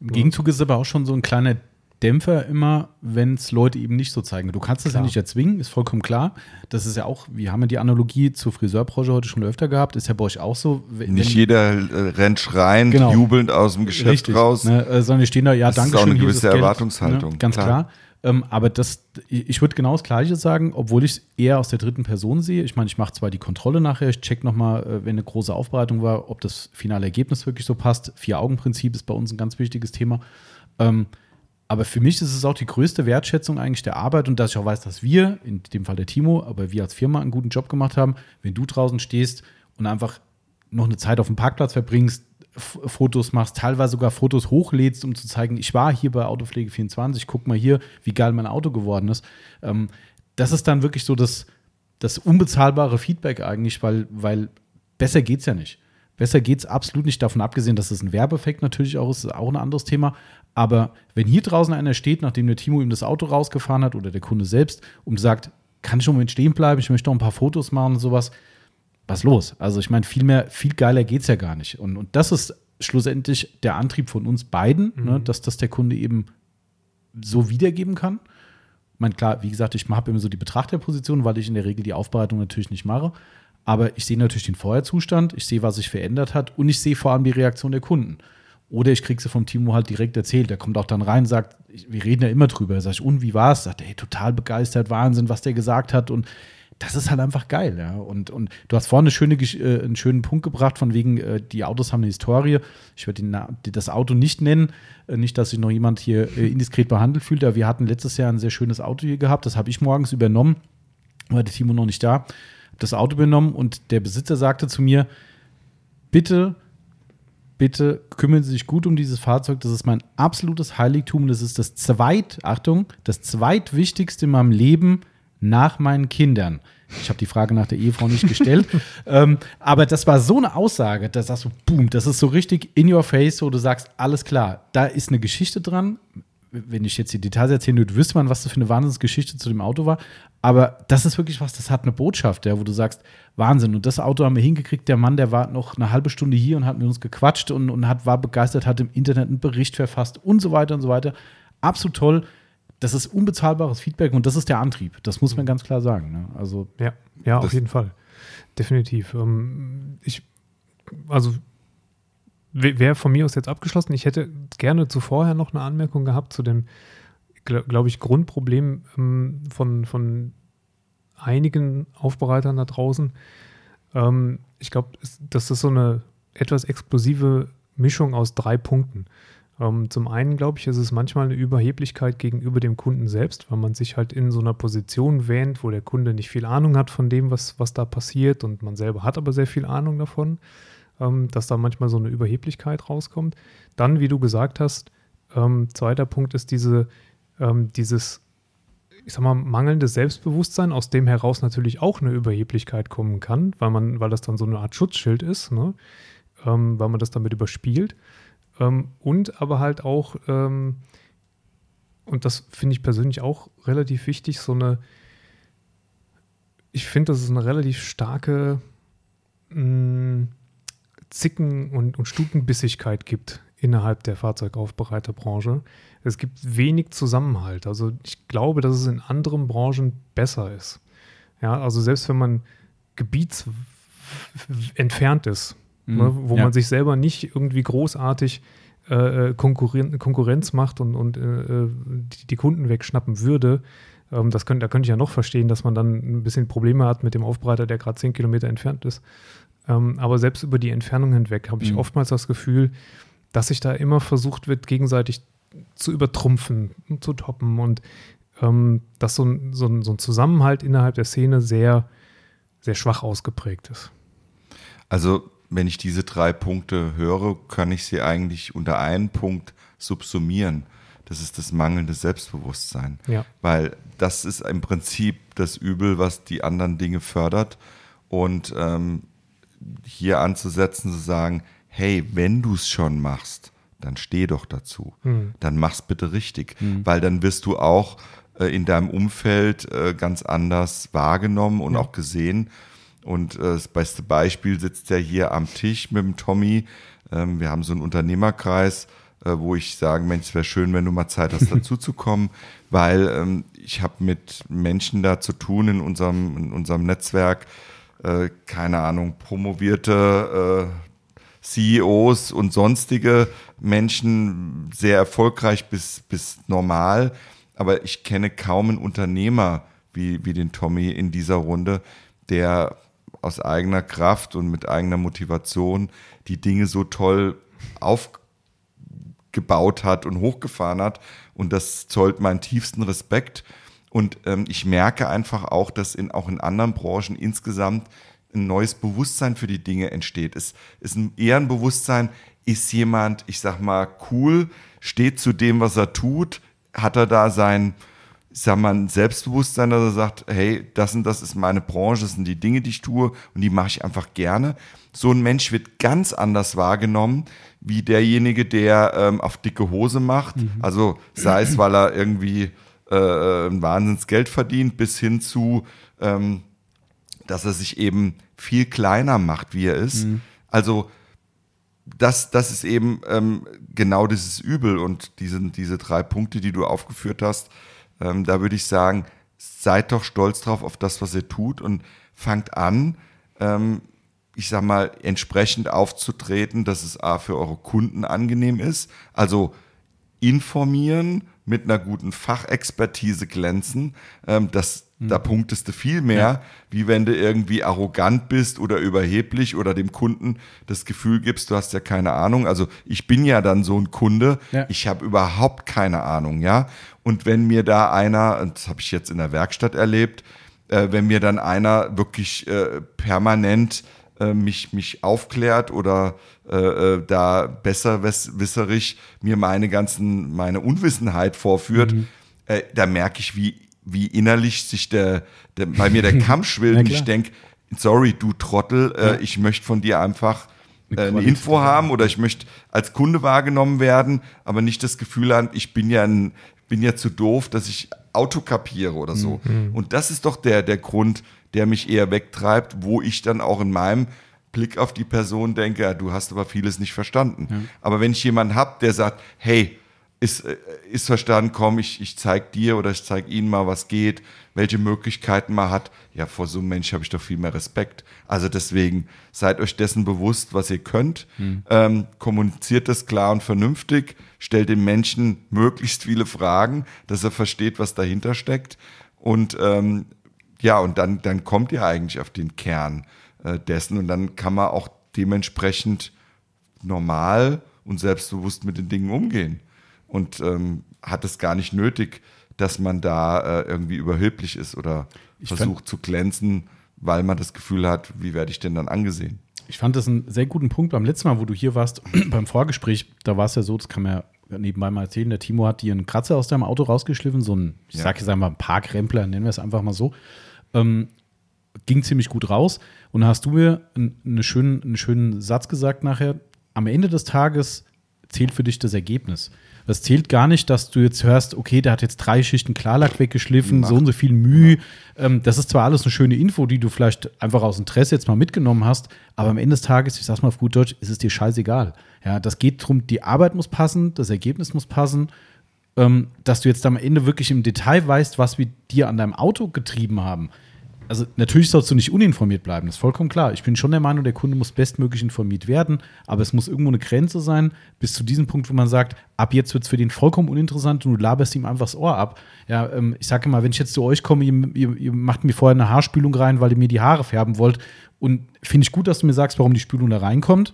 [SPEAKER 1] Im Gegenzug ist aber auch schon so ein kleiner Dämpfer immer, wenn es Leute eben nicht so zeigen. Du kannst das ja nicht erzwingen, ist vollkommen klar. Das ist ja auch, wir haben ja die Analogie zur Friseurbranche heute schon öfter gehabt, ist ja bei euch auch so.
[SPEAKER 3] Wenn, nicht jeder äh, rennt schreiend, genau. jubelnd aus dem Geschäft Richtig, raus.
[SPEAKER 1] Ne, äh, sondern die stehen da, ja, danke schön. Das ist
[SPEAKER 3] auch eine gewisse Erwartungshaltung.
[SPEAKER 1] Ne, ganz klar. klar. Ähm, aber das, ich würde genau das Gleiche sagen, obwohl ich es eher aus der dritten Person sehe. Ich meine, ich mache zwar die Kontrolle nachher, ich check nochmal, äh, wenn eine große Aufbereitung war, ob das finale Ergebnis wirklich so passt. Vier-Augen-Prinzip ist bei uns ein ganz wichtiges Thema. Ähm, aber für mich ist es auch die größte Wertschätzung eigentlich der Arbeit und dass ich auch weiß, dass wir, in dem Fall der Timo, aber wir als Firma einen guten Job gemacht haben, wenn du draußen stehst und einfach noch eine Zeit auf dem Parkplatz verbringst, Fotos machst, teilweise sogar Fotos hochlädst, um zu zeigen, ich war hier bei Autopflege 24, guck mal hier, wie geil mein Auto geworden ist. Ähm, das ist dann wirklich so das, das unbezahlbare Feedback eigentlich, weil, weil besser es ja nicht. Besser geht es absolut nicht, davon abgesehen, dass es ein Werbeeffekt natürlich auch ist, ist auch ein anderes Thema. Aber wenn hier draußen einer steht, nachdem der Timo ihm das Auto rausgefahren hat oder der Kunde selbst und sagt, kann ich im Moment stehen bleiben, ich möchte noch ein paar Fotos machen und sowas, was los? Also ich meine, viel mehr, viel geiler geht es ja gar nicht. Und, und das ist schlussendlich der Antrieb von uns beiden, mhm. ne, dass das der Kunde eben so wiedergeben kann. Ich meine, klar, wie gesagt, ich habe immer so die Betrachterposition, weil ich in der Regel die Aufbereitung natürlich nicht mache. Aber ich sehe natürlich den Vorherzustand, ich sehe, was sich verändert hat und ich sehe vor allem die Reaktion der Kunden. Oder ich kriege sie vom Timo halt direkt erzählt. Der kommt auch dann rein, sagt, wir reden ja immer drüber. Sag ich, und wie war es? Sagt hey, total begeistert, Wahnsinn, was der gesagt hat. Und das ist halt einfach geil, ja. Und, und du hast vorhin eine schöne, äh, einen schönen Punkt gebracht, von wegen, äh, die Autos haben eine Historie. Ich werde das Auto nicht nennen, äh, nicht, dass sich noch jemand hier äh, indiskret behandelt fühlt, aber wir hatten letztes Jahr ein sehr schönes Auto hier gehabt. Das habe ich morgens übernommen, war der Timo noch nicht da das Auto benommen und der Besitzer sagte zu mir, bitte, bitte kümmern Sie sich gut um dieses Fahrzeug. Das ist mein absolutes Heiligtum. Das ist das zweit, Achtung, das zweitwichtigste in meinem Leben nach meinen Kindern. Ich habe die Frage nach der Ehefrau nicht gestellt. ähm, aber das war so eine Aussage, dass sagst du, boom, das ist so richtig in your face, wo du sagst, alles klar, da ist eine Geschichte dran. Wenn ich jetzt die Details erzählen würde, wüsste man, was das für eine Wahnsinnsgeschichte zu dem Auto war. Aber das ist wirklich was, das hat eine Botschaft, ja, wo du sagst, Wahnsinn. Und das Auto haben wir hingekriegt. Der Mann, der war noch eine halbe Stunde hier und hat mit uns gequatscht und, und hat, war begeistert, hat im Internet einen Bericht verfasst und so weiter und so weiter. Absolut toll. Das ist unbezahlbares Feedback und das ist der Antrieb. Das muss man ganz klar sagen. Ne? Also,
[SPEAKER 2] ja, ja, auf jeden Fall. Definitiv. Ähm, ich, also wäre von mir aus jetzt abgeschlossen. Ich hätte gerne zuvorher noch eine Anmerkung gehabt zu dem, glaube ich, Grundproblem ähm, von, von einigen Aufbereitern da draußen. Ähm, ich glaube, das ist so eine etwas explosive Mischung aus drei Punkten. Ähm, zum einen, glaube ich, ist es manchmal eine Überheblichkeit gegenüber dem Kunden selbst, weil man sich halt in so einer Position wähnt, wo der Kunde nicht viel Ahnung hat von dem, was, was da passiert und man selber hat aber sehr viel Ahnung davon ähm, dass da manchmal so eine Überheblichkeit rauskommt. Dann, wie du gesagt hast, ähm, zweiter Punkt ist diese, ähm, dieses, ich sag mal, mangelnde Selbstbewusstsein, aus dem heraus natürlich auch eine Überheblichkeit kommen kann, weil man, weil das dann so eine Art Schutzschild ist, ne? Ähm, weil man das damit überspielt. Ähm, und aber halt auch, ähm, und das finde ich persönlich auch relativ wichtig, so eine, ich finde, das ist eine relativ starke mh, mm, Zicken und, und Stutenbissigkeit gibt innerhalb der Fahrzeugaufbereiterbranche. Es gibt wenig Zusammenhalt. Also ich glaube, dass es in anderen Branchen besser ist. Ja, also selbst wenn man gebietsentfernt ist, mhm, ne, wo ja. man sich selber nicht irgendwie großartig äh, äh Konkurren Konkurrenz macht und, und äh, äh, die, die, Kunden wegschnappen würde, ähm, das könnt, da könnte ich ja noch verstehen, dass man dann ein bisschen Probleme hat mit dem Aufbereiter, der gerade zehn Kilometer entfernt ist. Ähm, aber selbst über die Entfernung hinweg habe ich mhm. oftmals das Gefühl, dass sich da immer versucht wird, gegenseitig zu übertrumpfen, zu toppen und ähm, dass so ein, so, ein, so ein Zusammenhalt innerhalb der Szene sehr, sehr schwach ausgeprägt ist.
[SPEAKER 3] Also, wenn ich diese drei Punkte höre, kann ich sie eigentlich unter einen Punkt subsumieren. Das ist das mangelnde Selbstbewusstsein. Ja. Weil das ist im Prinzip das Übel, was die anderen Dinge fördert. Und ähm, hier anzusetzen, zu sagen, hey, wenn du es schon machst, dann steh doch dazu. Mhm. Dann mach's bitte richtig, mhm. weil dann wirst du auch äh, in deinem Umfeld äh, ganz anders wahrgenommen und ja. auch gesehen. Und äh, das beste Beispiel sitzt ja hier am Tisch mit dem Tommy. Ähm, wir haben so einen Unternehmerkreis, äh, wo ich sage, Mensch, es wäre schön, wenn du mal Zeit hast, dazuzukommen, weil ähm, ich habe mit Menschen da zu tun in unserem, in unserem Netzwerk, äh, keine Ahnung, promovierte äh, CEOs und sonstige Menschen, sehr erfolgreich bis, bis normal. Aber ich kenne kaum einen Unternehmer wie, wie den Tommy in dieser Runde, der aus eigener Kraft und mit eigener Motivation die Dinge so toll aufgebaut hat und hochgefahren hat. Und das zollt meinen tiefsten Respekt. Und ähm, ich merke einfach auch, dass in, auch in anderen Branchen insgesamt ein neues Bewusstsein für die Dinge entsteht. Es ist ein, eher ein Bewusstsein, ist jemand, ich sag mal, cool, steht zu dem, was er tut, hat er da sein, ich sag mal, ein Selbstbewusstsein, dass er sagt, hey, das und das ist meine Branche, das sind die Dinge, die ich tue und die mache ich einfach gerne. So ein Mensch wird ganz anders wahrgenommen, wie derjenige, der ähm, auf dicke Hose macht. Mhm. Also sei es, weil er irgendwie äh, ein Wahnsinnsgeld verdient, bis hin zu, ähm, dass er sich eben viel kleiner macht, wie er ist. Mhm. Also das, das ist eben ähm, genau dieses Übel und diese, diese drei Punkte, die du aufgeführt hast, ähm, da würde ich sagen, seid doch stolz drauf auf das, was ihr tut und fangt an, ähm, ich sag mal, entsprechend aufzutreten, dass es A für eure Kunden angenehm ist. Also informieren, mit einer guten Fachexpertise glänzen. Ähm, das, mhm. Da punktest du viel mehr, ja. wie wenn du irgendwie arrogant bist oder überheblich oder dem Kunden das Gefühl gibst, du hast ja keine Ahnung. Also ich bin ja dann so ein Kunde, ja. ich habe überhaupt keine Ahnung, ja. Und wenn mir da einer, das habe ich jetzt in der Werkstatt erlebt, äh, wenn mir dann einer wirklich äh, permanent äh, mich, mich aufklärt oder äh, äh da besser wisserig mir meine ganzen, meine Unwissenheit vorführt, mhm. äh, da merke ich, wie, wie innerlich sich der, der bei mir der Kamm schwillt und ich denke, sorry, du Trottel, äh, ja. ich möchte von dir einfach eine Info haben oder ich möchte als Kunde wahrgenommen werden, aber nicht das Gefühl haben, ich bin ja, ein, bin ja zu doof, dass ich Auto kapiere oder so. Mhm. Und das ist doch der, der Grund, der mich eher wegtreibt, wo ich dann auch in meinem Blick auf die Person denke, ja, du hast aber vieles nicht verstanden. Ja. Aber wenn ich jemanden habe, der sagt, hey, ist, äh, ist verstanden, komm, ich, ich zeig dir oder ich zeig Ihnen mal, was geht, welche Möglichkeiten man hat. Ja, vor so einem Mensch habe ich doch viel mehr Respekt. Also deswegen seid euch dessen bewusst, was ihr könnt. Hm. Ähm, kommuniziert das klar und vernünftig. Stellt dem Menschen möglichst viele Fragen, dass er versteht, was dahinter steckt. Und ähm, ja, und dann, dann kommt ihr eigentlich auf den Kern äh, dessen und dann kann man auch dementsprechend normal und selbstbewusst mit den Dingen umgehen und ähm, hat es gar nicht nötig, dass man da äh, irgendwie überheblich ist oder ich versucht zu glänzen, weil man das Gefühl hat, wie werde ich denn dann angesehen?
[SPEAKER 1] Ich fand das einen sehr guten Punkt beim letzten Mal, wo du hier warst, beim Vorgespräch. Da war es ja so, das kann man ja nebenbei mal erzählen. Der Timo hat dir einen Kratzer aus deinem Auto rausgeschliffen, so ein, ich ja. sag jetzt einmal, Parkrempler, nennen wir es einfach mal so. Ähm, ging ziemlich gut raus. Und da hast du mir einen, schönen, einen schönen Satz gesagt nachher. Am Ende des Tages zählt für dich das Ergebnis. Das zählt gar nicht, dass du jetzt hörst, okay, der hat jetzt drei Schichten Klarlack weggeschliffen, so und so viel Mühe. Ähm, das ist zwar alles eine schöne Info, die du vielleicht einfach aus Interesse jetzt mal mitgenommen hast, aber am Ende des Tages, ich sag's mal auf gut Deutsch, ist es dir scheißegal. Ja, das geht darum, die Arbeit muss passen, das Ergebnis muss passen. Ähm, dass du jetzt am Ende wirklich im Detail weißt, was wir dir an deinem Auto getrieben haben also natürlich sollst du nicht uninformiert bleiben, das ist vollkommen klar. Ich bin schon der Meinung, der Kunde muss bestmöglich informiert werden, aber es muss irgendwo eine Grenze sein, bis zu diesem Punkt, wo man sagt, ab jetzt wird es für den vollkommen uninteressant und du laberst ihm einfach das Ohr ab. Ja, ähm, ich sage immer, wenn ich jetzt zu euch komme, ihr, ihr, ihr, macht mir vorher eine Haarspülung rein, weil ihr mir die Haare färben wollt und finde ich gut, dass du mir sagst, warum die Spülung da reinkommt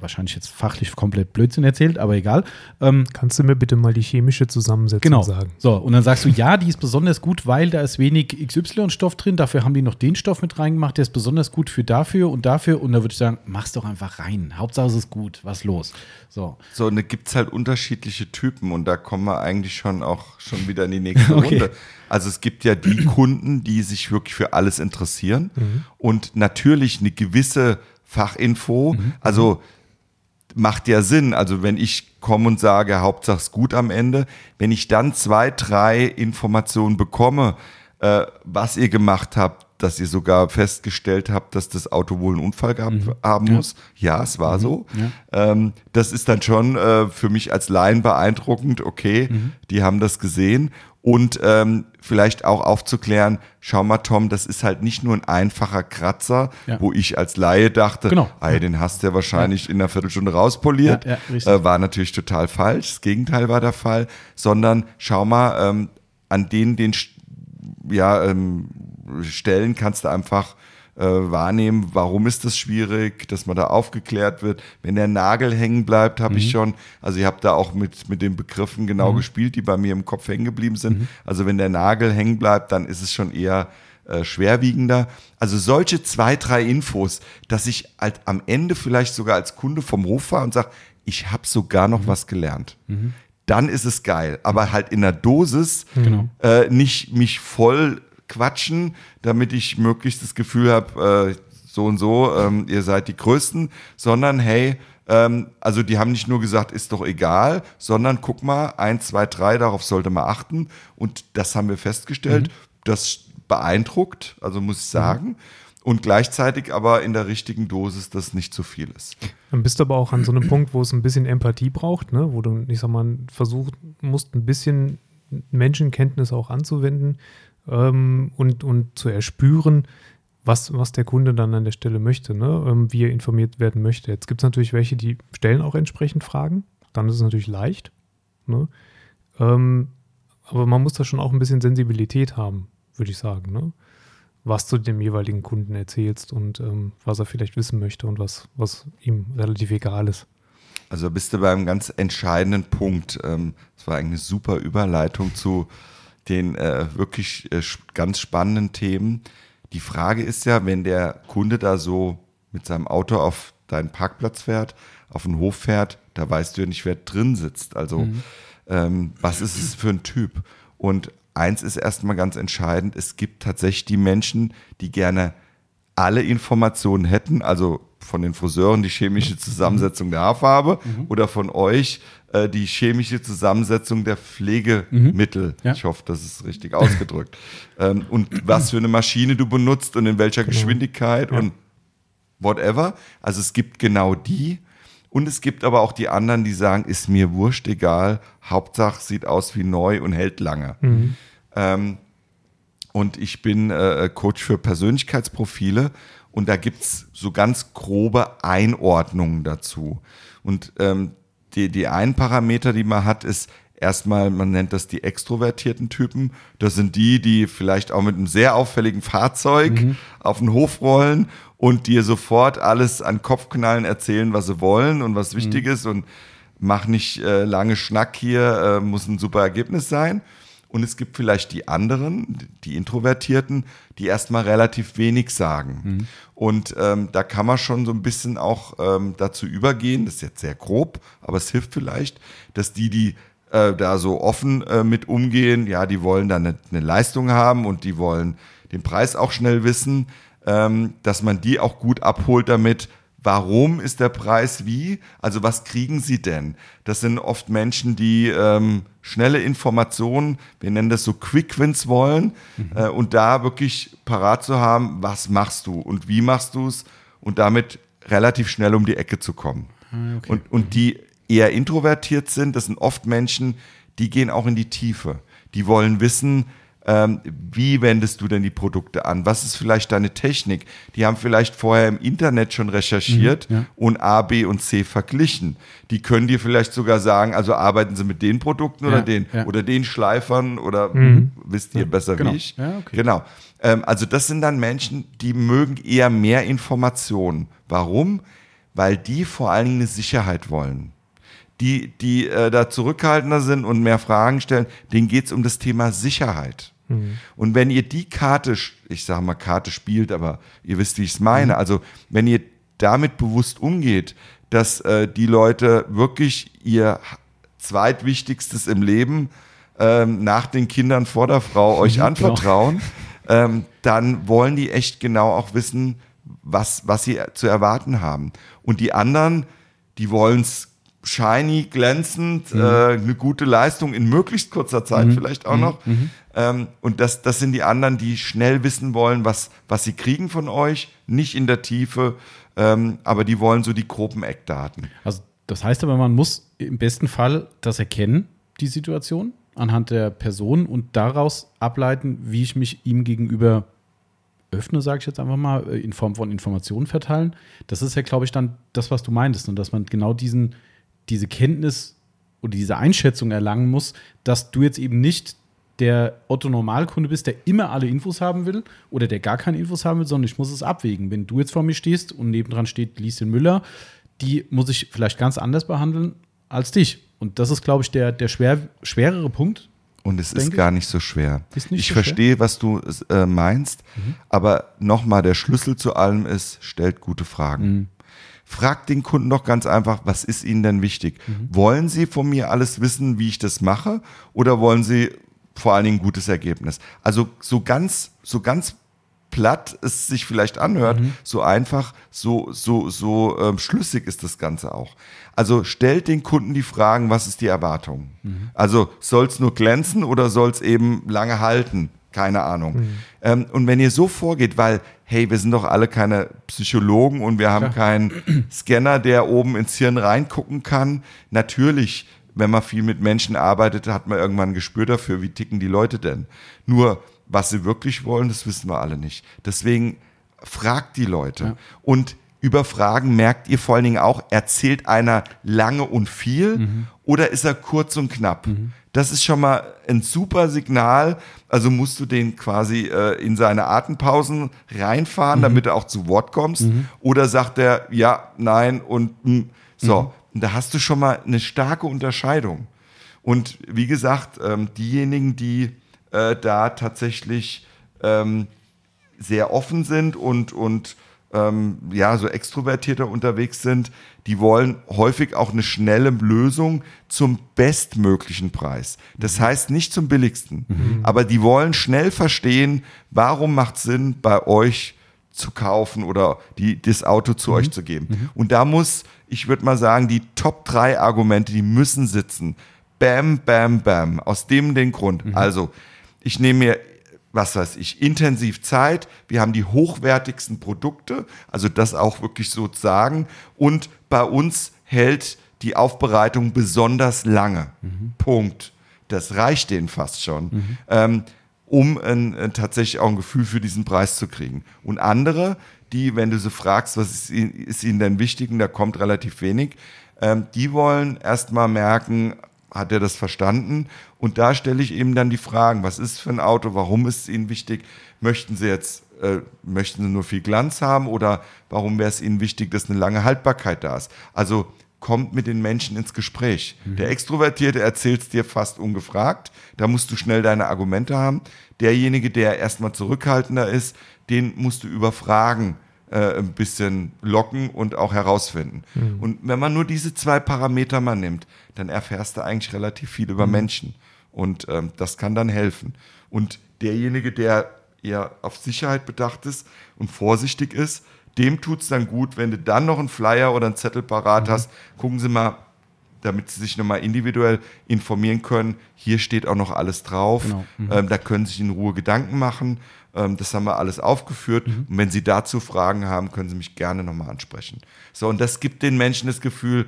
[SPEAKER 1] wahrscheinlich jetzt fachlich komplett Blödsinn erzählt, aber egal.
[SPEAKER 2] Ähm, Kannst du mir bitte mal die chemische Zusammensetzung
[SPEAKER 1] genau.
[SPEAKER 2] sagen?
[SPEAKER 1] So, und dann sagst du, ja, die ist besonders gut, weil da ist wenig XY-Stoff drin, dafür haben die noch den Stoff mit reingemacht, der ist besonders gut für dafür und dafür. Und da würde ich sagen, mach's doch einfach rein. Hauptsache es ist gut, was los. So.
[SPEAKER 3] So, und da gibt es halt unterschiedliche Typen und da kommen wir eigentlich schon auch schon wieder in die nächste okay. Runde. Also es gibt ja die Kunden, die sich wirklich für alles interessieren mhm. und natürlich eine gewisse Fachinfo. Mhm. Also macht ja Sinn. Also wenn ich komme und sage, Hauptsache es gut am Ende, wenn ich dann zwei, drei Informationen bekomme, äh, was ihr gemacht habt, dass ihr sogar festgestellt habt, dass das Auto wohl einen Unfall gehabt mhm. haben muss. Ja, es war mhm. so. Ja. Ähm, das ist dann schon äh, für mich als Laien beeindruckend. Okay, mhm. die haben das gesehen und ähm, vielleicht auch aufzuklären, schau mal Tom, das ist halt nicht nur ein einfacher Kratzer, ja. wo ich als Laie dachte, genau. ey, den hast du ja wahrscheinlich ja. in einer Viertelstunde rauspoliert. Ja, äh, war natürlich total falsch, das Gegenteil war der Fall, sondern schau mal, ähm, an denen den ja, ähm, Stellen kannst du einfach äh, wahrnehmen, warum ist das schwierig, dass man da aufgeklärt wird. Wenn der Nagel hängen bleibt, habe mhm. ich schon, also ich habe da auch mit, mit den Begriffen genau mhm. gespielt, die bei mir im Kopf hängen geblieben sind. Mhm. Also wenn der Nagel hängen bleibt, dann ist es schon eher äh, schwerwiegender. Also solche zwei, drei Infos, dass ich halt am Ende vielleicht sogar als Kunde vom Hof fahre und sage, ich habe sogar noch mhm. was gelernt. Mhm. Dann ist es geil, aber halt in der Dosis genau. äh, nicht mich voll quatschen, damit ich möglichst das Gefühl habe, äh, so und so, ähm, ihr seid die Größten, sondern hey, ähm, also die haben nicht nur gesagt, ist doch egal, sondern guck mal, eins, zwei, drei, darauf sollte man achten. Und das haben wir festgestellt. Mhm. Das beeindruckt, also muss ich sagen. Mhm. Und gleichzeitig aber in der richtigen Dosis, dass nicht zu viel ist.
[SPEAKER 2] Dann bist du aber auch an so einem Punkt, wo es ein bisschen Empathie braucht, ne? wo du, ich sag mal, versuchen musst, ein bisschen Menschenkenntnis auch anzuwenden ähm, und, und zu erspüren, was, was der Kunde dann an der Stelle möchte, ne? Ähm, wie er informiert werden möchte. Jetzt gibt es natürlich welche, die stellen auch entsprechend Fragen. Dann ist es natürlich leicht. Ne? Ähm, aber man muss da schon auch ein bisschen Sensibilität haben, würde ich sagen. Ne? Was du dem jeweiligen Kunden erzählst und ähm, was er vielleicht wissen möchte und was, was ihm relativ egal ist.
[SPEAKER 3] Also bist du beim ganz entscheidenden Punkt. Ähm, das war eigentlich eine super Überleitung zu den äh, wirklich äh, ganz spannenden Themen. Die Frage ist ja, wenn der Kunde da so mit seinem Auto auf deinen Parkplatz fährt, auf den Hof fährt, da weißt du ja nicht, wer drin sitzt. Also mhm. ähm, was ist es für ein Typ? Und eins ist erstmal ganz entscheidend, es gibt tatsächlich die Menschen, die gerne alle Informationen hätten, also von den Friseuren die chemische Zusammensetzung der Haarfarbe mhm. oder von euch äh, die chemische Zusammensetzung der Pflegemittel. Mhm. Ja. Ich hoffe, das ist richtig ausgedrückt. ähm, und was für eine Maschine du benutzt und in welcher genau. Geschwindigkeit ja. und whatever. Also es gibt genau die. Und es gibt aber auch die anderen, die sagen, ist mir wurscht, egal, Hauptsache sieht aus wie neu und hält lange. Mhm. Ähm, und ich bin äh, Coach für Persönlichkeitsprofile und da gibt es so ganz grobe Einordnungen dazu. Und ähm, die, die einen Parameter, die man hat, ist erstmal, man nennt das die extrovertierten Typen. Das sind die, die vielleicht auch mit einem sehr auffälligen Fahrzeug mhm. auf den Hof rollen und dir sofort alles an Kopfknallen erzählen, was sie wollen und was wichtig mhm. ist und mach nicht äh, lange Schnack hier, äh, muss ein super Ergebnis sein. Und es gibt vielleicht die anderen, die Introvertierten, die erstmal relativ wenig sagen. Mhm. Und ähm, da kann man schon so ein bisschen auch ähm, dazu übergehen, das ist jetzt sehr grob, aber es hilft vielleicht, dass die, die äh, da so offen äh, mit umgehen, ja, die wollen dann eine, eine, Leistung haben und die wollen den Preis auch schnell wissen, ähm, dass man die auch gut abholt damit, Warum ist der Preis wie? Also was kriegen sie denn? Das sind oft Menschen, die ähm, schnelle Informationen, wir nennen das so Quick Wins wollen mhm. äh, und da wirklich parat zu haben, was machst du und wie machst du es und damit relativ schnell um die Ecke zu kommen. Ah, okay. Und, und die eher introvertiert sind, das sind oft Menschen, die gehen auch in die Tiefe. Die wollen wissen, ähm, wie wendest du denn die Produkte an? Was ist vielleicht deine Technik? Die haben vielleicht vorher im Internet schon recherchiert mhm, ja. und A, B und C verglichen. Die können dir vielleicht sogar sagen, also arbeiten sie mit den Produkten ja, oder den ja. oder den Schleifern oder mhm. wisst ihr besser
[SPEAKER 1] genau.
[SPEAKER 3] wie ich?
[SPEAKER 1] Ja, okay.
[SPEAKER 3] Genau. Ähm, also das sind dann Menschen, die mögen eher mehr Informationen. Warum? Weil die vor allen Dingen eine Sicherheit wollen die, die äh, da zurückhaltender sind und mehr Fragen stellen, denen geht es um das Thema Sicherheit. Mhm. Und wenn ihr die Karte, ich sage mal Karte spielt, aber ihr wisst, wie ich es meine, mhm. also wenn ihr damit bewusst umgeht, dass äh, die Leute wirklich ihr zweitwichtigstes im Leben ähm, nach den Kindern vor der Frau euch genau. anvertrauen, ähm, dann wollen die echt genau auch wissen, was, was sie zu erwarten haben. Und die anderen, die wollen es shiny, glänzend, mhm. äh, eine gute Leistung in möglichst kurzer Zeit mhm. vielleicht auch mhm. noch. Mhm. Ähm, und das, das sind die anderen, die schnell wissen wollen, was, was sie kriegen von euch, nicht in der Tiefe, ähm, aber die wollen so die groben Eckdaten.
[SPEAKER 1] Also das heißt aber, man muss im besten Fall das erkennen, die Situation, anhand der Person und daraus ableiten, wie ich mich ihm gegenüber öffne, sage ich jetzt einfach mal, äh, in Form von Informationen verteilen. Das ist ja, glaube ich, dann das, was du meintest und dass man genau diesen diese Kenntnis oder diese Einschätzung erlangen muss, dass du jetzt eben nicht der Otto-Normalkunde bist, der immer alle Infos haben will oder der gar keine Infos haben will, sondern ich muss es abwägen. Wenn du jetzt vor mir stehst und nebendran steht Lieschen Müller, die muss ich vielleicht ganz anders behandeln als dich. Und das ist, glaube ich, der, der schwer, schwerere Punkt.
[SPEAKER 3] Und es ist gar nicht so schwer. Nicht ich so verstehe, schwer? was du äh, meinst, mhm. aber nochmal, der Schlüssel zu allem ist, stellt gute Fragen. Mhm. Fragt den Kunden doch ganz einfach, was ist Ihnen denn wichtig? Mhm. Wollen Sie von mir alles wissen, wie ich das mache? Oder wollen Sie vor allen Dingen ein gutes Ergebnis? Also so ganz, so ganz platt es sich vielleicht anhört, mhm. so einfach, so, so, so ähm, schlüssig ist das Ganze auch. Also stellt den Kunden die Fragen, was ist die Erwartung? Mhm. Also soll es nur glänzen oder soll es eben lange halten? Keine Ahnung. Mhm. Ähm, und wenn ihr so vorgeht, weil, hey, wir sind doch alle keine Psychologen und wir haben ja. keinen Scanner, der oben ins Hirn reingucken kann. Natürlich, wenn man viel mit Menschen arbeitet, hat man irgendwann ein Gespür dafür, wie ticken die Leute denn. Nur, was sie wirklich wollen, das wissen wir alle nicht. Deswegen fragt die Leute. Ja. Und über Fragen merkt ihr vor allen Dingen auch, erzählt einer lange und viel mhm. oder ist er kurz und knapp? Mhm. Das ist schon mal ein super Signal. Also musst du den quasi äh, in seine Atempausen reinfahren, mhm. damit er auch zu Wort kommst. Mhm. Oder sagt er ja, nein und mh. Hm. so. Mhm. Und da hast du schon mal eine starke Unterscheidung. Und wie gesagt, ähm, diejenigen, die äh, da tatsächlich ähm, sehr offen sind und, und ähm, ja, so extrovertierter unterwegs sind, die wollen häufig auch eine schnelle Lösung zum bestmöglichen Preis. Das mhm. heißt nicht zum billigsten, mhm. aber die wollen schnell verstehen, warum macht Sinn, bei euch zu kaufen oder die, das Auto zu mhm. euch zu geben. Mhm. Und da muss, ich würde mal sagen, die Top 3 Argumente, die müssen sitzen. Bam, bam, bam. Aus dem den Grund. Mhm. Also, ich nehme mir, was weiß ich, intensiv Zeit. Wir haben die hochwertigsten Produkte, also das auch wirklich sozusagen. Und bei uns hält die Aufbereitung besonders lange. Mhm. Punkt. Das reicht denen fast schon. Mhm. Ähm, um ein, ein, tatsächlich auch ein Gefühl für diesen Preis zu kriegen. Und andere, die, wenn du sie fragst, was ist, ist ihnen denn wichtig, und da kommt relativ wenig, ähm, die wollen erstmal merken, hat er das verstanden? Und da stelle ich eben dann die Fragen, was ist für ein Auto, warum ist es ihnen wichtig? Möchten sie jetzt, äh, möchten sie nur viel Glanz haben oder warum wäre es ihnen wichtig, dass eine lange Haltbarkeit da ist? Also kommt mit den Menschen ins Gespräch. Mhm. Der Extrovertierte erzählt es dir fast ungefragt. Da musst du schnell deine Argumente haben. Derjenige, der erstmal zurückhaltender ist, den musst du über Fragen äh, ein bisschen locken und auch herausfinden. Mhm. Und wenn man nur diese zwei Parameter mal nimmt, dann erfährst du eigentlich relativ viel über mhm. Menschen. Und ähm, das kann dann helfen. Und derjenige, der eher auf Sicherheit bedacht ist und vorsichtig ist, dem tut es dann gut, wenn du dann noch einen Flyer oder einen Zettel parat mhm. hast. Gucken Sie mal, damit Sie sich nochmal individuell informieren können. Hier steht auch noch alles drauf. Genau. Mhm. Ähm, da können Sie sich in Ruhe Gedanken machen. Ähm, das haben wir alles aufgeführt. Mhm. Und wenn Sie dazu Fragen haben, können Sie mich gerne nochmal ansprechen. So, und das gibt den Menschen das Gefühl,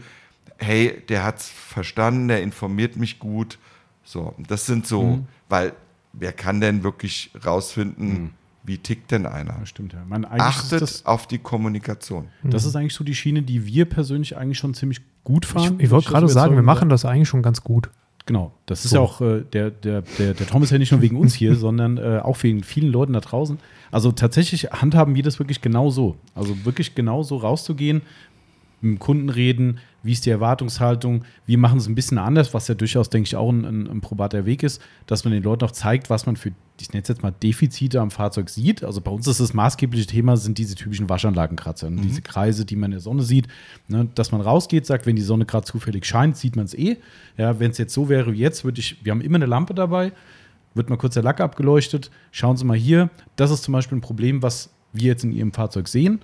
[SPEAKER 3] hey, der hat es verstanden, der informiert mich gut. So, das sind so, mhm. weil wer kann denn wirklich rausfinden, mhm. Wie tickt denn einer?
[SPEAKER 1] Das stimmt, ja.
[SPEAKER 3] Man, Achtet das, auf die Kommunikation.
[SPEAKER 1] Das ist eigentlich so die Schiene, die wir persönlich eigentlich schon ziemlich gut fahren.
[SPEAKER 2] Ich, ich wollte gerade sagen, wir machen das eigentlich schon ganz gut.
[SPEAKER 1] Genau, das ist ja auch, äh, der, der, der, der Tom ist ja nicht nur wegen uns hier, sondern äh, auch wegen vielen Leuten da draußen. Also tatsächlich handhaben wir das wirklich genau so. Also wirklich genau so rauszugehen, mit dem Kunden reden, wie ist die Erwartungshaltung, wir machen es ein bisschen anders, was ja durchaus, denke ich, auch ein, ein, ein, probater Weg ist, dass man den Leuten auch zeigt, was man für, ich nenne es jetzt mal Defizite am Fahrzeug sieht. Also bei uns ist das maßgebliche Thema, sind diese typischen Waschanlagenkratzer, mhm. diese Kreise, die man in der Sonne sieht, ne, dass man rausgeht, sagt, wenn die Sonne gerade zufällig scheint, sieht man es eh. Ja, wenn es jetzt so wäre wie jetzt, würde ich, wir haben immer eine Lampe dabei, wird mal kurz der Lack abgeleuchtet, schauen Sie mal hier, das ist zum Beispiel ein Problem, was wir jetzt in Ihrem Fahrzeug sehen.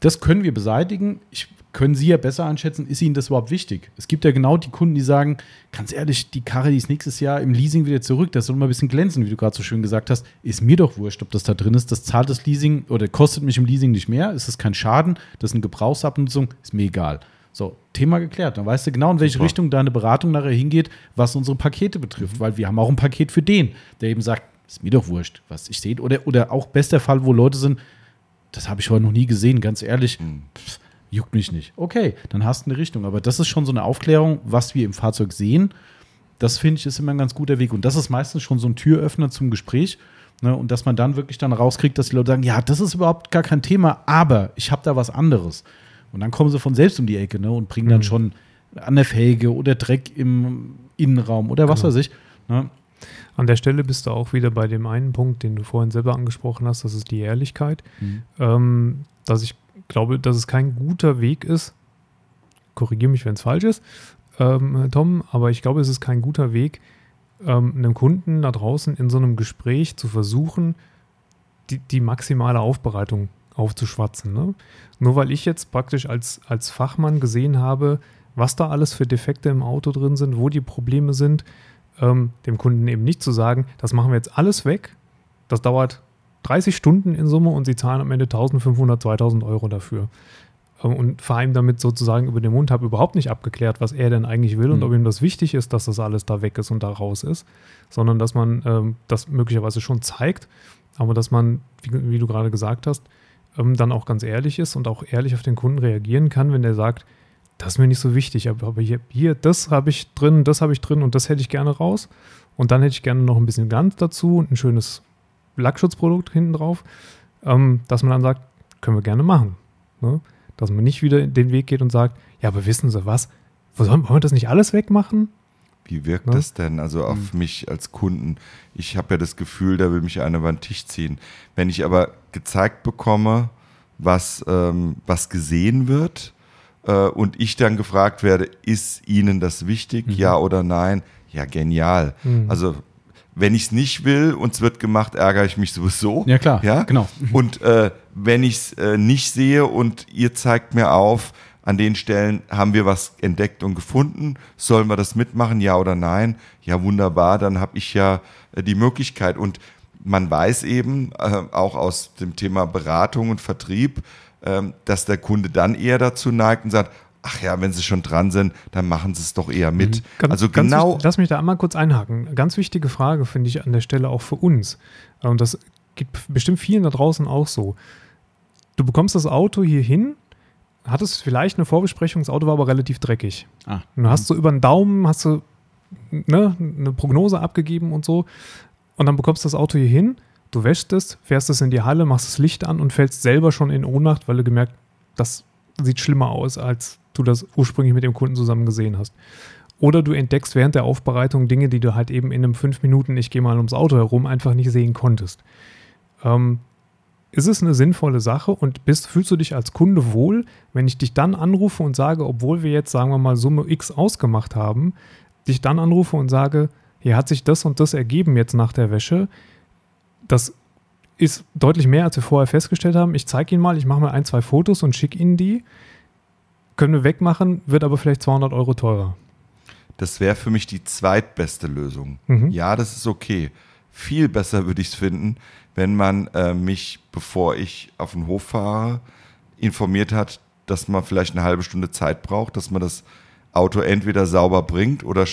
[SPEAKER 1] Das können wir beseitigen. Ich können Sie ja besser einschätzen, ist Ihnen das überhaupt wichtig? Es gibt ja genau die Kunden, die sagen, ganz ehrlich, die Karre, die ist nächstes Jahr im Leasing wieder zurück, das soll mal ein bisschen glänzen, wie du gerade so schön gesagt hast. Ist mir doch wurscht, ob das da drin ist. Das zahlt das Leasing oder kostet mich im Leasing nicht mehr. Ist das kein Schaden? Das ist eine Gebrauchsabnutzung? Ist mir egal. So, Thema geklärt. Dann weißt du genau, in welche Super. Richtung deine Beratung nachher hingeht, was unsere Pakete betrifft. Mhm. Weil wir haben auch ein Paket für den, der eben sagt, ist mir doch wurscht, was ich sehe. Oder, oder auch bester Fall, wo Leute sind, das habe ich heute noch nie gesehen, ganz ehrlich. Mhm. Pff, juckt mich nicht. Okay, dann hast du eine Richtung. Aber das ist schon so eine Aufklärung, was wir im Fahrzeug sehen. Das finde ich ist immer ein ganz guter Weg. Und das ist meistens schon so ein Türöffner zum Gespräch. Ne? Und dass man dann wirklich dann rauskriegt, dass die Leute sagen, ja, das ist überhaupt gar kein Thema, aber ich habe da was anderes. Und dann kommen sie von selbst um die Ecke ne? und bringen mhm. dann schon an der Felge oder Dreck im Innenraum oder was genau. weiß ich. Ne?
[SPEAKER 2] An der Stelle bist du auch wieder bei dem einen Punkt, den du vorhin selber angesprochen hast, das ist die Ehrlichkeit. Mhm. Ähm, dass ich glaube, dass es kein guter Weg ist. Korrigiere mich, wenn es falsch ist, ähm, Tom, aber ich glaube, es ist kein guter Weg, ähm, einem Kunden da draußen in so einem Gespräch zu versuchen, die, die maximale Aufbereitung aufzuschwatzen. Ne? Nur weil ich jetzt praktisch als, als Fachmann gesehen habe, was da alles für Defekte im Auto drin sind, wo die Probleme sind, ähm, dem Kunden eben nicht zu sagen, das machen wir jetzt alles weg, das dauert 30 Stunden in Summe und sie zahlen am Ende 1500, 2000 Euro dafür. Ähm, und vor allem damit sozusagen über den Mund habe überhaupt nicht abgeklärt, was er denn eigentlich will mhm. und ob ihm das wichtig ist, dass das alles da weg ist und da raus ist, sondern dass man ähm, das möglicherweise schon zeigt, aber dass man, wie, wie du gerade gesagt hast, ähm, dann auch ganz ehrlich ist und auch ehrlich auf den Kunden reagieren kann, wenn der sagt, das ist mir nicht so wichtig, aber, aber hier, hier, das habe ich drin, das habe ich drin und das hätte ich gerne raus. Und dann hätte ich gerne noch ein bisschen Glanz dazu und ein schönes Lackschutzprodukt hinten drauf, ähm, dass man dann sagt, können wir gerne machen. Ne? Dass man nicht wieder den Weg geht und sagt, ja, aber wissen Sie was, wollen wir das nicht alles wegmachen?
[SPEAKER 3] Wie wirkt ne? das denn also auf mhm. mich als Kunden? Ich habe ja das Gefühl, da will mich einer über den Tisch ziehen. Wenn ich aber gezeigt bekomme, was, ähm, was gesehen wird äh, und ich dann gefragt werde, ist Ihnen das wichtig, mhm. ja oder nein? Ja, genial. Mhm. Also wenn ich es nicht will und es wird gemacht, ärgere ich mich sowieso.
[SPEAKER 1] Ja, klar.
[SPEAKER 3] Ja?
[SPEAKER 1] Genau.
[SPEAKER 3] Und äh, wenn ich es äh, nicht sehe und ihr zeigt mir auf, an den Stellen haben wir was entdeckt und gefunden, sollen wir das mitmachen, ja oder nein? Ja, wunderbar, dann habe ich ja äh, die Möglichkeit. Und man weiß eben äh, auch aus dem Thema Beratung und Vertrieb, äh, dass der Kunde dann eher dazu neigt und sagt, ach ja, wenn sie schon dran sind, dann machen sie es doch eher mit. Mhm.
[SPEAKER 2] Ganz, also genau. Wichtig, lass mich da einmal kurz einhaken. Ganz wichtige Frage finde ich an der Stelle auch für uns. Und das geht bestimmt vielen da draußen auch so. Du bekommst das Auto hier hin, hattest vielleicht eine Vorbesprechung, das Auto war aber relativ dreckig. Ah. Und du hast so über den Daumen, hast du ne, eine Prognose abgegeben und so. Und dann bekommst du das Auto hier hin, du wäschst es, fährst es in die Halle, machst das Licht an und fällst selber schon in Ohnmacht, weil du gemerkt, das sieht schlimmer aus, als du das ursprünglich mit dem Kunden zusammen gesehen hast. Oder du entdeckst während der Aufbereitung Dinge, die du halt eben in einem fünf Minuten, ich gehe mal ums Auto herum, einfach nicht sehen konntest. Ähm, ist es eine sinnvolle Sache und bist, fühlst du dich als Kunde wohl, wenn ich dich dann anrufe und sage, obwohl wir jetzt, sagen wir mal, Summe X ausgemacht haben, dich dann anrufe und sage, hier hat sich das und das ergeben jetzt nach der Wäsche. Das ist deutlich mehr, als wir vorher festgestellt haben. Ich zeige Ihnen mal, ich mache mal ein, zwei Fotos und schicke Ihnen die. Können wir wegmachen, wird aber vielleicht 200 Euro teurer.
[SPEAKER 3] Das wäre für mich die zweitbeste Lösung. Mhm. Ja, das ist okay. Viel besser würde ich es finden, wenn man äh, mich, bevor ich auf den Hof fahre, informiert hat, dass man vielleicht eine halbe Stunde Zeit braucht, dass man das Auto entweder sauber bringt oder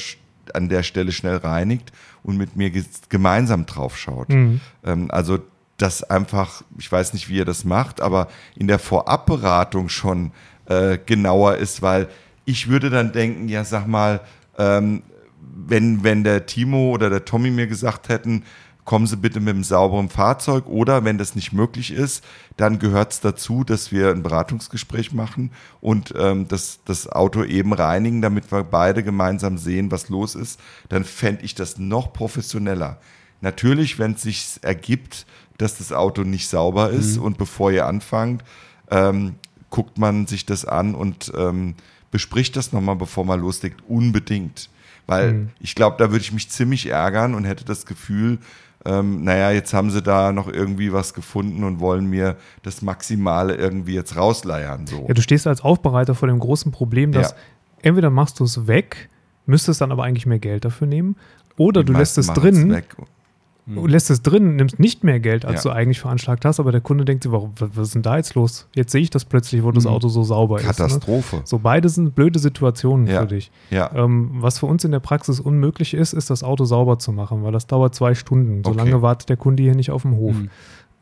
[SPEAKER 3] an der Stelle schnell reinigt und mit mir gemeinsam drauf schaut. Mhm. Ähm, also das einfach, ich weiß nicht, wie ihr das macht, aber in der Vorabberatung schon äh, genauer ist, weil ich würde dann denken, ja, sag mal, ähm, wenn, wenn der Timo oder der Tommy mir gesagt hätten, kommen Sie bitte mit einem sauberen Fahrzeug oder wenn das nicht möglich ist, dann gehört es dazu, dass wir ein Beratungsgespräch machen und ähm, das, das Auto eben reinigen, damit wir beide gemeinsam sehen, was los ist, dann fände ich das noch professioneller. Natürlich, wenn es sich ergibt, dass das Auto nicht sauber ist mhm. und bevor ihr anfangt, ähm, guckt man sich das an und ähm, bespricht das nochmal, bevor man loslegt, unbedingt. Weil mhm. ich glaube, da würde ich mich ziemlich ärgern und hätte das Gefühl, ähm, naja, jetzt haben sie da noch irgendwie was gefunden und wollen mir das Maximale irgendwie jetzt rausleiern. So.
[SPEAKER 2] Ja, du stehst als Aufbereiter vor dem großen Problem, dass ja. entweder machst du es weg, müsstest dann aber eigentlich mehr Geld dafür nehmen, oder Die du lässt es drin. Weg hm. lässt es drin, nimmst nicht mehr Geld, als ja. du eigentlich veranschlagt hast, aber der Kunde denkt sich, warum, was ist denn da jetzt los? Jetzt sehe ich das plötzlich, wo das hm. Auto so sauber
[SPEAKER 3] Katastrophe.
[SPEAKER 2] ist.
[SPEAKER 3] Katastrophe. Ne?
[SPEAKER 2] So, beide sind blöde Situationen
[SPEAKER 3] ja.
[SPEAKER 2] für dich.
[SPEAKER 3] Ja.
[SPEAKER 2] Ähm, was für uns in der Praxis unmöglich ist, ist das Auto sauber zu machen, weil das dauert zwei Stunden. So okay. lange wartet der Kunde hier nicht auf dem Hof. Mhm.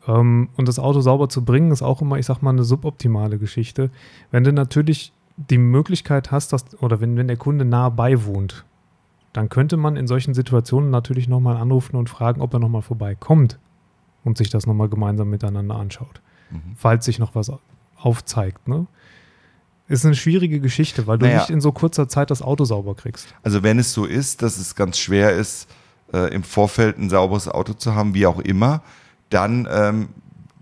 [SPEAKER 2] Ähm, und das Auto sauber zu bringen, ist auch immer, ich sag mal, eine suboptimale Geschichte. Wenn du natürlich die Möglichkeit hast, dass, oder wenn, wenn der Kunde nah bei wohnt, dann könnte man in solchen Situationen natürlich nochmal anrufen und fragen, ob er nochmal vorbeikommt und sich das nochmal gemeinsam miteinander anschaut, mhm. falls sich noch was aufzeigt. Ne? Ist eine schwierige Geschichte, weil du naja. nicht in so kurzer Zeit das Auto sauber kriegst.
[SPEAKER 3] Also wenn es so ist, dass es ganz schwer ist, äh, im Vorfeld ein sauberes Auto zu haben, wie auch immer, dann ähm,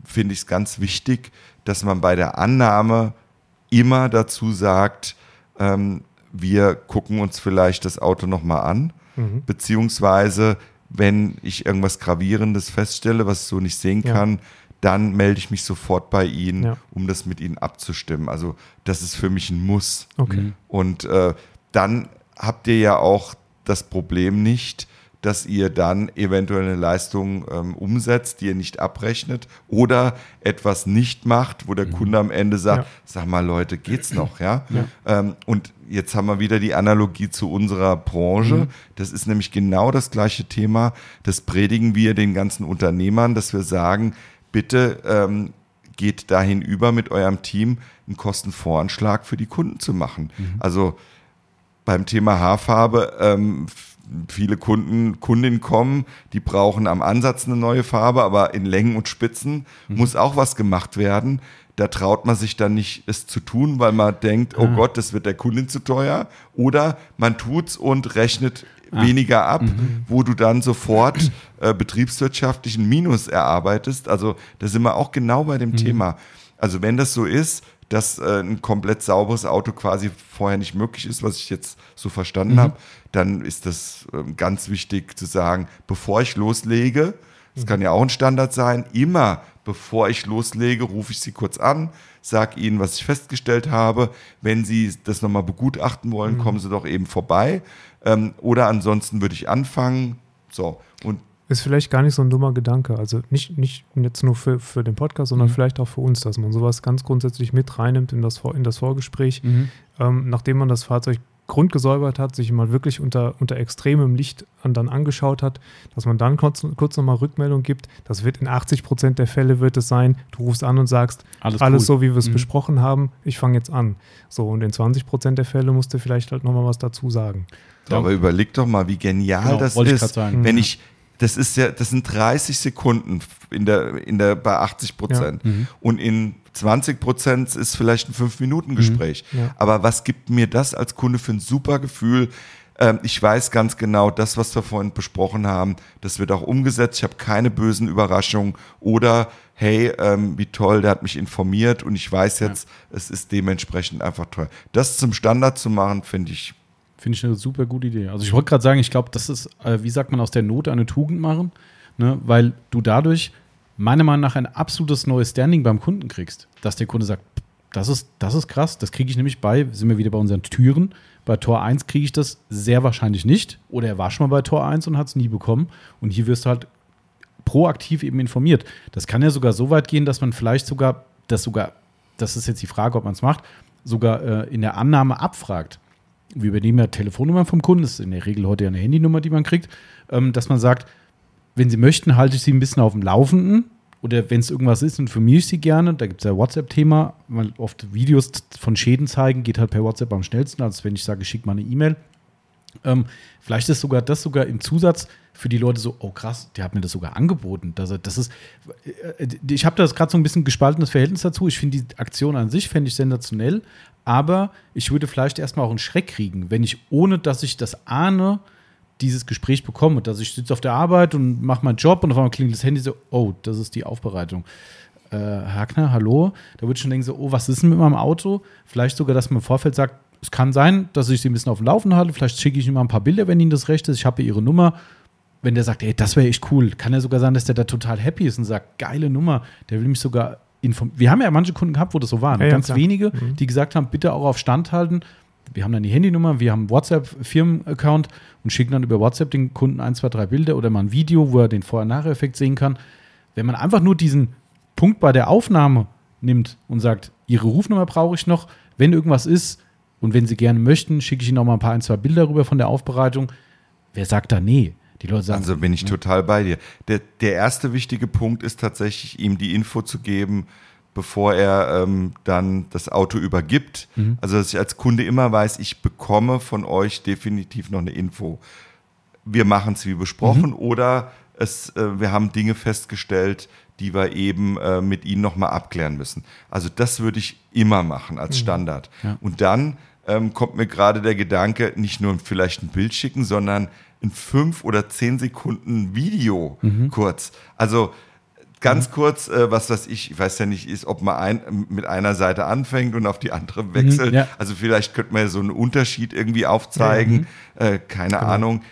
[SPEAKER 3] finde ich es ganz wichtig, dass man bei der Annahme immer dazu sagt, ähm, wir gucken uns vielleicht das Auto nochmal an, mhm. beziehungsweise wenn ich irgendwas Gravierendes feststelle, was ich so nicht sehen ja. kann, dann melde ich mich sofort bei Ihnen, ja. um das mit Ihnen abzustimmen. Also das ist für mich ein Muss.
[SPEAKER 2] Okay.
[SPEAKER 3] Und äh, dann habt ihr ja auch das Problem nicht, dass ihr dann eventuell eine Leistung ähm, umsetzt, die ihr nicht abrechnet oder etwas nicht macht, wo der mhm. Kunde am Ende sagt, ja. sag mal Leute, geht's noch, ja? ja. Ähm, und jetzt haben wir wieder die Analogie zu unserer Branche. Mhm. Das ist nämlich genau das gleiche Thema. Das predigen wir den ganzen Unternehmern, dass wir sagen, bitte ähm, geht dahin über mit eurem Team einen Kostenvoranschlag für die Kunden zu machen. Mhm. Also beim Thema Haarfarbe ähm, viele Kunden, Kundinnen kommen, die brauchen am Ansatz eine neue Farbe, aber in Längen und Spitzen mhm. muss auch was gemacht werden. Da traut man sich dann nicht, es zu tun, weil man denkt, oh ah. Gott, das wird der Kundin zu teuer. Oder man tut's und rechnet ah. weniger ab, mhm. wo du dann sofort äh, betriebswirtschaftlichen Minus erarbeitest. Also da sind wir auch genau bei dem mhm. Thema. Also wenn das so ist, dass äh, ein komplett sauberes Auto quasi vorher nicht möglich ist, was ich jetzt so verstanden mhm. habe, dann ist das äh, ganz wichtig zu sagen, bevor ich loslege, das mhm. kann ja auch ein Standard sein, immer bevor ich loslege, rufe ich Sie kurz an, sage Ihnen, was ich festgestellt habe. Wenn Sie das nochmal begutachten wollen, kommen Sie doch eben vorbei. Ähm, oder ansonsten würde ich anfangen. So, und
[SPEAKER 2] Ist vielleicht gar nicht so ein dummer Gedanke. Also nicht, nicht jetzt nur für, für den Podcast, sondern
[SPEAKER 1] Mhm.
[SPEAKER 2] vielleicht auch für uns, dass man sowas ganz grundsätzlich mit reinnimmt in das, Vor- in das Vorgespräch,
[SPEAKER 1] Mhm.
[SPEAKER 2] ähm, nachdem man das Fahrzeug grundgesäubert hat, sich mal wirklich unter, unter extremem Licht an, dann angeschaut hat, dass man dann kurz, kurz nochmal Rückmeldung gibt. Das wird in 80 Prozent der Fälle wird es sein, du rufst an und sagst,
[SPEAKER 1] Alles
[SPEAKER 2] alles,
[SPEAKER 1] cool.
[SPEAKER 2] so, wie wir es
[SPEAKER 1] Mhm.
[SPEAKER 2] besprochen haben, ich fange jetzt an. So, und in 20 Prozent der Fälle musst du vielleicht halt nochmal was dazu sagen.
[SPEAKER 1] Ja.
[SPEAKER 3] Aber überleg doch mal, wie genial
[SPEAKER 1] Genau,
[SPEAKER 3] das
[SPEAKER 1] ich
[SPEAKER 3] ist,
[SPEAKER 1] grad sagen.
[SPEAKER 3] wenn ich, das ist ja, das sind 30 Sekunden in der, in der, bei 80 Prozent.
[SPEAKER 1] Mhm.
[SPEAKER 3] Und in 20 Prozent ist vielleicht ein 5-Minuten-Gespräch.
[SPEAKER 2] Ja.
[SPEAKER 3] Aber was gibt mir das als Kunde für ein super Gefühl? Ähm, ich weiß ganz genau, das, was wir vorhin besprochen haben, das wird auch umgesetzt. Ich habe keine bösen Überraschungen. Oder, hey, ähm, wie toll, der hat mich informiert und ich weiß jetzt, es ist dementsprechend einfach toll. Das zum Standard zu machen, finde ich
[SPEAKER 1] Finde ich eine super gute Idee. Also ich wollte gerade sagen, ich glaube, das ist, äh, wie sagt man, aus der Not eine Tugend machen, ne? weil du dadurch meiner Meinung nach ein absolutes neues Standing beim Kunden kriegst. Dass der Kunde sagt, das ist, das ist krass, das kriege ich nämlich bei, sind wir wieder bei unseren Türen. Bei Tor 1 kriege ich das sehr wahrscheinlich nicht. Oder er war schon mal bei Tor 1 und hat es nie bekommen. Und hier wirst du halt proaktiv eben informiert. Das kann ja sogar so weit gehen, dass man vielleicht sogar, das sogar, das ist jetzt die Frage, ob man es macht, sogar äh, in der Annahme abfragt. Wir übernehmen ja Telefonnummern vom Kunden, das ist in der Regel heute ja eine Handynummer, die man kriegt, ähm, dass man sagt, wenn Sie möchten, halte ich Sie ein bisschen auf dem Laufenden. Oder wenn es irgendwas ist, informiere ich Sie gerne. Da gibt es ja WhatsApp-Thema, weil oft Videos von Schäden zeigen, geht halt per WhatsApp am schnellsten, als wenn ich sage, schick mal eine E-Mail. Ähm, vielleicht ist sogar das sogar im Zusatz für die Leute so, oh krass, der hat mir das sogar angeboten. Das, das ist, äh, ich habe das gerade so ein bisschen gespaltenes Verhältnis dazu. Ich finde die Aktion an sich, fände ich sensationell, aber ich würde vielleicht erstmal auch einen Schreck kriegen, wenn ich, ohne dass ich das ahne, dieses Gespräch bekomme, dass ich sitze auf der Arbeit und mache meinen Job und auf einmal klingelt das Handy so, oh, das ist die Aufbereitung. Äh, Hackner, hallo? Da würde ich schon denken so, oh, was ist denn mit meinem Auto? Vielleicht sogar, dass man im Vorfeld sagt, es kann sein, dass ich sie ein bisschen auf dem Laufen halte, vielleicht schicke ich ihm mal ein paar Bilder, wenn Ihnen das recht ist, ich habe Ihre Nummer. Wenn der sagt, ey, das wäre echt cool, kann ja sogar sein, dass der da total happy ist und sagt, geile Nummer, der will mich sogar informieren. Wir haben ja manche Kunden gehabt, wo das so war.
[SPEAKER 2] Ja, ja,
[SPEAKER 1] Ganz
[SPEAKER 2] klar.
[SPEAKER 1] wenige,
[SPEAKER 2] Mhm.
[SPEAKER 1] die gesagt haben, bitte auch auf Stand halten. Wir haben dann die Handynummer, wir haben einen WhatsApp-Firmen-Account und schicken dann über WhatsApp den Kunden ein, zwei, drei Bilder oder mal ein Video, wo er den Vorher-Nachher-Effekt sehen kann. Wenn man einfach nur diesen Punkt bei der Aufnahme nimmt und sagt, Ihre Rufnummer brauche ich noch, wenn irgendwas ist und wenn Sie gerne möchten, schicke ich Ihnen noch mal ein paar, ein, zwei Bilder rüber von der Aufbereitung. Wer sagt da nee? Die Leute sagen,
[SPEAKER 3] Also bin ich total bei dir. Der, der erste wichtige Punkt ist tatsächlich, ihm die Info zu geben, bevor er ähm, dann das Auto übergibt. Also, dass ich als Kunde immer weiß, ich bekomme von euch definitiv noch eine Info. Wir machen es wie besprochen oder es, äh, wir haben Dinge festgestellt, die wir eben äh, mit Ihnen nochmal abklären müssen. Also das würde ich immer machen als Standard.
[SPEAKER 1] Ja.
[SPEAKER 3] Und dann ähm, kommt mir gerade der Gedanke, nicht nur vielleicht ein Bild schicken, sondern ein fünf oder zehn Sekunden Video kurz. Also ganz kurz, äh, was weiß ich, ich weiß ja nicht, ist, ob man ein, mit einer Seite anfängt und auf die andere wechselt.
[SPEAKER 1] ja.
[SPEAKER 3] Also vielleicht könnte man ja so einen Unterschied irgendwie aufzeigen. Äh, keine Ahnung.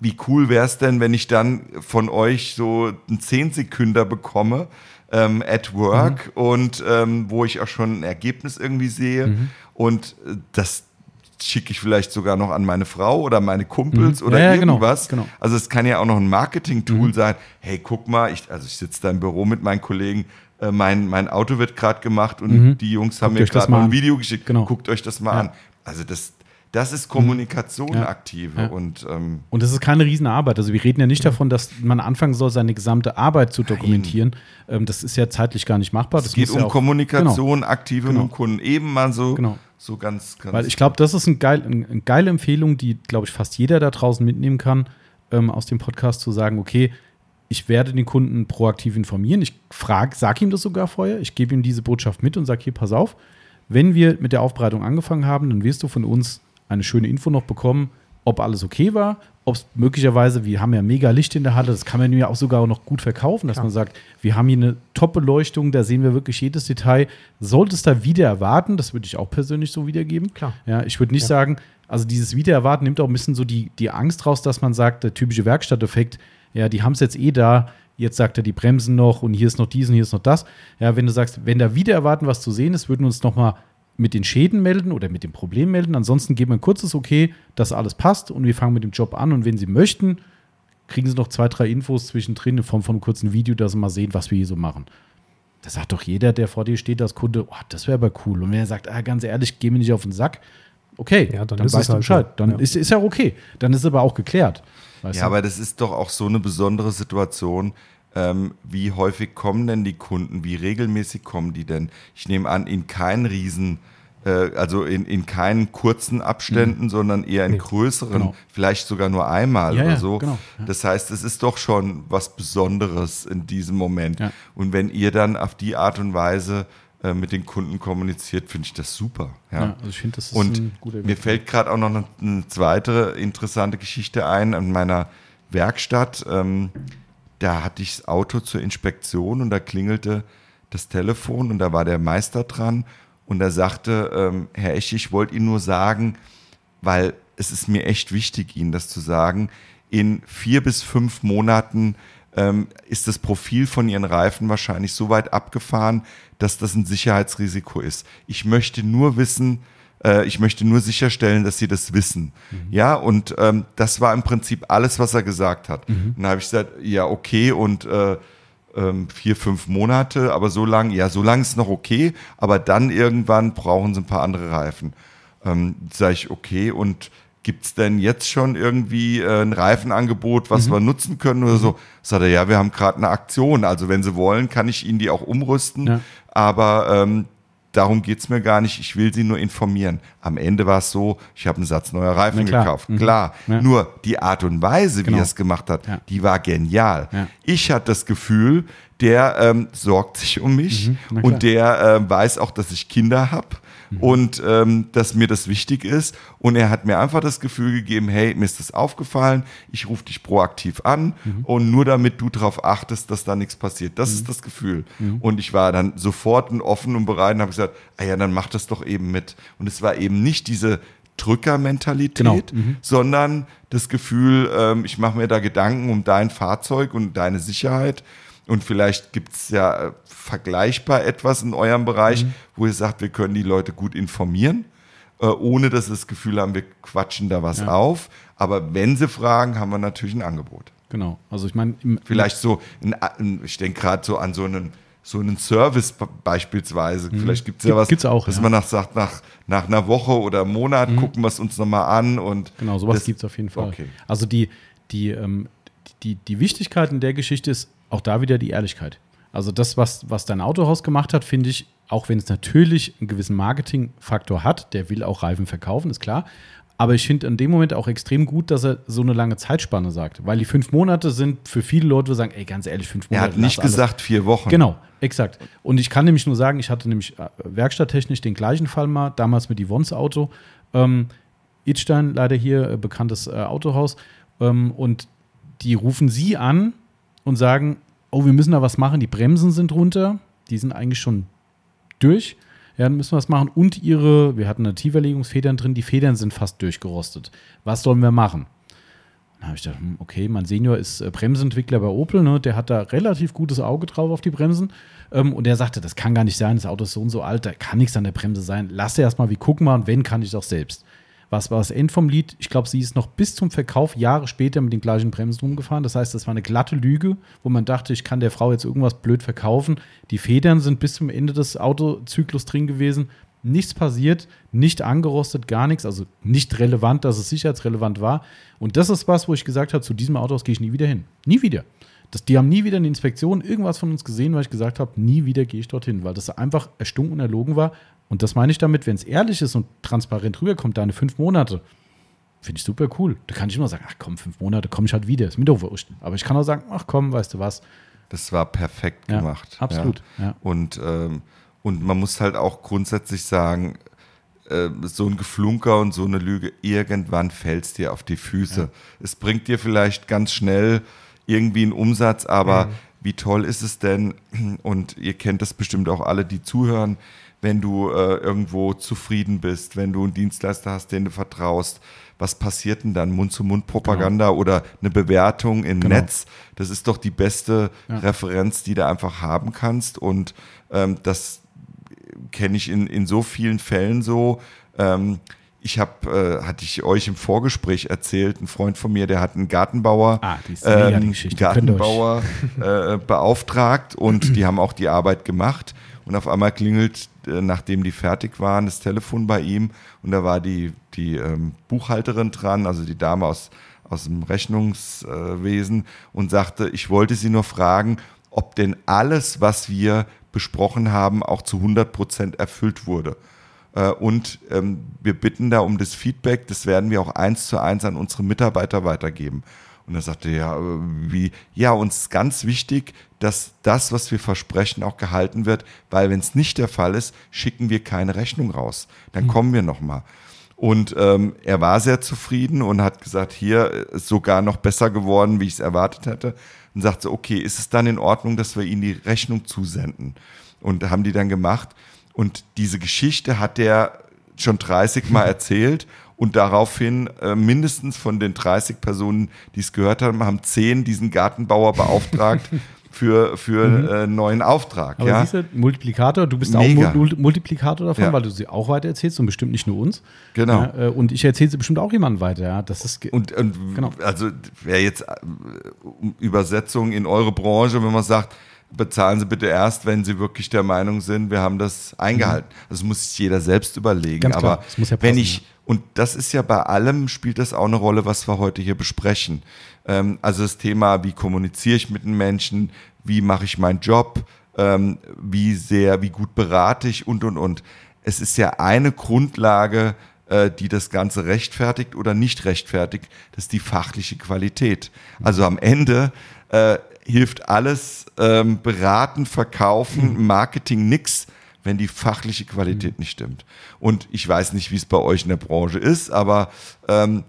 [SPEAKER 3] Wie cool wäre es denn, wenn ich dann von euch so einen 10 Sekünder bekomme ähm, at work und ähm, wo ich auch schon ein Ergebnis irgendwie sehe und äh, das schicke ich vielleicht sogar noch an meine Frau oder meine Kumpels
[SPEAKER 1] Mhm.
[SPEAKER 3] oder
[SPEAKER 1] Ja, ja, genau,
[SPEAKER 3] irgendwas.
[SPEAKER 1] genau.
[SPEAKER 3] Also es kann ja auch noch ein Marketing-Tool
[SPEAKER 1] Mhm.
[SPEAKER 3] sein. Hey, guck mal, ich, also ich sitze da im Büro mit meinen Kollegen, äh, mein, mein Auto wird gerade gemacht und die Jungs haben
[SPEAKER 1] Mhm. Guckt
[SPEAKER 3] mir gerade
[SPEAKER 1] mal
[SPEAKER 3] ein. Video geschickt.
[SPEAKER 1] Genau.
[SPEAKER 3] Guckt euch das mal
[SPEAKER 1] Ja.
[SPEAKER 3] an. Also das, das ist Kommunikation
[SPEAKER 1] Ja.
[SPEAKER 3] aktive
[SPEAKER 1] Ja.
[SPEAKER 3] und ähm,
[SPEAKER 1] Und das ist keine Riesenarbeit. Also wir reden ja nicht davon, dass man anfangen soll, seine gesamte Arbeit zu dokumentieren. Ähm, das ist ja zeitlich gar nicht machbar.
[SPEAKER 3] es
[SPEAKER 1] Das
[SPEAKER 3] geht um
[SPEAKER 1] ja auch,
[SPEAKER 3] Kommunikation, aktive
[SPEAKER 1] Genau.
[SPEAKER 3] mit dem Kunden. Eben mal so,
[SPEAKER 1] Genau.
[SPEAKER 3] so ganz, ganz.
[SPEAKER 1] Weil ich glaube, das ist ein geil, ein, eine geile Empfehlung, die, glaube ich, fast jeder da draußen mitnehmen kann, ähm, aus dem Podcast zu sagen, okay, ich werde den Kunden proaktiv informieren. Ich frage, sage ihm das sogar vorher. Ich gebe ihm diese Botschaft mit und sage, hier, pass auf, wenn wir mit der Aufbereitung angefangen haben, dann wirst du von uns eine schöne Info noch bekommen, ob alles okay war, ob es möglicherweise, wir haben ja mega Licht in der Halle, das kann man ja auch sogar noch gut verkaufen, dass
[SPEAKER 2] Klar.
[SPEAKER 1] man sagt, wir haben hier eine Top-Beleuchtung, da sehen wir wirklich jedes Detail. Sollte es da wieder erwarten, das würde ich auch persönlich so wiedergeben.
[SPEAKER 2] Klar.
[SPEAKER 1] Ja, ich würde nicht
[SPEAKER 2] Ja.
[SPEAKER 1] sagen, also dieses Wiedererwarten nimmt auch ein bisschen so die, die Angst raus, dass man sagt, der typische Werkstatteffekt, ja, die haben es jetzt eh da, jetzt sagt er die Bremsen noch und hier ist noch dies und hier ist noch das. Ja, wenn du sagst, wenn da wieder erwarten, was zu sehen ist, würden wir uns nochmal mit den Schäden melden oder mit dem Problem melden. Ansonsten geben wir ein kurzes Okay, dass alles passt und wir fangen mit dem Job an. Und wenn Sie möchten, kriegen Sie noch zwei, drei Infos zwischendrin in Form von einem kurzen Video, dass Sie mal sehen, was wir hier so machen. Das sagt doch jeder, der vor dir steht als Kunde, oh, das wäre aber cool. Und wenn er sagt, ah, ganz ehrlich, geh mir nicht auf den Sack, okay,
[SPEAKER 2] Ja, dann
[SPEAKER 1] dann,
[SPEAKER 2] ist
[SPEAKER 1] weißt
[SPEAKER 2] es
[SPEAKER 1] du
[SPEAKER 2] halt
[SPEAKER 1] Bescheid. Dann
[SPEAKER 2] Ja.
[SPEAKER 1] ist, ist ja okay. Dann ist aber auch geklärt. Weißt
[SPEAKER 3] Ja,
[SPEAKER 1] du?
[SPEAKER 3] aber das ist doch auch so eine besondere Situation. Ähm, wie häufig kommen denn die Kunden? Wie regelmäßig kommen die denn? Ich nehme an, in keinen Riesen, äh, also in, in keinen kurzen Abständen, sondern eher in
[SPEAKER 2] Nee,
[SPEAKER 3] größeren,
[SPEAKER 1] genau.
[SPEAKER 3] vielleicht sogar nur einmal
[SPEAKER 1] Ja,
[SPEAKER 3] oder
[SPEAKER 1] ja,
[SPEAKER 3] so.
[SPEAKER 1] genau, ja.
[SPEAKER 3] Das heißt, es ist doch schon was Besonderes in diesem Moment.
[SPEAKER 1] Ja.
[SPEAKER 3] Und wenn ihr dann auf die Art und Weise äh, mit den Kunden kommuniziert, finde ich das super. Ja.
[SPEAKER 1] ja, also ich finde, das ist
[SPEAKER 3] Und
[SPEAKER 1] ein guter
[SPEAKER 3] mir fällt gerade auch noch eine, eine zweite interessante Geschichte ein an meiner Werkstatt. Ähm, da hatte ich das Auto zur Inspektion und da klingelte das Telefon und da war der Meister dran und er sagte, ähm, Herr Esch, ich wollte Ihnen nur sagen, weil es ist mir echt wichtig, Ihnen das zu sagen, in vier bis fünf Monaten ähm, ist das Profil von Ihren Reifen wahrscheinlich so weit abgefahren, dass das ein Sicherheitsrisiko ist. Ich möchte nur wissen, äh, ich möchte nur sicherstellen, dass Sie das wissen. Ja, und ähm, das war im Prinzip alles, was er gesagt hat. Und dann habe ich gesagt, ja, okay, und äh, ähm, vier, fünf Monate, aber so lang, ja, so lang ist noch okay, aber dann irgendwann brauchen sie ein paar andere Reifen. Ähm, sage ich, okay, und gibt es denn jetzt schon irgendwie äh, ein Reifenangebot, was wir nutzen können oder so? Sagt er, ja, wir haben gerade eine Aktion, also wenn sie wollen, kann ich ihnen die auch umrüsten,
[SPEAKER 1] Ja.
[SPEAKER 3] aber ähm, darum geht es mir gar nicht, ich will sie nur informieren. Am Ende war es so, ich habe einen Satz neuer Reifen
[SPEAKER 1] klar.
[SPEAKER 3] gekauft,
[SPEAKER 1] Mhm.
[SPEAKER 3] klar,
[SPEAKER 1] Ja.
[SPEAKER 3] nur die Art und Weise, wie
[SPEAKER 1] Genau.
[SPEAKER 3] er es gemacht hat,
[SPEAKER 1] Ja.
[SPEAKER 3] die war genial.
[SPEAKER 1] Ja.
[SPEAKER 3] Ich hatte das Gefühl, der ähm, sorgt sich um mich
[SPEAKER 1] Mhm,
[SPEAKER 3] und der ähm, weiß auch, dass ich Kinder habe
[SPEAKER 1] Mhm.
[SPEAKER 3] und ähm, dass mir das wichtig ist. Und er hat mir einfach das Gefühl gegeben, hey, mir ist das aufgefallen, ich rufe dich proaktiv an
[SPEAKER 1] Mhm.
[SPEAKER 3] und nur damit du darauf achtest, dass da nichts passiert. Das ist das Gefühl.
[SPEAKER 1] Mhm.
[SPEAKER 3] Und ich war dann sofort offen und bereit und habe gesagt, ah ja, dann mach das doch eben mit. Und es war eben nicht diese Drückermentalität,
[SPEAKER 1] Genau. Mhm.
[SPEAKER 3] sondern das Gefühl, ähm, ich mache mir da Gedanken um dein Fahrzeug und deine Sicherheit. Und vielleicht gibt es ja äh, vergleichbar etwas in eurem Bereich,
[SPEAKER 1] Mhm.
[SPEAKER 3] wo ihr sagt, wir können die Leute gut informieren, äh, ohne dass sie das Gefühl haben, wir quatschen da was
[SPEAKER 1] Ja.
[SPEAKER 3] auf. Aber wenn sie fragen, haben wir natürlich ein Angebot.
[SPEAKER 1] Genau. Also ich meine,
[SPEAKER 3] Vielleicht so, ein, ein, ich denke gerade so an so einen, so einen Service be- beispielsweise. Vielleicht gibt es ja
[SPEAKER 1] Mhm.
[SPEAKER 3] Was,
[SPEAKER 1] gibt's auch,
[SPEAKER 3] dass
[SPEAKER 1] ja. Mhm.
[SPEAKER 3] man nach, sagt, nach, nach einer Woche oder einem Monat gucken wir es uns nochmal an. Und
[SPEAKER 1] Genau, sowas gibt es auf jeden Fall.
[SPEAKER 3] Okay.
[SPEAKER 1] Also die, die, ähm, die, die Wichtigkeit in der Geschichte ist auch da wieder die Ehrlichkeit. Also das, was, was dein Autohaus gemacht hat, finde ich, auch wenn es natürlich einen gewissen Marketingfaktor hat, der will auch Reifen verkaufen, ist klar. Aber ich finde in dem Moment auch extrem gut, dass er so eine lange Zeitspanne sagt. Weil die fünf Monate sind für viele Leute, die sagen, ey, ganz ehrlich, fünf
[SPEAKER 3] Er
[SPEAKER 1] Monate.
[SPEAKER 3] hat nicht
[SPEAKER 1] lass alles.
[SPEAKER 3] gesagt vier Wochen.
[SPEAKER 1] Genau, exakt. Und ich kann nämlich nur sagen, ich hatte nämlich äh, werkstatttechnisch den gleichen Fall mal, damals mit Yvonne's Auto. Ähm, Idstein, leider hier, äh, bekanntes äh, Autohaus. Ähm, und die rufen sie an und sagen, oh, wir müssen da was machen, die Bremsen sind runter, die sind eigentlich schon durch. Ja, dann müssen wir was machen. Und ihre, wir hatten da Tieferlegungsfedern drin, die Federn sind fast durchgerostet. Was sollen wir machen? Dann habe ich gedacht, hm, okay, mein Senior ist äh, Bremsentwickler bei Opel, ne? der hat da relativ gutes Auge drauf auf die Bremsen. Ähm, und der sagte, das kann gar nicht sein, das Auto ist so und so alt, da kann nichts an der Bremse sein. Lass erst mal, wir gucken mal, und wenn, kann ich doch selbst. Was war das End vom Lied? Ich glaube, sie ist noch bis zum Verkauf Jahre später mit den gleichen Bremsen rumgefahren. Das heißt, das war eine glatte Lüge, wo man dachte, ich kann der Frau jetzt irgendwas blöd verkaufen. Die Federn sind bis zum Ende des Autozyklus drin gewesen. Nichts passiert, nicht angerostet, gar nichts, also nicht relevant, dass es sicherheitsrelevant war. Und das ist was, wo ich gesagt habe, zu diesem Autohaus gehe ich nie wieder hin. Nie wieder. Das, die haben nie wieder eine Inspektion, irgendwas von uns gesehen, weil ich gesagt habe, nie wieder gehe ich dorthin, weil das einfach erstunken und erlogen war. Und das meine ich damit, wenn es ehrlich ist und transparent rüberkommt, deine fünf Monate, finde ich super cool. Da kann ich immer sagen, ach komm, fünf Monate, komme ich halt wieder, ist mir doch wurscht. Aber ich kann auch sagen, ach komm, weißt du was.
[SPEAKER 3] Das war perfekt
[SPEAKER 1] Ja,
[SPEAKER 3] gemacht.
[SPEAKER 1] absolut, ja.
[SPEAKER 3] Und, ähm, und man muss halt auch grundsätzlich sagen, äh, so ein Geflunker und so eine Lüge, irgendwann fällt es dir auf die Füße. Es bringt dir vielleicht ganz schnell irgendwie einen Umsatz, aber wie toll ist es denn, und ihr kennt das bestimmt auch alle, die zuhören, wenn du äh, irgendwo zufrieden bist, wenn du einen Dienstleister hast, den du vertraust, was passiert denn dann? Mund-zu-Mund-Propaganda genau. oder eine Bewertung im genau. Netz? Das ist doch die beste ja. Referenz, die du einfach haben kannst. Und ähm, das kenne ich in, in so vielen Fällen so. Ähm, ich habe, äh, hatte ich euch im Vorgespräch erzählt, ein Freund von mir, der hat einen Gartenbauer,
[SPEAKER 1] ah, ähm,
[SPEAKER 3] Gartenbauer äh, beauftragt und die haben auch die Arbeit gemacht. Und auf einmal klingelt, äh, nachdem die fertig waren, das Telefon bei ihm und da war die, die ähm, Buchhalterin dran, also die Dame aus, aus dem Rechnungswesen und sagte, ich wollte Sie nur fragen, ob denn alles, was wir besprochen haben, auch zu 100 Prozent erfüllt wurde. Äh, und ähm, wir bitten da um das Feedback, das werden wir auch eins zu eins an unsere Mitarbeiter weitergeben. Und er sagte, ja, äh, wie, ja, uns ist ganz wichtig, dass das, was wir versprechen, auch gehalten wird, weil wenn es nicht der Fall ist, schicken wir keine Rechnung raus. Dann mhm. kommen wir nochmal. Und ähm, er war sehr zufrieden und hat gesagt, hier ist sogar noch besser geworden, wie ich es erwartet hätte. Und sagte, okay, ist es dann in Ordnung, dass wir Ihnen die Rechnung zusenden? Und haben die dann gemacht. Und diese Geschichte hat er schon 30 Mal erzählt und daraufhin äh, mindestens von den 30 Personen, die es gehört haben, haben 10 diesen Gartenbauer beauftragt für, für mhm. äh, neuen Auftrag.
[SPEAKER 1] Aber
[SPEAKER 3] ja?
[SPEAKER 1] siehst du, Multiplikator, du bist Mega. auch Mul Multiplikator davon, ja. weil du sie auch weiter erzählst und bestimmt nicht nur uns.
[SPEAKER 3] Genau.
[SPEAKER 1] Ja, äh, und ich erzähle sie bestimmt auch jemandem weiter. Ja? Das ist
[SPEAKER 3] und, und genau. also wer jetzt äh, Übersetzung in eure Branche, wenn man sagt, bezahlen Sie bitte erst, wenn Sie wirklich der Meinung sind, wir haben das eingehalten. Mhm. Das muss sich jeder selbst überlegen. Aber wenn ich, und das ist ja bei allem, spielt das auch eine Rolle, was wir heute hier besprechen. Ähm, also das Thema, wie kommuniziere ich mit den Menschen, wie mache ich meinen Job, ähm, wie sehr, wie gut berate ich und, und, und. Es ist ja eine Grundlage, äh, die das Ganze rechtfertigt oder nicht rechtfertigt, das ist die fachliche Qualität. Also am Ende äh, hilft alles ähm, beraten, verkaufen, hm. Marketing nix, wenn die fachliche Qualität mhm. nicht stimmt. Und ich weiß nicht, wie es bei euch in der Branche ist, aber ähm,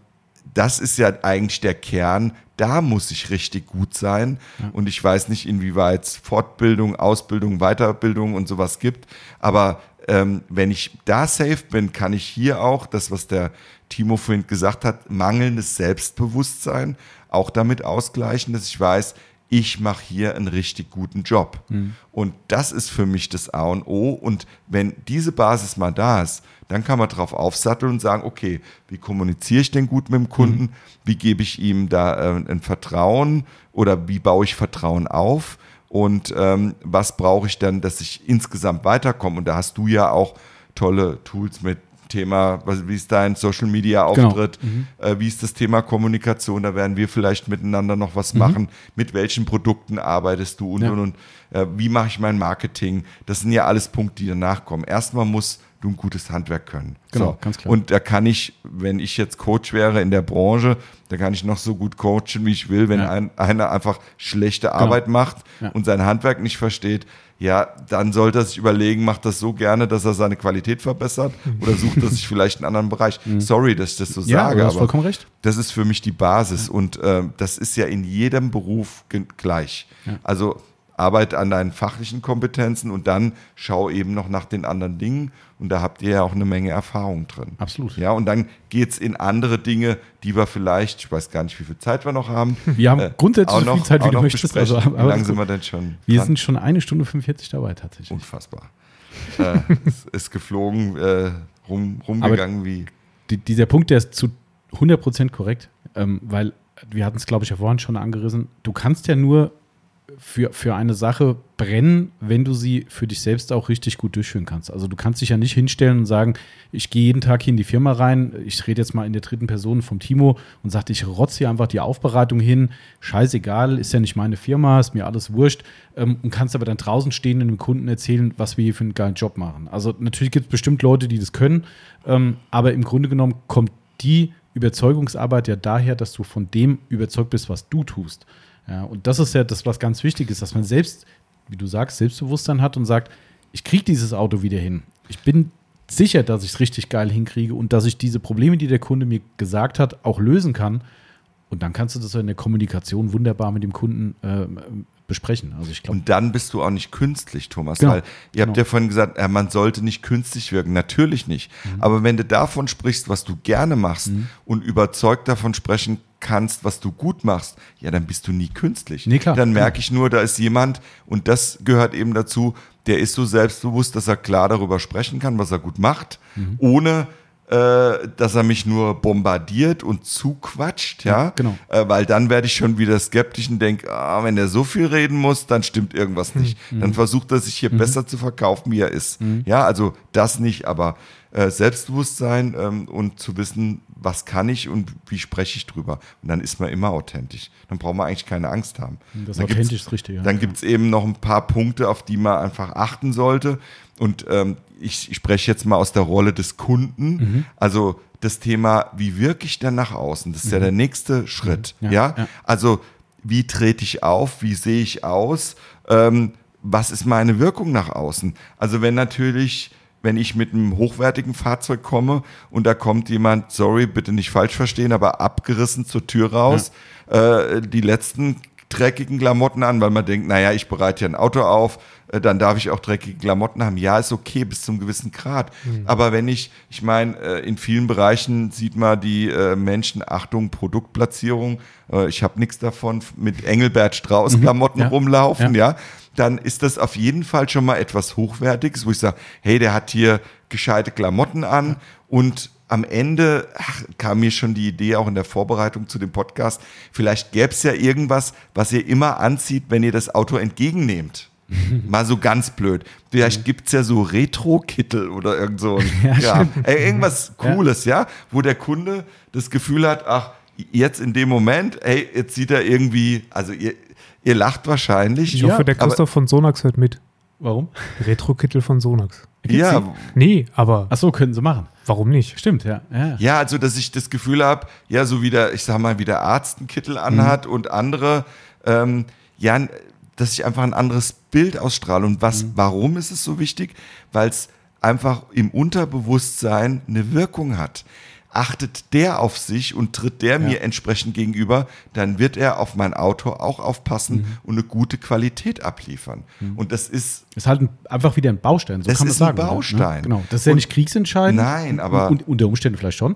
[SPEAKER 3] das ist ja eigentlich der Kern. Da muss ich richtig gut sein. Ja. Und ich weiß nicht, inwieweit es Fortbildung, Ausbildung, Weiterbildung und sowas gibt. Aber ähm, wenn ich da safe bin, kann ich hier auch, das, was der Timo vorhin gesagt hat, mangelndes Selbstbewusstsein auch damit ausgleichen, dass ich weiß, ich mache hier einen richtig guten Job. Mhm. Und das ist für mich das A und O. Und wenn diese Basis mal da ist, dann kann man darauf aufsatteln und sagen, okay, wie kommuniziere ich denn gut mit dem Kunden? Mhm. Wie gebe ich ihm da äh, ein Vertrauen oder wie baue ich Vertrauen auf? Und ähm, was brauche ich dann, dass ich insgesamt weiterkomme? Und da hast du ja auch tolle Tools mit Thema, wie ist dein Social Media genau. Auftritt, genau. mhm. äh, wie ist das Thema Kommunikation, da werden wir vielleicht miteinander noch was mhm. machen, mit welchen Produkten arbeitest du und ja. und und, äh, wie mache ich mein Marketing, das sind ja alles Punkte, die danach kommen. Erstmal muss du ein gutes Handwerk können.
[SPEAKER 1] Genau, so. ganz klar.
[SPEAKER 3] Und da kann ich, wenn ich jetzt Coach wäre in der Branche, da kann ich noch so gut coachen, wie ich will, wenn ja. ein, einer einfach schlechte genau. Arbeit macht ja. und sein Handwerk nicht versteht, ja, dann sollte er sich überlegen, macht das so gerne, dass er seine Qualität verbessert oder sucht er sich vielleicht einen anderen Bereich. Mhm. Sorry, dass ich das so ja, sage, aber
[SPEAKER 1] vollkommen recht.
[SPEAKER 3] das ist für mich die Basis ja. und äh, das ist ja in jedem Beruf gleich. Ja. Also arbeite an deinen fachlichen Kompetenzen und dann schau eben noch nach den anderen Dingen. Und da habt ihr ja auch eine Menge Erfahrung drin.
[SPEAKER 1] Absolut.
[SPEAKER 3] Ja, und dann geht es in andere Dinge, die wir vielleicht, ich weiß gar nicht, wie viel Zeit wir noch haben.
[SPEAKER 1] Wir haben äh, grundsätzlich so viel Zeit, wie du möchtest.
[SPEAKER 3] Also, wie lange sind wir denn schon?
[SPEAKER 1] Wir dran? sind schon eine Stunde 45 dabei tatsächlich.
[SPEAKER 3] Unfassbar. äh, es ist geflogen, äh, rum, rumgegangen Aber wie.
[SPEAKER 1] Die, dieser Punkt, der ist zu 100% korrekt, ähm, weil wir hatten es, glaube ich, ja vorhin schon angerissen. Du kannst ja nur für, für eine Sache brennen, wenn du sie für dich selbst auch richtig gut durchführen kannst. Also du kannst dich ja nicht hinstellen und sagen, ich gehe jeden Tag hier in die Firma rein, ich rede jetzt mal in der dritten Person vom Timo und sage, ich rotze hier einfach die Aufbereitung hin, scheißegal, ist ja nicht meine Firma, ist mir alles wurscht ähm, und kannst aber dann draußen stehen und dem Kunden erzählen, was wir hier für einen geilen Job machen. Also natürlich gibt es bestimmt Leute, die das können, ähm, aber im Grunde genommen kommt die Überzeugungsarbeit ja daher, dass du von dem überzeugt bist, was du tust. Ja, und das ist ja das, was ganz wichtig ist, dass man selbst, wie du sagst, Selbstbewusstsein hat und sagt, ich kriege dieses Auto wieder hin. Ich bin sicher, dass ich es richtig geil hinkriege und dass ich diese Probleme, die der Kunde mir gesagt hat, auch lösen kann. Und dann kannst du das in der Kommunikation wunderbar mit dem Kunden äh, besprechen. Also ich glaube.
[SPEAKER 3] Und dann bist du auch nicht künstlich, Thomas,
[SPEAKER 1] Genau,
[SPEAKER 3] weil ihr habt
[SPEAKER 1] genau.
[SPEAKER 3] ja vorhin gesagt, äh, man sollte nicht künstlich wirken. Natürlich nicht.
[SPEAKER 1] Mhm.
[SPEAKER 3] Aber wenn du davon sprichst, was du gerne machst und überzeugt davon sprechen kannst, was du gut machst, ja, dann bist du nie künstlich.
[SPEAKER 1] Nee, klar,
[SPEAKER 3] dann merke ich nur, da ist jemand, und das gehört eben dazu, der ist so selbstbewusst, dass er klar darüber sprechen kann, was er gut macht,
[SPEAKER 1] Mhm.
[SPEAKER 3] ohne äh, dass er mich nur bombardiert und zuquatscht, ja,
[SPEAKER 1] genau.
[SPEAKER 3] äh, weil dann werde ich schon wieder skeptisch und denke, ah, wenn er so viel reden muss, dann stimmt irgendwas nicht.
[SPEAKER 1] Mhm.
[SPEAKER 3] Dann versucht er sich hier besser zu verkaufen, wie er ist. Ja, also das nicht, aber äh, Selbstbewusstsein ähm, und zu wissen, was kann ich und wie spreche ich drüber. Und dann ist man immer authentisch. Dann braucht man eigentlich keine Angst haben.
[SPEAKER 1] Das
[SPEAKER 3] Dann
[SPEAKER 1] authentisch ist richtig, ja.
[SPEAKER 3] Dann gibt es eben noch ein paar Punkte, auf die man einfach achten sollte. Und ähm, ich, ich spreche jetzt mal aus der Rolle des Kunden.
[SPEAKER 1] Mhm.
[SPEAKER 3] Also das Thema, wie wirke ich denn nach außen? Das ist ja der nächste Schritt.
[SPEAKER 1] Mhm. Ja,
[SPEAKER 3] Ja,
[SPEAKER 1] ja.
[SPEAKER 3] Also wie trete ich auf? Wie sehe ich aus? Ähm, was ist meine Wirkung nach außen? Also wenn natürlich wenn ich mit einem hochwertigen Fahrzeug komme und da kommt jemand, sorry, bitte nicht falsch verstehen, aber abgerissen zur Tür raus, äh, die letzten dreckigen Klamotten an, weil man denkt, naja, ich bereite ja ein Auto auf, äh, dann darf ich auch dreckige Klamotten haben. Ja, ist okay bis zum gewissen Grad. Aber wenn ich, ich meine, äh, in vielen Bereichen sieht man die äh, Menschen, Achtung, Produktplatzierung, äh, ich habe nichts davon, mit Engelbert Strauß Klamotten
[SPEAKER 1] Ja.
[SPEAKER 3] rumlaufen,
[SPEAKER 1] Ja.
[SPEAKER 3] ja, dann ist das auf jeden Fall schon mal etwas Hochwertiges, wo ich sage, hey, der hat hier gescheite Klamotten an. Und am Ende ach, kam mir schon die Idee, auch in der Vorbereitung zu dem Podcast, vielleicht gäbe es ja irgendwas, was ihr immer anzieht, wenn ihr das Auto entgegennehmt. Mal so ganz blöd. Vielleicht gibt's ja so Retro-Kittel oder irgend so ein ja, Ey, irgendwas Cooles, ja, wo der Kunde das Gefühl hat, ach, jetzt in dem Moment, ey, jetzt sieht er irgendwie, also ihr, ihr lacht wahrscheinlich.
[SPEAKER 2] Ich hoffe, der
[SPEAKER 3] aber-
[SPEAKER 2] Christoph von Sonax hört mit.
[SPEAKER 1] Warum?
[SPEAKER 2] Retro-Kittel von Sonax.
[SPEAKER 3] Ja,
[SPEAKER 2] Nee, aber
[SPEAKER 1] Ach so, können sie machen.
[SPEAKER 2] warum nicht?
[SPEAKER 1] Stimmt, ja. ja.
[SPEAKER 3] Ja, also dass ich das Gefühl habe, ja, so wie der, ich sag mal, wie der Arzt einen Kittel anhat und andere, ähm, ja, dass ich einfach ein anderes Bild ausstrahle. Und was, warum ist es so wichtig? Weil es einfach im Unterbewusstsein eine Wirkung hat. Achtet der auf sich und tritt der mir entsprechend gegenüber, dann wird er auf mein Auto auch aufpassen und eine gute Qualität abliefern. Und das ist
[SPEAKER 1] Ist halt ein, einfach wieder ein Baustein. So
[SPEAKER 3] Das
[SPEAKER 1] kann man
[SPEAKER 3] ist ein
[SPEAKER 1] sagen. oder?
[SPEAKER 3] Baustein.
[SPEAKER 1] Ne? Genau. Das ist ja
[SPEAKER 3] Und-
[SPEAKER 1] nicht kriegsentscheidend.
[SPEAKER 3] Nein, aber-
[SPEAKER 1] Und, unter Umständen vielleicht schon.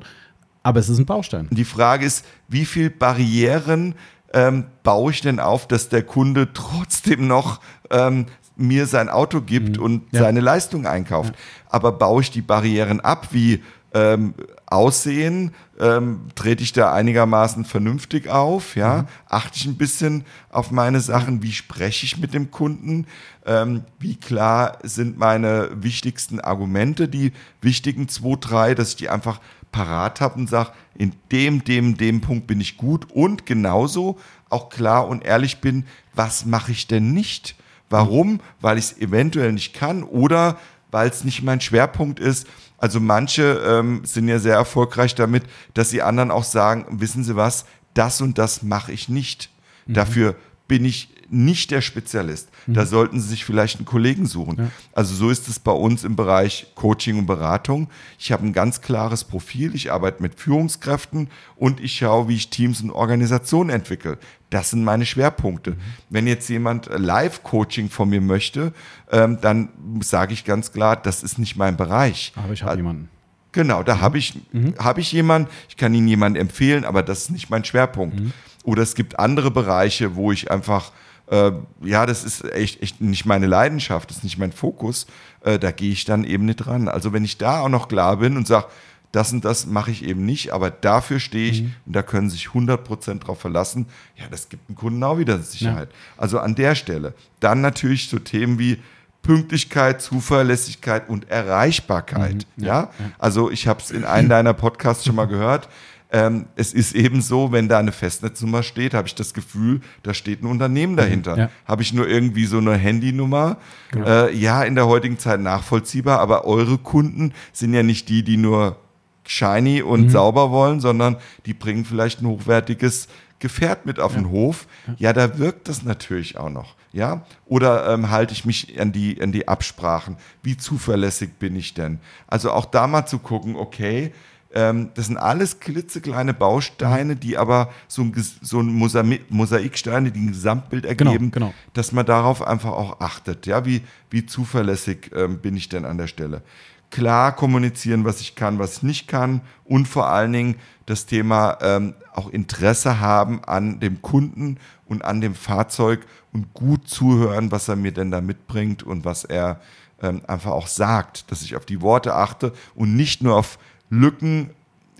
[SPEAKER 1] Aber es ist ein Baustein.
[SPEAKER 3] Die Frage ist, wie viel Barrieren ähm, baue ich denn auf, dass der Kunde trotzdem noch ähm, mir sein Auto gibt und
[SPEAKER 1] Ja.
[SPEAKER 3] seine Leistung einkauft. Aber baue ich die Barrieren ab, wie ähm, Aussehen, ähm, trete ich da einigermaßen vernünftig auf, ja, achte ich ein bisschen auf meine Sachen, wie spreche ich mit dem Kunden, ähm, wie klar sind meine wichtigsten Argumente, die wichtigen zwei, drei, dass ich die einfach parat habe und sage, in dem, dem, dem Punkt bin ich gut und genauso auch klar und ehrlich bin, was mache ich denn nicht? Warum? Weil ich es eventuell nicht kann oder weil es nicht mein Schwerpunkt ist. Also manche ähm, sind ja sehr erfolgreich damit, dass sie anderen auch sagen, wissen Sie was, das und das mache ich nicht. Dafür bin ich nicht der Spezialist. Da sollten Sie sich vielleicht einen Kollegen suchen. Also so ist es bei uns im Bereich Coaching und Beratung. Ich habe ein ganz klares Profil. Ich arbeite mit Führungskräften und ich schaue, wie ich Teams und Organisationen entwickle. Das sind meine Schwerpunkte. Wenn jetzt jemand Live-Coaching von mir möchte, ähm, dann sage ich ganz klar, das ist nicht mein Bereich.
[SPEAKER 1] Aber ich habe jemanden.
[SPEAKER 3] Genau, da habe ich, hab ich jemanden, ich kann Ihnen jemanden empfehlen, aber das ist nicht mein Schwerpunkt. Oder es gibt andere Bereiche, wo ich einfach, äh, ja, das ist echt, echt nicht meine Leidenschaft, das ist nicht mein Fokus, äh, da gehe ich dann eben nicht ran. Also wenn ich da auch noch klar bin und sage, das und das mache ich eben nicht, aber dafür stehe ich und da können sich 100% drauf verlassen. Ja, das gibt dem Kunden auch wieder Sicherheit. Also an der Stelle. Dann natürlich so Themen wie Pünktlichkeit, Zuverlässigkeit und Erreichbarkeit. ja, also ich habe es in einem deiner Podcasts schon mal gehört. Ähm, es ist eben so, wenn da eine Festnetznummer steht, habe ich das Gefühl, da steht ein Unternehmen dahinter.
[SPEAKER 1] Ja.
[SPEAKER 3] Habe ich nur irgendwie so eine Handynummer? Äh, ja, in der heutigen Zeit nachvollziehbar, aber eure Kunden sind ja nicht die, die nur shiny und sauber wollen, sondern die bringen vielleicht ein hochwertiges Gefährt mit auf den Hof. Ja, da wirkt das natürlich auch noch. Ja, oder ähm, halte ich mich an die, an die Absprachen? Wie zuverlässig bin ich denn? Also auch da mal zu gucken, okay, Ähm, das sind alles klitzekleine Bausteine, die aber so ein, so ein Mosaik, Mosaiksteine, die ein Gesamtbild ergeben,
[SPEAKER 1] Genau, genau.
[SPEAKER 3] dass man darauf einfach auch achtet. Ja, wie, wie zuverlässig ähm, bin ich denn an der Stelle? Klar kommunizieren, was ich kann, was ich nicht kann und vor allen Dingen das Thema ähm, auch Interesse haben an dem Kunden und an dem Fahrzeug und gut zuhören, was er mir denn da mitbringt und was er ähm, einfach auch sagt, dass ich auf die Worte achte und nicht nur auf Lücken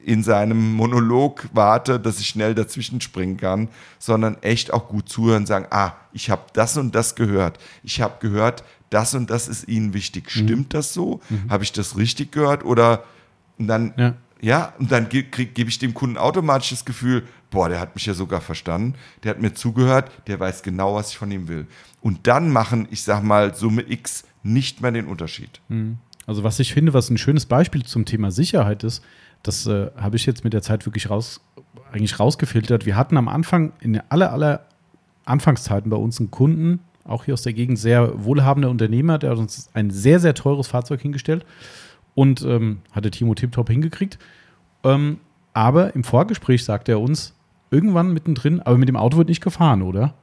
[SPEAKER 3] in seinem Monolog warte, dass ich schnell dazwischen springen kann, sondern echt auch gut zuhören, sagen, ah, ich habe das und das gehört. Ich habe gehört, das und das ist Ihnen wichtig. Stimmt das so? Habe ich das richtig gehört? Oder dann,
[SPEAKER 1] Ja.
[SPEAKER 3] ja, und dann ge gebe ich dem Kunden automatisch das Gefühl, boah, der hat mich ja sogar verstanden, der hat mir zugehört, der weiß genau, was ich von ihm will. Und dann machen, ich sag mal, Summe X nicht mehr den Unterschied.
[SPEAKER 1] Also was ich finde, was ein schönes Beispiel zum Thema Sicherheit ist, das äh, habe ich jetzt mit der Zeit wirklich raus, eigentlich rausgefiltert. Wir hatten am Anfang, in aller, aller Anfangszeiten bei uns einen Kunden, auch hier aus der Gegend, sehr wohlhabender Unternehmer, der hat uns ein sehr, sehr teures Fahrzeug hingestellt und ähm, hatte Timo Tiptop hingekriegt. Ähm, aber im Vorgespräch sagte er uns irgendwann mittendrin, aber mit dem Auto wird nicht gefahren, oder?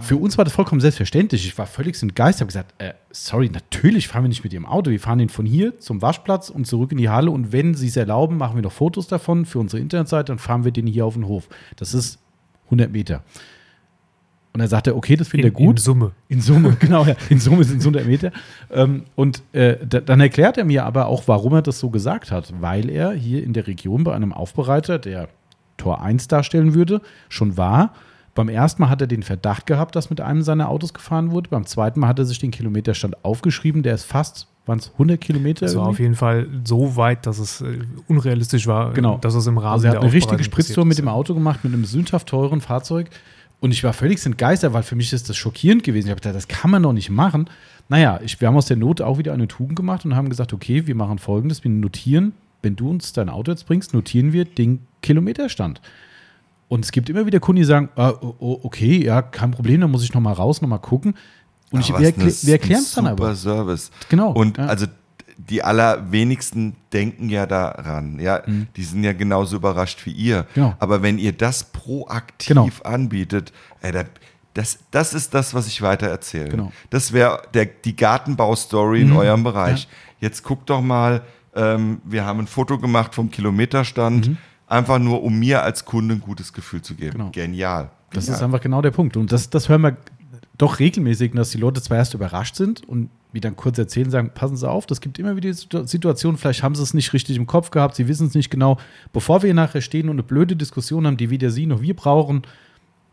[SPEAKER 1] Für uns war das vollkommen selbstverständlich. Ich war völlig entgeistert. habe gesagt, äh, sorry, natürlich fahren wir nicht mit Ihrem Auto. Wir fahren ihn von hier zum Waschplatz und zurück in die Halle. Und wenn Sie es erlauben, machen wir noch Fotos davon für unsere Internetseite. Dann fahren wir den hier auf den Hof. Das ist 100 Meter. Und er sagte, okay, das findet er
[SPEAKER 2] In, in
[SPEAKER 1] gut.
[SPEAKER 2] Summe.
[SPEAKER 1] In Summe, genau, ja. In Summe sind es 100 Meter. Ähm, und äh, da, dann erklärt er mir aber auch, warum er das so gesagt hat. Weil er hier in der Region bei einem Aufbereiter, der Tor 1 darstellen würde, schon war. Beim ersten Mal hat er den Verdacht gehabt, dass mit einem seiner Autos gefahren wurde. Beim zweiten Mal hat er sich den Kilometerstand aufgeschrieben. Der ist fast, waren es 100 Kilometer?
[SPEAKER 2] Es war
[SPEAKER 1] irgendwie?
[SPEAKER 2] auf jeden Fall so weit, dass es äh, unrealistisch war,
[SPEAKER 1] Genau.
[SPEAKER 2] dass es im Rahmen
[SPEAKER 1] Also er hat eine richtige Spritztour mit dem. Auto gemacht, mit einem sündhaft teuren Fahrzeug. Und ich war völlig entgeistert, weil für mich ist das schockierend gewesen. Ich habe gedacht, das kann man doch nicht machen. Naja, ich, wir haben aus der Not auch wieder eine Tugend gemacht und haben gesagt, okay, wir machen folgendes, wir notieren, wenn du uns dein Auto jetzt bringst, notieren wir den Kilometerstand. Und es gibt immer wieder Kunden, die sagen, ah, okay, ja, kein Problem, dann muss ich noch mal raus, noch mal gucken. Und ich, wir,
[SPEAKER 3] was eine-
[SPEAKER 1] wir erklären es dann aber.
[SPEAKER 3] Super Service.
[SPEAKER 1] Genau,
[SPEAKER 3] Und
[SPEAKER 1] ja.
[SPEAKER 3] also die allerwenigsten denken ja daran. Ja, die sind ja genauso überrascht wie ihr.
[SPEAKER 1] Mhm. Genau.
[SPEAKER 3] Aber wenn ihr das proaktiv
[SPEAKER 1] Genau.
[SPEAKER 3] anbietet, ey, da, das, das ist das, was ich weiter erzähle.
[SPEAKER 1] Genau.
[SPEAKER 3] Das wäre die Gartenbaustory in
[SPEAKER 1] Mhm.
[SPEAKER 3] eurem Bereich. Jetzt guckt doch mal, ähm, wir haben ein Foto gemacht vom Kilometerstand, einfach nur, um mir als Kunde ein gutes Gefühl zu geben.
[SPEAKER 1] Genau.
[SPEAKER 3] Genial.
[SPEAKER 1] Das
[SPEAKER 3] Genial.
[SPEAKER 1] ist einfach genau der Punkt. Und das, das hören wir doch regelmäßig, dass die Leute zwar erst überrascht sind und wie dann kurz erzählen, sagen, passen Sie auf, das gibt immer wieder die Situ- Situationen, vielleicht haben Sie es nicht richtig im Kopf gehabt, Sie wissen es nicht genau. Bevor wir nachher stehen und eine blöde Diskussion haben, die weder Sie noch wir brauchen,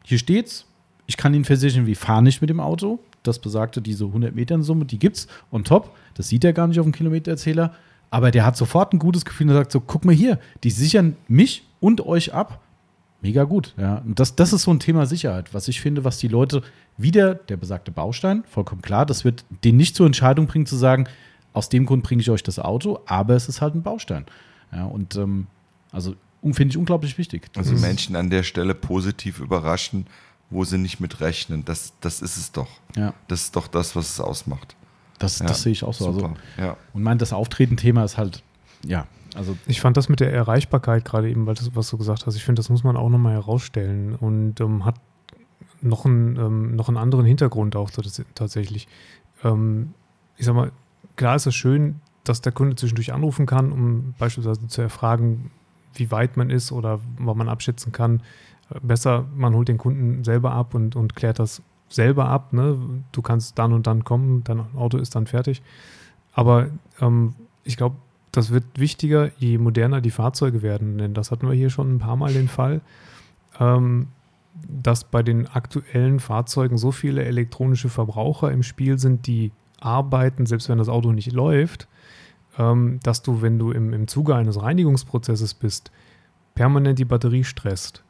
[SPEAKER 1] hier steht's, ich kann Ihnen versichern, wir fahren nicht mit dem Auto. Das besagte diese 100 Metern Summe, die gibt's on top. Das sieht er gar nicht auf dem Kilometererzähler. Aber der hat sofort ein gutes Gefühl und sagt so, guck mal hier, die sichern mich und euch ab. Mega gut, ja. Und das, das ist so ein Thema Sicherheit, was ich finde, was die Leute wieder, der besagte Baustein, vollkommen klar, das wird den nicht zur Entscheidung bringen, zu sagen, aus dem Grund bringe ich euch das Auto, aber es ist halt ein Baustein. Ja, und ähm, also finde ich unglaublich wichtig.
[SPEAKER 3] Also Menschen an der Stelle positiv überraschen, wo sie nicht mit rechnen. Das, das ist es doch.
[SPEAKER 1] Ja,
[SPEAKER 3] Das ist doch das, was es ausmacht.
[SPEAKER 1] Das,
[SPEAKER 3] Ja,
[SPEAKER 1] das sehe ich auch so. Also,
[SPEAKER 3] ja.
[SPEAKER 1] und mein, das Auftreten-Thema ist halt, ja, also
[SPEAKER 2] Ich fand das mit der Erreichbarkeit gerade eben, weil das, was du gesagt hast, ich finde, das muss man auch nochmal herausstellen und ähm, hat noch einen, ähm, noch einen anderen Hintergrund auch tats- tatsächlich. Ähm, ich sag mal, klar ist es schön, dass der Kunde zwischendurch anrufen kann, um beispielsweise zu erfragen, wie weit man ist oder wann man abschätzen kann. Äh, Besser, man holt den Kunden selber ab und, und klärt das selber ab. Ne? Du kannst dann und dann kommen, dein Auto ist dann fertig. Aber ähm, ich glaube, das wird wichtiger, je moderner die Fahrzeuge werden. Denn das hatten wir hier schon ein paar Mal den Fall, ähm, dass bei den aktuellen Fahrzeugen so viele elektronische Verbraucher im Spiel sind, die arbeiten, selbst wenn das Auto nicht läuft, ähm, dass du, wenn du im, im Zuge eines Reinigungsprozesses bist, permanent die Batterie stresst.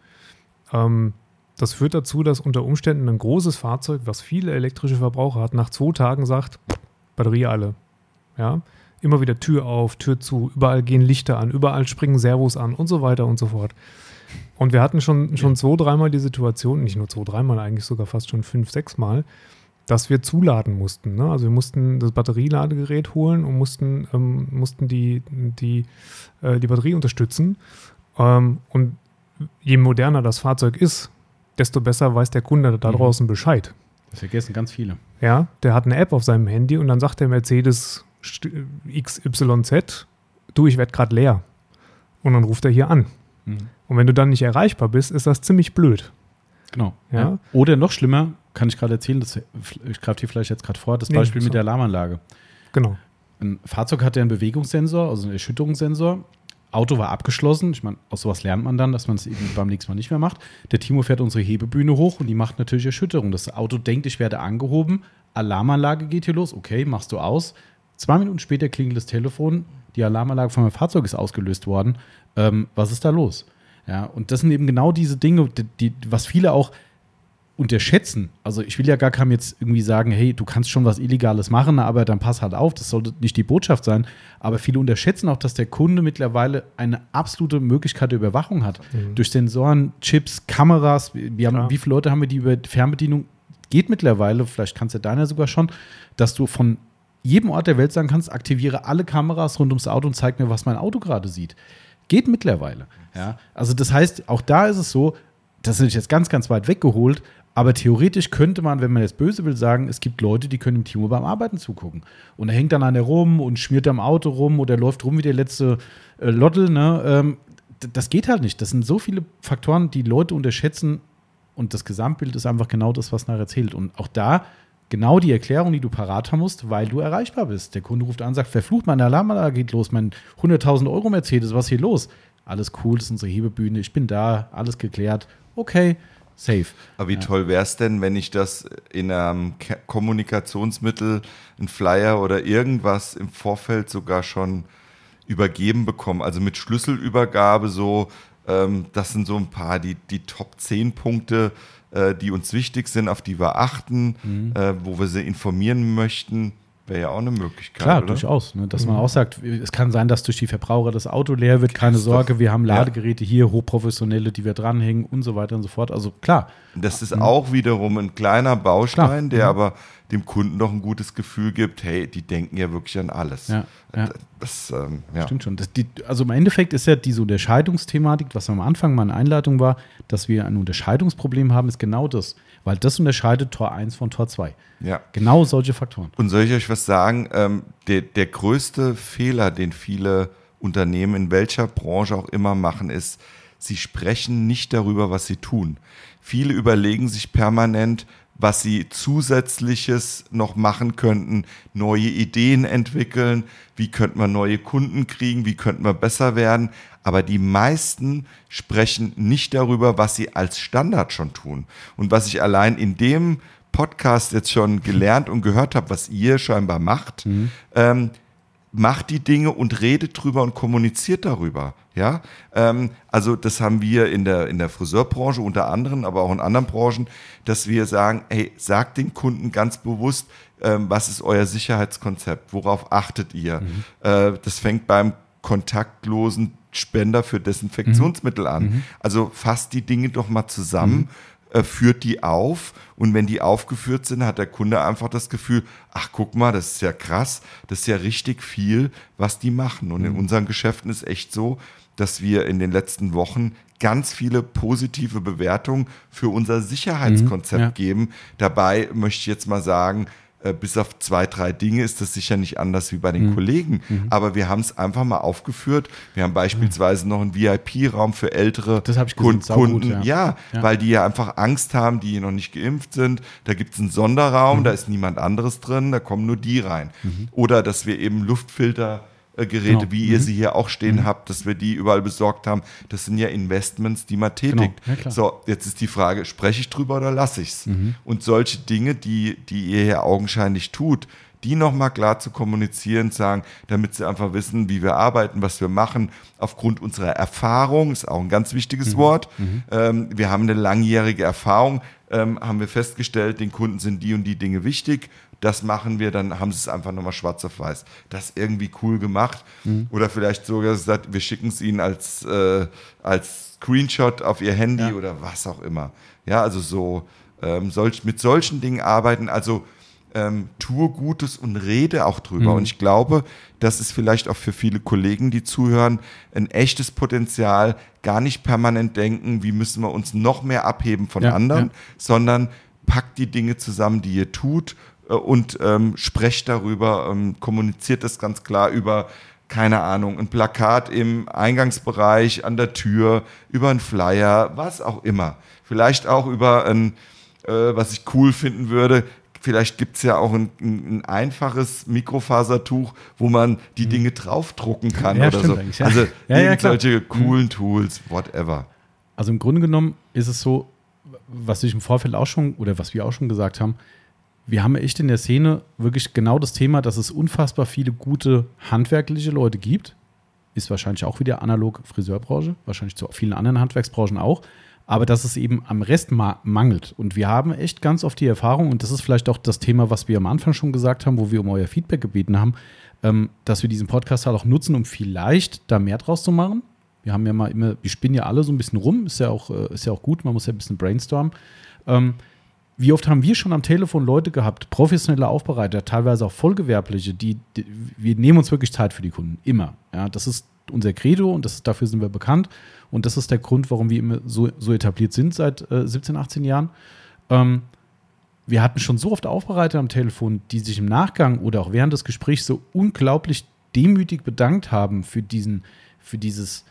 [SPEAKER 2] Ähm, das führt dazu, dass unter Umständen ein großes Fahrzeug, was viele elektrische Verbraucher hat, nach zwei Tagen sagt, Batterie alle. Ja, immer wieder Tür auf, Tür zu, überall gehen Lichter an, überall springen Servos an und so weiter und so fort. Und wir hatten schon, schon zwei, dreimal die Situation, nicht nur zwei, dreimal, eigentlich sogar fast schon fünf, sechs Mal, dass wir zuladen mussten. Ne? Also wir mussten das Batterieladegerät holen und mussten, ähm, mussten die, die, äh, die Batterie unterstützen. Ähm, und je moderner das Fahrzeug ist, desto besser weiß der Kunde da
[SPEAKER 1] Mhm.
[SPEAKER 2] draußen Bescheid.
[SPEAKER 1] Das vergessen ganz viele.
[SPEAKER 2] Ja, der hat eine App auf seinem Handy und dann sagt der Mercedes XYZ, du, ich werde gerade leer. Und dann ruft er hier an.
[SPEAKER 1] Mhm.
[SPEAKER 2] Und wenn du dann nicht erreichbar bist, ist das ziemlich blöd.
[SPEAKER 1] Genau.
[SPEAKER 2] Ja.
[SPEAKER 1] Ja. Oder noch schlimmer, kann ich gerade erzählen, das ich greife dir vielleicht jetzt gerade vor, das
[SPEAKER 2] Nee,
[SPEAKER 1] Beispiel
[SPEAKER 2] so.
[SPEAKER 1] mit der Alarmanlage.
[SPEAKER 2] Genau.
[SPEAKER 1] Ein Fahrzeug hat ja einen Bewegungssensor, also einen Erschütterungssensor. Auto war abgeschlossen. Ich meine, aus sowas lernt man dann, dass man es eben beim nächsten Mal nicht mehr macht. Der Timo fährt unsere Hebebühne hoch und die macht natürlich Erschütterung. Das Auto denkt, ich werde angehoben. Alarmanlage geht hier los. Okay, machst du aus. Zwei Minuten später klingelt das Telefon. Die Alarmanlage von meinem Fahrzeug ist ausgelöst worden. Ähm, was ist da los? Ja, und das sind eben genau diese Dinge, die, die, was viele auch unterschätzen. Also ich will ja gar keinem jetzt irgendwie sagen, hey, du kannst schon was Illegales machen, aber dann pass halt auf, das sollte nicht die Botschaft sein. Aber viele unterschätzen auch, dass der Kunde mittlerweile eine absolute Möglichkeit der Überwachung hat. Durch Sensoren, Chips, Kameras. Wir haben, wie viele Leute haben wir die über Fernbedienung? Geht mittlerweile, vielleicht kannst du deiner sogar schon, dass du von jedem Ort der Welt sagen kannst, aktiviere alle Kameras rund ums Auto und zeig mir, was mein Auto gerade sieht. Geht mittlerweile. Ja? Also das heißt, auch da ist es so, das ist jetzt ganz, ganz weit weggeholt, aber theoretisch könnte man, wenn man jetzt böse will, sagen, es gibt Leute, die können dem Timo beim Arbeiten zugucken. Und er hängt dann an der rum und schmiert am Auto rum oder läuft rum wie der letzte äh, Lottel. Ne? Ähm, das geht halt nicht. Das sind so viele Faktoren, die Leute unterschätzen und das Gesamtbild ist einfach genau das, was nachher erzählt. Und auch da genau die Erklärung, die du parat haben musst, weil du erreichbar bist. Der Kunde ruft an, sagt, verflucht, meine Alarmanlage geht los, mein 100.000 Euro Mercedes, was ist hier los? Alles cool, das ist unsere Hebebühne, ich bin da, alles geklärt. Okay, safe.
[SPEAKER 3] Aber wie toll wäre es denn, wenn ich das in einem Kommunikationsmittel, ein Flyer oder irgendwas im Vorfeld sogar schon übergeben bekomme? Also mit Schlüsselübergabe so, ähm, das sind so ein paar, die, die Top 10 Punkte, äh, die uns wichtig sind, auf die wir achten, äh, wo wir sie informieren möchten. Wäre ja auch eine Möglichkeit.
[SPEAKER 1] Klar,
[SPEAKER 3] oder?
[SPEAKER 1] durchaus. Ne? Dass man auch sagt, es kann sein, dass durch die Verbraucher das Auto leer wird, keine
[SPEAKER 3] Ist
[SPEAKER 1] Sorge,
[SPEAKER 3] doch-
[SPEAKER 1] wir haben
[SPEAKER 3] ja.
[SPEAKER 1] Ladegeräte hier, hochprofessionelle, die wir dranhängen und so weiter und so fort. Also klar,
[SPEAKER 3] Das ist auch wiederum ein kleiner Baustein,
[SPEAKER 1] Mhm. Klar.
[SPEAKER 3] der
[SPEAKER 1] Mhm.
[SPEAKER 3] aber dem Kunden noch ein gutes Gefühl gibt, hey, die denken ja wirklich an alles.
[SPEAKER 1] Ja, ja.
[SPEAKER 3] Das, ähm, ja.
[SPEAKER 1] Stimmt schon. Das, die, also im Endeffekt ist ja diese Unterscheidungsthematik, was am Anfang mal eine Einleitung war, dass wir ein Unterscheidungsproblem haben, ist genau das. Weil das unterscheidet Tor 1 von Tor 2.
[SPEAKER 3] ja.
[SPEAKER 1] Genau solche Faktoren.
[SPEAKER 3] Und soll ich euch was sagen? Ähm, der, der größte Fehler, den viele Unternehmen in welcher Branche auch immer machen, ist, sie sprechen nicht darüber, was sie tun. Viele überlegen sich permanent, was sie zusätzliches noch machen könnten, neue Ideen entwickeln, wie könnte man neue Kunden kriegen, wie könnte man besser werden. Aber die meisten sprechen nicht darüber, was sie als Standard schon tun. Und was ich allein in dem Podcast jetzt schon gelernt und gehört habe, was ihr scheinbar macht, ähm, macht die Dinge und redet drüber und kommuniziert darüber. Ja, ähm, also das haben wir in der, in der Friseurbranche unter anderem, aber auch in anderen Branchen, dass wir sagen, hey, sagt den Kunden ganz bewusst, ähm, was ist euer Sicherheitskonzept, worauf achtet ihr? Äh, das fängt beim kontaktlosen Spender für Desinfektionsmittel an. Also fasst die Dinge doch mal zusammen äh, führt die auf und wenn die aufgeführt sind, hat der Kunde einfach das Gefühl, ach guck mal, das ist ja krass, das ist ja richtig viel, was die machen. Und in unseren Geschäften ist echt so, dass wir in den letzten Wochen ganz viele positive Bewertungen für unser Sicherheitskonzept
[SPEAKER 1] Mhm, ja.
[SPEAKER 3] geben. Dabei möchte ich jetzt mal sagen, äh, bis auf zwei, drei Dinge ist das sicher nicht anders wie bei
[SPEAKER 1] Mhm.
[SPEAKER 3] den Kollegen. Aber wir haben es einfach mal aufgeführt. Wir haben beispielsweise noch einen VIP-Raum für ältere Kunden.
[SPEAKER 1] ja.
[SPEAKER 3] Ja,
[SPEAKER 1] Ja.
[SPEAKER 3] weil die ja einfach Angst haben, die noch nicht geimpft sind. Da gibt es einen Sonderraum, da ist niemand anderes drin, da kommen nur die rein. Oder dass wir eben Luftfiltergeräte,
[SPEAKER 1] Genau.
[SPEAKER 3] wie ihr sie hier auch stehen habt, dass wir die überall besorgt haben. Das sind ja Investments, die man tätigt.
[SPEAKER 1] Ja, klar.
[SPEAKER 3] so, jetzt ist die Frage, spreche ich drüber oder lasse ich es? Und solche Dinge, die, die ihr hier augenscheinlich tut, die nochmal klar zu kommunizieren, sagen, damit sie einfach wissen, wie wir arbeiten, was wir machen, aufgrund unserer Erfahrung, ist auch ein ganz wichtiges Wort. Ähm, wir haben eine langjährige Erfahrung, ähm, haben wir festgestellt, den Kunden sind die und die Dinge wichtig. Das machen wir, dann haben sie es einfach nochmal schwarz auf weiß. Das irgendwie cool gemacht. Oder vielleicht sogar gesagt, wir schicken es ihnen als, äh, als Screenshot auf ihr Handy
[SPEAKER 1] Ja.
[SPEAKER 3] oder was auch immer. Ja, also so ähm, solch, mit solchen Dingen arbeiten. Also ähm, tue Gutes und rede auch drüber.
[SPEAKER 1] Mhm.
[SPEAKER 3] Und ich glaube, das ist vielleicht auch für viele Kollegen, die zuhören, ein echtes Potenzial, gar nicht permanent denken, wie müssen wir uns noch mehr abheben von
[SPEAKER 1] Ja,
[SPEAKER 3] anderen,
[SPEAKER 1] ja.
[SPEAKER 3] sondern packt die Dinge zusammen, die ihr tut und ähm, sprecht darüber, ähm, kommuniziert das ganz klar über keine Ahnung, ein Plakat im Eingangsbereich, an der Tür, über einen Flyer, was auch immer. Vielleicht auch über ein, äh, was ich cool finden würde, vielleicht gibt es ja auch ein, ein, ein einfaches Mikrofasertuch, wo man die Dinge draufdrucken kann
[SPEAKER 1] Mhm. Ja,
[SPEAKER 3] oder so.
[SPEAKER 1] ja.
[SPEAKER 3] Also
[SPEAKER 1] Ja,
[SPEAKER 3] irgendwelche coolen Tools, whatever.
[SPEAKER 1] Also im Grunde genommen ist es so, was ich im Vorfeld auch schon oder was wir auch schon gesagt haben, wir haben echt in der Szene wirklich genau das Thema, dass es unfassbar viele gute handwerkliche Leute gibt. Ist wahrscheinlich auch wieder analog Friseurbranche, wahrscheinlich zu vielen anderen Handwerksbranchen auch. Aber dass es eben am Rest ma mangelt. Und wir haben echt ganz oft die Erfahrung, und das ist vielleicht auch das Thema, was wir am Anfang schon gesagt haben, wo wir um euer Feedback gebeten haben, ähm, dass wir diesen Podcast halt auch nutzen, um vielleicht da mehr draus zu machen. Wir haben ja mal immer, wir spinnen ja alle so ein bisschen rum, ist ja auch, äh, ist ja auch gut, man muss ja ein bisschen brainstormen. Ähm, wie oft haben wir schon am Telefon Leute gehabt, professionelle Aufbereiter, teilweise auch vollgewerbliche, die, die wir nehmen uns wirklich Zeit für die Kunden, immer. Ja, das ist unser Credo und das dafür sind wir bekannt und das ist der Grund, warum wir immer so, so etabliert sind seit äh, 17, 18 Jahren. Ähm, wir hatten schon so oft Aufbereiter am Telefon, die sich im Nachgang oder auch während des Gesprächs so unglaublich demütig bedankt haben für diesen, für dieses,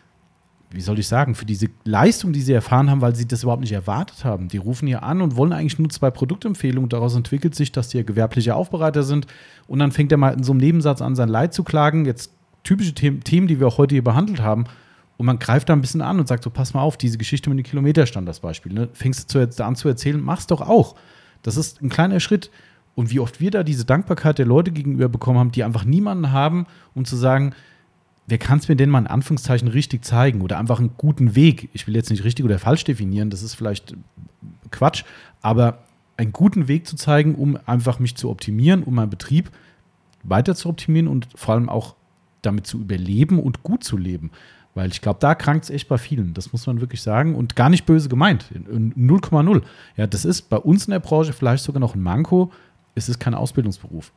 [SPEAKER 1] wie soll ich sagen, für diese Leistung, die sie erfahren haben, weil sie das überhaupt nicht erwartet haben. Die rufen hier an und wollen eigentlich nur zwei Produktempfehlungen. Daraus entwickelt sich, dass die ja gewerbliche Aufbereiter sind. Und dann fängt er mal in so einem Nebensatz an, sein Leid zu klagen. Jetzt typische Themen, die wir auch heute hier behandelt haben. Und man greift da ein bisschen an und sagt so, pass mal auf, diese Geschichte mit dem Kilometerstand, das Beispiel. Ne? Fängst du zu, an zu erzählen, mach's doch auch. Das ist ein kleiner Schritt. Und wie oft wir da diese Dankbarkeit der Leute gegenüber bekommen haben, die einfach niemanden haben, um zu sagen, wer kann es mir denn mal in Anführungszeichen richtig zeigen oder einfach einen guten Weg? Ich will jetzt nicht richtig oder falsch definieren, das ist vielleicht Quatsch, aber einen guten Weg zu zeigen, um einfach mich zu optimieren, um meinen Betrieb weiter zu optimieren und vor allem auch damit zu überleben und gut zu leben. Weil ich glaube, da krankt es echt bei vielen. Das muss man wirklich sagen. Und gar nicht böse gemeint. 0,0. Ja, das ist bei uns in der Branche vielleicht sogar noch ein Manko. Es ist kein Ausbildungsberuf.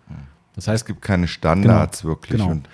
[SPEAKER 1] Das
[SPEAKER 3] Es
[SPEAKER 1] heißt,
[SPEAKER 3] gibt keine Standards wirklich.
[SPEAKER 1] genau.
[SPEAKER 3] Und,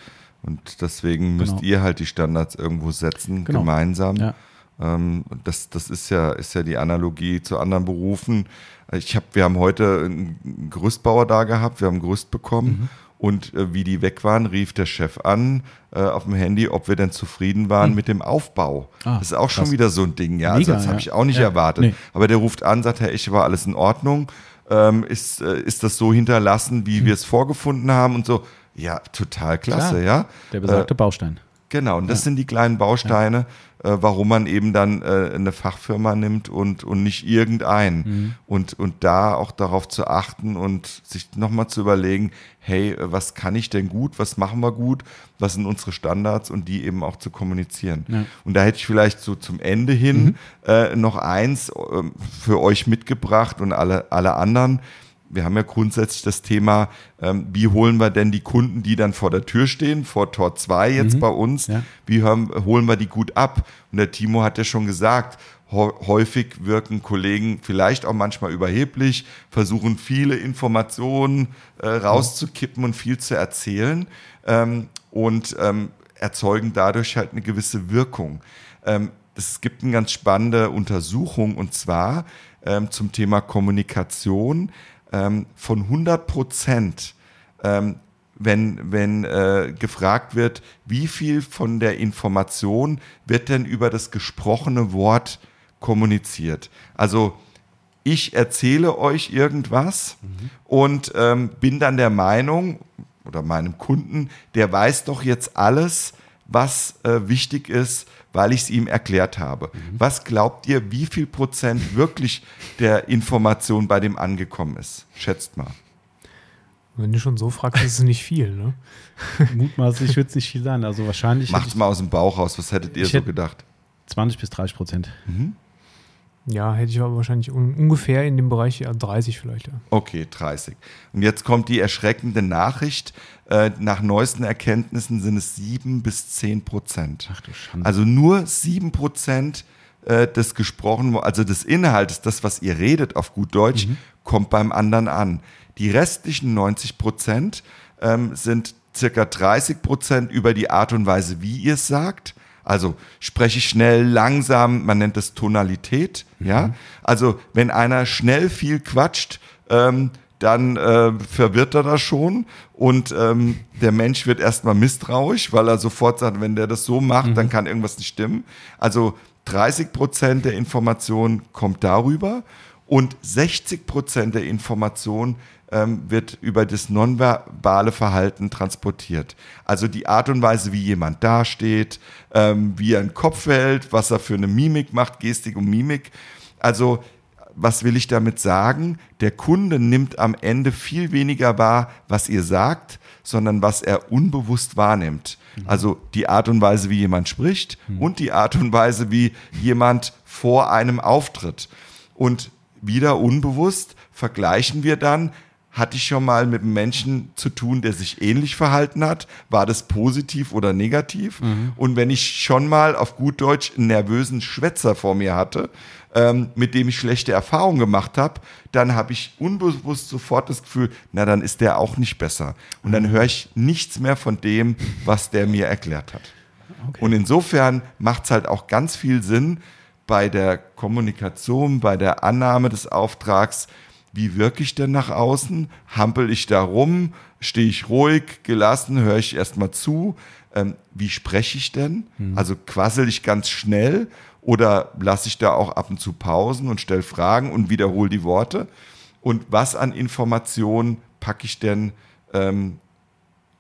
[SPEAKER 3] und deswegen müsst
[SPEAKER 1] Genau.
[SPEAKER 3] ihr halt die Standards irgendwo setzen,
[SPEAKER 1] Genau.
[SPEAKER 3] gemeinsam.
[SPEAKER 1] Ja.
[SPEAKER 3] Ähm, das, das ist ja, ist ja die Analogie zu anderen Berufen. Ich hab, wir haben heute einen Gerüstbauer da gehabt, wir haben ein Gerüst bekommen.
[SPEAKER 1] Mhm.
[SPEAKER 3] Und äh, wie die weg waren, rief der Chef an äh, auf dem Handy, ob wir denn zufrieden waren mit dem Aufbau.
[SPEAKER 1] Ah,
[SPEAKER 3] das ist auch schon
[SPEAKER 1] krass.
[SPEAKER 3] wieder so ein Ding, ja. also
[SPEAKER 1] Mega,
[SPEAKER 3] das habe
[SPEAKER 1] ja.
[SPEAKER 3] ich auch nicht
[SPEAKER 1] Ja,
[SPEAKER 3] erwartet.
[SPEAKER 1] nee.
[SPEAKER 3] Aber der ruft an, sagt, Herr Esche, war alles in Ordnung? Ähm, ist, äh, ist das so hinterlassen, wie wir es vorgefunden haben und so? Ja, total klasse.
[SPEAKER 1] Klar.
[SPEAKER 3] ja.
[SPEAKER 1] der besagte Baustein.
[SPEAKER 3] Genau, und das sind die kleinen Bausteine, äh, warum man eben dann äh, eine Fachfirma nimmt und, und nicht irgendeinen.
[SPEAKER 1] Mhm.
[SPEAKER 3] Und, und da auch darauf zu achten und sich nochmal zu überlegen, hey, äh, was kann ich denn gut, was machen wir gut, was sind unsere Standards und die eben auch zu kommunizieren.
[SPEAKER 1] Ja.
[SPEAKER 3] Und da hätte ich vielleicht so zum Ende hin
[SPEAKER 1] Mhm.
[SPEAKER 3] äh, noch eins ähm, für euch mitgebracht und alle, alle anderen. Wir haben ja grundsätzlich das Thema, ähm, wie holen wir denn die Kunden, die dann vor der Tür stehen, vor Tor 2 jetzt bei uns,
[SPEAKER 1] Mhm. Ja.
[SPEAKER 3] wie haben, holen wir die gut ab? Und der Timo hat ja schon gesagt, hä- häufig wirken Kollegen vielleicht auch manchmal überheblich, versuchen viele Informationen äh, rauszukippen und viel zu erzählen ähm, und ähm, erzeugen dadurch halt eine gewisse Wirkung. Ähm, es gibt eine ganz spannende Untersuchung und zwar ähm, zum Thema Kommunikation ähm, von 100 Prozent ähm, wenn, wenn äh, gefragt wird, wie viel von der Information wird denn über das gesprochene Wort kommuniziert. Also ich erzähle euch irgendwas und ähm, bin dann der Meinung oder meinem Kunden, der weiß doch jetzt alles, was äh, wichtig ist, weil ich es ihm erklärt habe. Was glaubt ihr, wie viel Prozent wirklich der Information bei dem angekommen ist? Schätzt mal.
[SPEAKER 2] Wenn du schon so fragst, ist es nicht viel, ne?
[SPEAKER 1] Mutmaßlich wird es nicht viel sein. Also wahrscheinlich
[SPEAKER 3] Macht's mal aus dem Bauch raus. Was hättet ihr
[SPEAKER 1] Ich
[SPEAKER 3] so
[SPEAKER 1] hätte-
[SPEAKER 3] gedacht?
[SPEAKER 1] ich 20 bis 30 Prozent.
[SPEAKER 2] Ja, hätte ich aber wahrscheinlich un ungefähr in dem Bereich ja, 30 vielleicht. Ja.
[SPEAKER 3] Okay, 30. Und jetzt kommt die erschreckende Nachricht. Äh, nach neuesten Erkenntnissen sind es 7 bis 10 Prozent.
[SPEAKER 1] Ach du Schande.
[SPEAKER 3] Also nur 7 Prozent äh, des gesprochenen, also des Inhaltes, das, was ihr redet auf gut Deutsch, kommt beim anderen an. Die restlichen 90 Prozent ähm, sind circa 30 Prozent über die Art und Weise, wie ihr es sagt. Also spreche ich schnell, langsam, man nennt es Tonalität. Mhm. Ja, also wenn einer schnell viel quatscht, ähm, dann äh, verwirrt er das schon und ähm, der Mensch wird erstmal misstrauisch, weil er sofort sagt, wenn der das so macht, mhm. dann kann irgendwas nicht stimmen. Also 30 Prozent der Information kommt darüber und 60 Prozent der Information ähm, wird über das nonverbale Verhalten transportiert. Also die Art und Weise, wie jemand dasteht, ähm, wie er einen Kopf hält, was er für eine Mimik macht, Gestik und Mimik. Also was will ich damit sagen? Der Kunde nimmt am Ende viel weniger wahr, was ihr sagt, sondern was er unbewusst wahrnimmt. Mhm. Also die Art und Weise, wie jemand spricht mhm. und die Art und Weise, wie jemand vor einem auftritt. Und wieder unbewusst vergleichen wir dann, hatte ich schon mal mit einem Menschen zu tun, der sich ähnlich verhalten hat? War das positiv oder negativ? Mhm. Und wenn ich schon mal auf gut Deutsch einen nervösen Schwätzer vor mir hatte, ähm, mit dem ich schlechte Erfahrungen gemacht habe, dann habe ich unbewusst sofort das Gefühl, na dann ist der auch nicht besser. Und dann höre ich nichts mehr von dem, was der mir erklärt hat. Okay. Und insofern macht es halt auch ganz viel Sinn bei der Kommunikation, bei der Annahme des Auftrags, wie wirke ich denn nach außen? Hampel ich da rum? Stehe ich ruhig, gelassen? Höre ich erstmal zu? Ähm, wie spreche ich denn? Mhm. Also quassel ich ganz schnell oder lasse ich da auch ab und zu Pausen und stelle Fragen und wiederhole die Worte? Und was an Informationen packe ich denn ähm,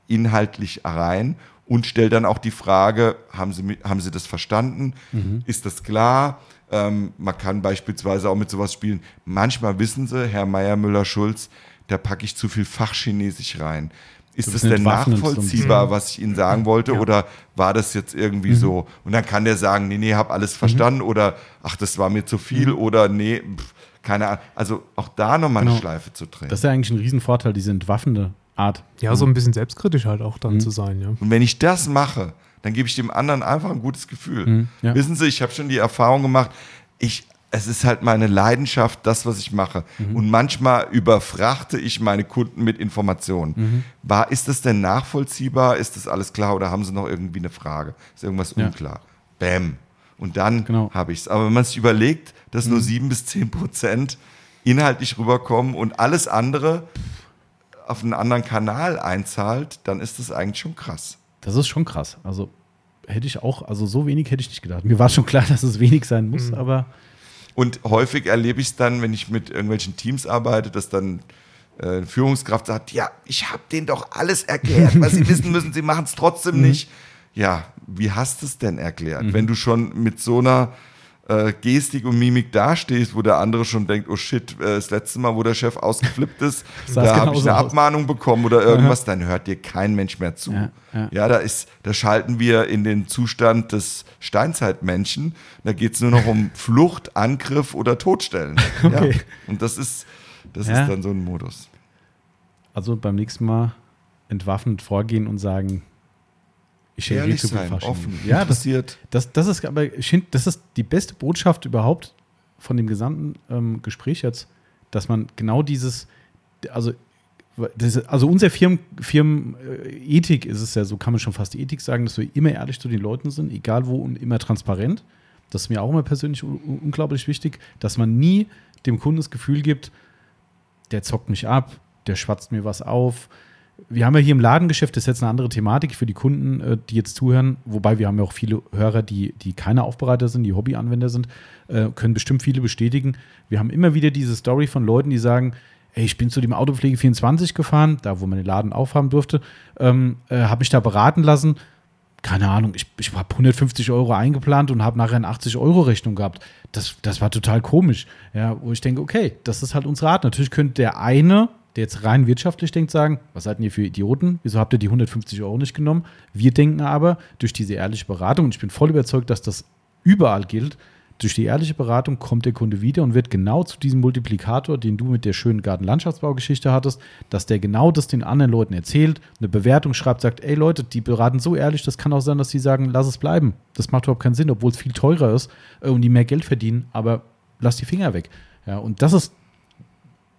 [SPEAKER 3] inhaltlich rein? Und stelle dann auch die Frage, haben Sie, haben Sie das verstanden? Mhm. Ist das klar? Ähm, man kann beispielsweise auch mit sowas spielen. Manchmal wissen Sie, Herr Meier Müller-Schulz, da packe ich zu viel Fachchinesisch rein. Ist das denn nachvollziehbar, was ich Ihnen sagen wollte? Ja. Oder war das jetzt irgendwie mhm. so? Und dann kann der sagen, nee, nee, hab alles mhm. verstanden. Mhm. Oder ach, das war mir zu viel. Mhm. Oder nee, pff, keine Ahnung. Also auch da nochmal genau. eine Schleife zu drehen.
[SPEAKER 1] Das ist ja eigentlich ein Riesenvorteil, diese entwaffnende Art.
[SPEAKER 2] Ja, so ein bisschen selbstkritisch halt auch dann mhm. zu sein. Ja.
[SPEAKER 3] Und wenn ich das mache, dann gebe ich dem anderen einfach ein gutes Gefühl. Mhm, ja. Wissen Sie, ich habe schon die Erfahrung gemacht, ich es ist halt meine Leidenschaft, das, was ich mache. Mhm. Und manchmal überfrachte ich meine Kunden mit Informationen. Mhm. War, ist das denn nachvollziehbar? Ist das alles klar oder haben sie noch irgendwie eine Frage? Ist irgendwas ja. unklar? Bäm. Und dann genau. habe ich es. Aber wenn man sich überlegt, dass mhm. nur sieben bis zehn Prozent inhaltlich rüberkommen und alles andere auf einen anderen Kanal einzahlt, dann ist das eigentlich schon krass.
[SPEAKER 1] Das ist schon krass. Also hätte ich auch, also so wenig hätte ich nicht gedacht. Mir war schon klar, dass es wenig sein muss, mhm. aber
[SPEAKER 3] und häufig erlebe ich es dann, wenn ich mit irgendwelchen Teams arbeite, dass dann äh, eine Führungskraft sagt, ja, ich habe denen doch alles erklärt, was sie wissen müssen, sie machen es trotzdem mhm. nicht. Ja, wie hast du es denn erklärt? Mhm. Wenn du schon mit so einer äh, Gestik und Mimik dastehst, wo der andere schon denkt, oh shit, äh, das letzte Mal, wo der Chef ausgeflippt ist, da habe ich eine aus. Abmahnung bekommen oder irgendwas, dann hört dir kein Mensch mehr zu. Ja, ja. ja, da ist, da schalten wir in den Zustand des Steinzeitmenschen. Da geht es nur noch um Flucht, Angriff oder Todstellen. Okay. Ja. Und das ist, das ist dann so ein Modus.
[SPEAKER 1] Also beim nächsten Mal entwaffnet vorgehen und sagen,
[SPEAKER 3] ich Ehrlich sein, offen,
[SPEAKER 1] ja, interessiert. Das, das, das ist aber das ist die beste Botschaft überhaupt von dem gesamten ähm, Gespräch jetzt, dass man genau dieses, also das, also unsere Firmen, Firmenethik ist es ja, so kann man schon fast die Ethik sagen, dass wir immer ehrlich zu den Leuten sind, egal wo und immer transparent. Das ist mir auch immer persönlich unglaublich wichtig, dass man nie dem Kunden das Gefühl gibt, der zockt mich ab, der schwatzt mir was auf, wir haben ja hier im Ladengeschäft, das ist jetzt eine andere Thematik für die Kunden, äh, die jetzt zuhören, wobei wir haben ja auch viele Hörer, die, die keine Aufbereiter sind, die Hobbyanwender sind, äh, können bestimmt viele bestätigen. Wir haben immer wieder diese Story von Leuten, die sagen, ey, ich bin zu dem Autopflege 24 gefahren, da wo man den Laden aufhaben durfte, ähm, äh, habe mich da beraten lassen. Keine Ahnung, ich, ich habe 150 Euro eingeplant und habe nachher eine 80-Euro-Rechnung gehabt. Das, das war total komisch. Ja, wo ich denke, okay, das ist halt unsere Art. Natürlich könnte der eine der jetzt rein wirtschaftlich denkt, sagen, was seid ihr für Idioten? Wieso habt ihr die 150 Euro nicht genommen? Wir denken aber, durch diese ehrliche Beratung, und ich bin voll überzeugt, dass das überall gilt, durch die ehrliche Beratung kommt der Kunde wieder und wird genau zu diesem Multiplikator, den du mit der schönen Gartenlandschaftsbaugeschichte hattest, dass der genau das den anderen Leuten erzählt, eine Bewertung schreibt, sagt, ey Leute, die beraten so ehrlich, das kann auch sein, dass sie sagen, lass es bleiben. Das macht überhaupt keinen Sinn, obwohl es viel teurer ist äh, und die mehr Geld verdienen, aber lass die Finger weg. Ja, und das ist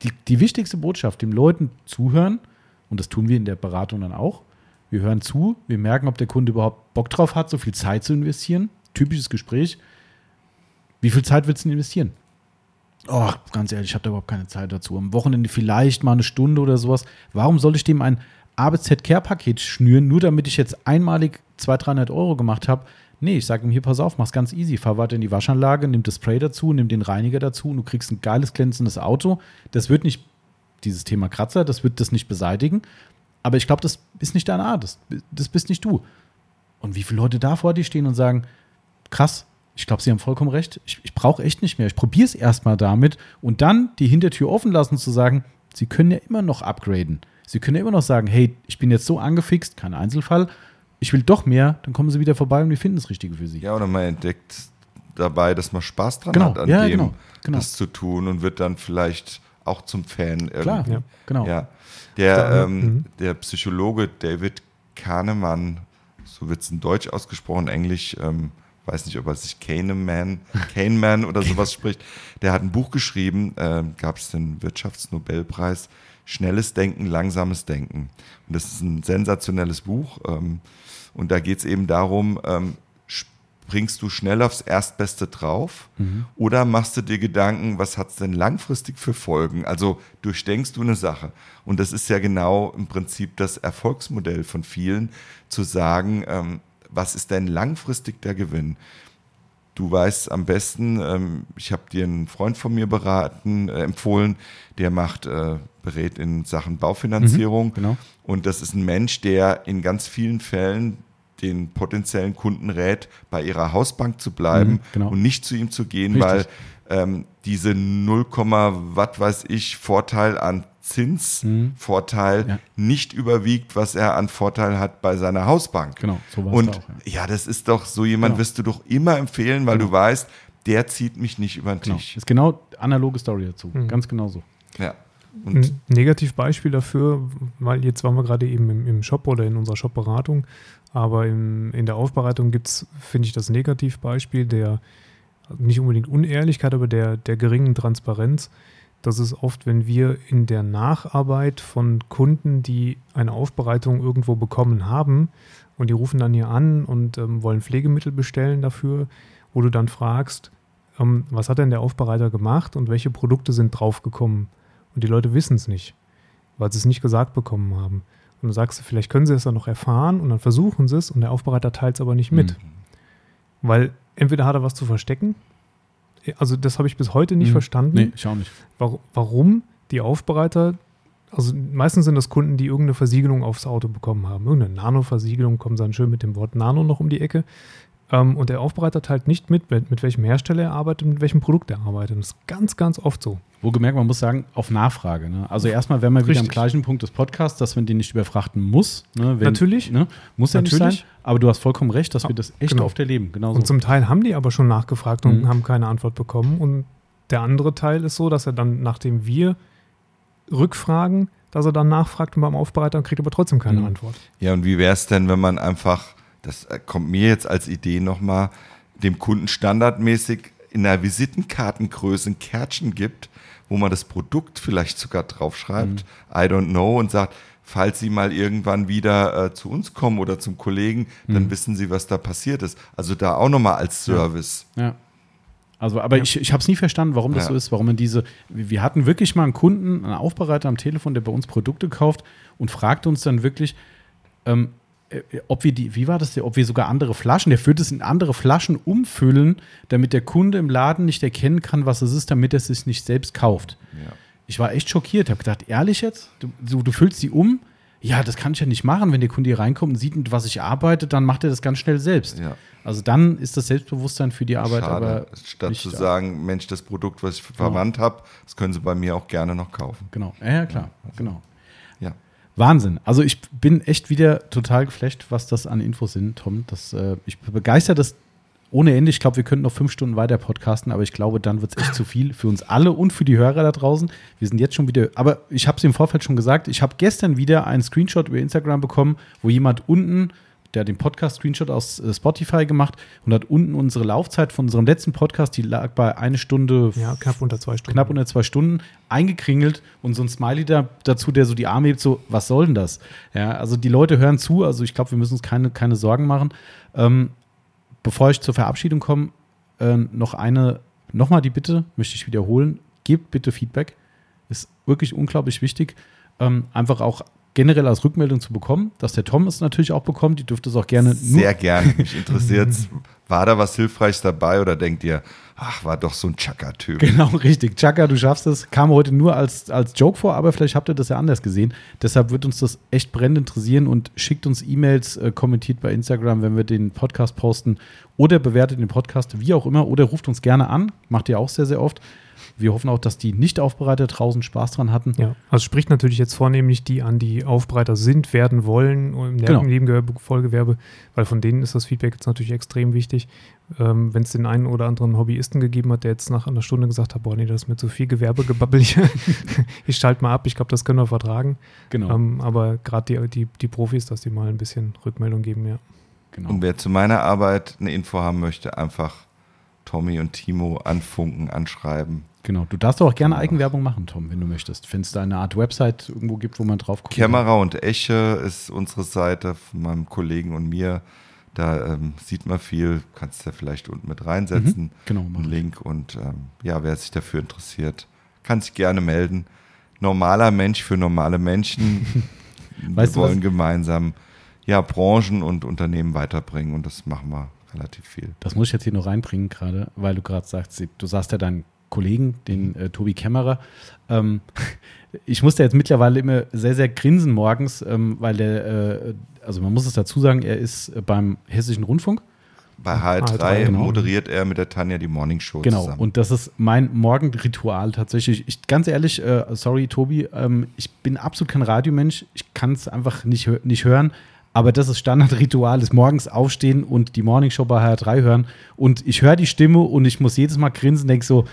[SPEAKER 1] die, die wichtigste Botschaft, dem Leuten zuhören, und das tun wir in der Beratung dann auch. Wir hören zu, wir merken, ob der Kunde überhaupt Bock drauf hat, so viel Zeit zu investieren. Typisches Gespräch. Wie viel Zeit willst du denn investieren? Oh, ganz ehrlich, ich habe da überhaupt keine Zeit dazu. Am Wochenende vielleicht mal eine Stunde oder sowas. Warum soll ich dem ein ABZ-Care-Paket schnüren, nur damit ich jetzt einmalig 200, 300 Euro gemacht habe? Nee, ich sage ihm hier, pass auf, mach's ganz easy. Fahr weiter in die Waschanlage, nimm das Spray dazu, nimm den Reiniger dazu und du kriegst ein geiles, glänzendes Auto. Das wird nicht, dieses Thema Kratzer, das wird das nicht beseitigen. Aber ich glaube, das ist nicht deine Art. Das, das bist nicht du. Und wie viele Leute da vor dir stehen und sagen, krass, ich glaube, sie haben vollkommen recht. Ich, ich brauche echt nicht mehr. Ich probiere es erstmal damit und dann die Hintertür offen lassen zu sagen, sie können ja immer noch upgraden. Sie können ja immer noch sagen, hey, ich bin jetzt so angefixt, kein Einzelfall, ich will doch mehr, dann kommen sie wieder vorbei und wir finden das Richtige für sie.
[SPEAKER 3] Ja, oder man entdeckt dabei, dass man Spaß dran
[SPEAKER 1] Genau,
[SPEAKER 3] hat, an
[SPEAKER 1] ja,
[SPEAKER 3] dem
[SPEAKER 1] genau, genau.
[SPEAKER 3] das zu tun und wird dann vielleicht auch zum Fan irgendwie.
[SPEAKER 1] Klar,
[SPEAKER 2] Ja.
[SPEAKER 1] genau.
[SPEAKER 3] Ja. Der, ähm,
[SPEAKER 2] mhm.
[SPEAKER 3] der Psychologe David Kahnemann, so wird es in Deutsch ausgesprochen, Englisch, ähm, weiß nicht, ob er sich Kahneman, Kahneman oder sowas spricht, der hat ein Buch geschrieben, ähm, gab es den Wirtschaftsnobelpreis, Schnelles Denken, langsames Denken. Und das ist ein sensationelles Buch. Ähm, und da geht es eben darum, ähm, springst du schnell aufs Erstbeste drauf oder machst du dir Gedanken, was hat es denn langfristig für Folgen? Also durchdenkst du eine Sache. Und das ist ja genau im Prinzip das Erfolgsmodell von vielen, zu sagen, ähm, was ist denn langfristig der Gewinn? Du weißt am besten, ähm, ich habe dir einen Freund von mir beraten, äh, empfohlen, der macht, äh, berät in Sachen Baufinanzierung.
[SPEAKER 1] genau.
[SPEAKER 3] Und das ist ein Mensch, der in ganz vielen Fällen den potenziellen Kunden rät, bei ihrer Hausbank zu bleiben
[SPEAKER 1] Mhm, genau.
[SPEAKER 3] und nicht zu ihm zu gehen,
[SPEAKER 1] Richtig.
[SPEAKER 3] weil ähm, diese 0, was weiß ich Vorteil an Zinsvorteil
[SPEAKER 1] Mhm. Ja.
[SPEAKER 3] nicht überwiegt, was er an Vorteil hat bei seiner Hausbank.
[SPEAKER 1] Genau, so war's
[SPEAKER 3] Und
[SPEAKER 1] auch,
[SPEAKER 3] ja. das ist doch so jemand
[SPEAKER 1] Genau.
[SPEAKER 3] wirst du doch immer empfehlen, weil du weißt, der zieht mich nicht über den
[SPEAKER 1] Genau.
[SPEAKER 3] Tisch.
[SPEAKER 1] Ist genau analoge Story dazu.
[SPEAKER 2] Mhm.
[SPEAKER 1] Ganz genau so.
[SPEAKER 3] Ja. Und
[SPEAKER 2] Ein Negativbeispiel dafür, weil jetzt waren wir gerade eben im, im Shop oder in unserer Shop-Beratung, aber im, in der Aufbereitung gibt es, finde ich, das Negativbeispiel der nicht unbedingt Unehrlichkeit, aber der, der geringen Transparenz. Das ist oft, wenn wir in der Nacharbeit von Kunden, die eine Aufbereitung irgendwo bekommen haben und die rufen dann hier an und ähm, wollen Pflegemittel bestellen dafür, wo du dann fragst, ähm, was hat denn der Aufbereiter gemacht und welche Produkte sind draufgekommen? Und die Leute wissen es nicht, weil sie es nicht gesagt bekommen haben. Und dann sagst du, vielleicht können sie es dann noch erfahren und dann versuchen sie es und der Aufbereiter teilt es aber nicht mit.
[SPEAKER 1] Mhm.
[SPEAKER 2] Weil entweder hat er was zu verstecken, also das habe ich bis heute nicht
[SPEAKER 1] Mhm.
[SPEAKER 2] verstanden,
[SPEAKER 1] Nee, ich auch nicht.
[SPEAKER 2] Warum, warum die Aufbereiter, also meistens sind das Kunden, die irgendeine Versiegelung aufs Auto bekommen haben. Irgendeine Nano-Versiegelung, kommen dann schön mit dem Wort Nano noch um die Ecke. Ähm, und der Aufbereiter teilt nicht mit, mit, mit welchem Hersteller er arbeitet und mit welchem Produkt er arbeitet. Das ist ganz, ganz oft so.
[SPEAKER 1] Wohlgemerkt, man muss sagen, auf Nachfrage. Ne? Also erstmal wären wir wieder am
[SPEAKER 2] Richtig.
[SPEAKER 1] gleichen Punkt des Podcasts, dass man den nicht überfrachten muss. Ne? Wenn,
[SPEAKER 2] Natürlich.
[SPEAKER 1] Ne? Muss ja nicht
[SPEAKER 2] Natürlich.
[SPEAKER 1] sein. Aber du hast vollkommen recht, dass wir das echt
[SPEAKER 2] genau.
[SPEAKER 1] oft erleben. Genau
[SPEAKER 2] Und
[SPEAKER 1] so.
[SPEAKER 2] zum Teil haben die aber schon nachgefragt und
[SPEAKER 1] Mhm.
[SPEAKER 2] haben keine Antwort bekommen. Und der andere Teil ist so, dass er dann, nachdem wir rückfragen, dass er dann nachfragt beim Aufbereiter und kriegt aber trotzdem keine
[SPEAKER 1] Mhm.
[SPEAKER 2] Antwort.
[SPEAKER 3] Ja, und wie wäre es denn, wenn man einfach, das äh, kommt mir jetzt als Idee nochmal, dem Kunden standardmäßig in der Visitenkartengröße ein Kärtchen gibt, wo man das Produkt vielleicht sogar draufschreibt, I don't know, und sagt, falls Sie mal irgendwann wieder äh, zu uns kommen oder zum Kollegen, dann wissen Sie, was da passiert ist. Also da auch nochmal als Service.
[SPEAKER 1] Ja. Also, aber ich, ich habe es nie verstanden, warum das
[SPEAKER 3] Ja.
[SPEAKER 1] so ist, warum man diese. Wir hatten wirklich mal einen Kunden, einen Aufbereiter am Telefon, der bei uns Produkte kauft und fragte uns dann wirklich, ähm, äh, ob wir die, wie war das, ob wir sogar andere Flaschen, der führt es in andere Flaschen umfüllen, damit der Kunde im Laden nicht erkennen kann, was es ist, damit er es sich nicht selbst kauft.
[SPEAKER 3] Ja.
[SPEAKER 1] Ich war echt schockiert, habe gedacht, ehrlich jetzt? Du, du, du füllst die um? Ja, das kann ich ja nicht machen. Wenn der Kunde hier reinkommt und sieht, mit was ich arbeite, dann macht er das ganz schnell selbst.
[SPEAKER 3] Ja.
[SPEAKER 1] Also dann ist das Selbstbewusstsein für die Arbeit
[SPEAKER 3] Schade.
[SPEAKER 1] aber
[SPEAKER 3] Statt zu sagen, Mensch, das Produkt, was ich verwandt habe, das können Sie bei mir auch gerne noch kaufen.
[SPEAKER 1] Genau, ja, ja klar, genau. Wahnsinn. Also ich bin echt wieder total geflasht, was das an Infos sind, Tom. Das, äh, ich bin begeistert das ohne Ende. Ich glaube, wir könnten noch fünf Stunden weiter podcasten, aber ich glaube, dann wird es echt zu viel für uns alle und für die Hörer da draußen. Wir sind jetzt schon wieder, aber ich habe es im Vorfeld schon gesagt, ich habe gestern wieder einen Screenshot über Instagram bekommen, wo jemand unten der hat den Podcast-Screenshot aus äh, Spotify gemacht und hat unten unsere Laufzeit von unserem letzten Podcast, die lag bei eine Stunde,
[SPEAKER 2] Ja, knapp unter zwei Stunden.
[SPEAKER 1] knapp unter zwei Stunden, eingekringelt und so ein Smiley da, dazu, der so die Arme hebt, so, was soll denn das? Ja, also die Leute hören zu, also ich glaube, wir müssen uns keine, keine Sorgen machen. Ähm, bevor ich zur Verabschiedung komme, äh, noch eine, nochmal die Bitte, möchte ich wiederholen, gebt bitte Feedback. Ist wirklich unglaublich wichtig. Ähm, einfach auch generell als Rückmeldung zu bekommen, dass der Tom es natürlich auch bekommt. Die dürfte es auch gerne.
[SPEAKER 3] Sehr gerne. Mich interessiert, war da was Hilfreiches dabei oder denkt ihr, ach, war doch so ein Chaka-Typ?
[SPEAKER 1] Genau, richtig. Chaka, du schaffst es. Kam heute nur als, als Joke vor, aber vielleicht habt ihr das ja anders gesehen. Deshalb wird uns das echt brennend interessieren und schickt uns E-Mails, äh, kommentiert bei Instagram, wenn wir den Podcast posten oder bewertet den Podcast, wie auch immer, oder ruft uns gerne an. Macht ihr auch sehr, sehr oft. Wir hoffen auch, dass die Nicht-Aufbereiter draußen Spaß dran hatten.
[SPEAKER 2] Ja, also spricht natürlich jetzt vornehmlich die an, die Aufbereiter sind, werden wollen im
[SPEAKER 1] Genau.
[SPEAKER 2] Nebengewerbe, Vollgewerbe, weil von denen ist das Feedback jetzt natürlich extrem wichtig. Ähm, Wenn es den einen oder anderen Hobbyisten gegeben hat, der jetzt nach einer Stunde gesagt hat, boah, nee, das ist mit so viel Gewerbegebabbel hier. ich schalte mal ab, ich glaube, das können wir vertragen.
[SPEAKER 1] Genau.
[SPEAKER 2] Ähm, aber gerade die, die, die Profis, dass die mal ein bisschen Rückmeldung geben, ja.
[SPEAKER 1] genau.
[SPEAKER 3] Und wer zu meiner Arbeit eine Info haben möchte, einfach Tommy und Timo anfunken, anschreiben.
[SPEAKER 1] Genau. Du darfst auch gerne Eigenwerbung machen, Tom, wenn du möchtest. Wenn es da eine Art Website irgendwo gibt, wo man drauf guckt.
[SPEAKER 3] Kämmerer und Eche ist unsere Seite von meinem Kollegen und mir. Da ähm, sieht man viel, kannst du ja vielleicht unten mit reinsetzen,
[SPEAKER 1] Mhm, genau,
[SPEAKER 3] einen. Link. Und ähm, ja, wer sich dafür interessiert, kann sich gerne melden. Normaler Mensch für normale Menschen.
[SPEAKER 1] Weißt
[SPEAKER 3] wir wollen gemeinsam ja, Branchen und Unternehmen weiterbringen und das machen wir relativ viel.
[SPEAKER 1] Das muss ich jetzt hier noch reinbringen gerade, weil du gerade sagst, du sagst ja deinen Kollegen, den äh, Tobi Kämmerer. Ähm, ich musste jetzt mittlerweile immer sehr, sehr grinsen morgens, ähm, weil der, äh, also man muss es dazu sagen, er ist äh, beim Hessischen Rundfunk.
[SPEAKER 3] Bei HR3,
[SPEAKER 2] HR3,
[SPEAKER 1] genau.
[SPEAKER 3] moderiert er mit der Tanja die Morning Show
[SPEAKER 1] Genau,
[SPEAKER 3] zusammen.
[SPEAKER 1] und das ist mein Morgenritual tatsächlich. Ich, ganz ehrlich, äh, sorry Tobi, ähm, ich bin absolut kein Radiomensch. Ich kann es einfach nicht, nicht hören. Aber das ist Standardritual, ist morgens aufstehen und die Morningshow bei HR3 hören. Und ich höre die Stimme und ich muss jedes Mal grinsen, denke so,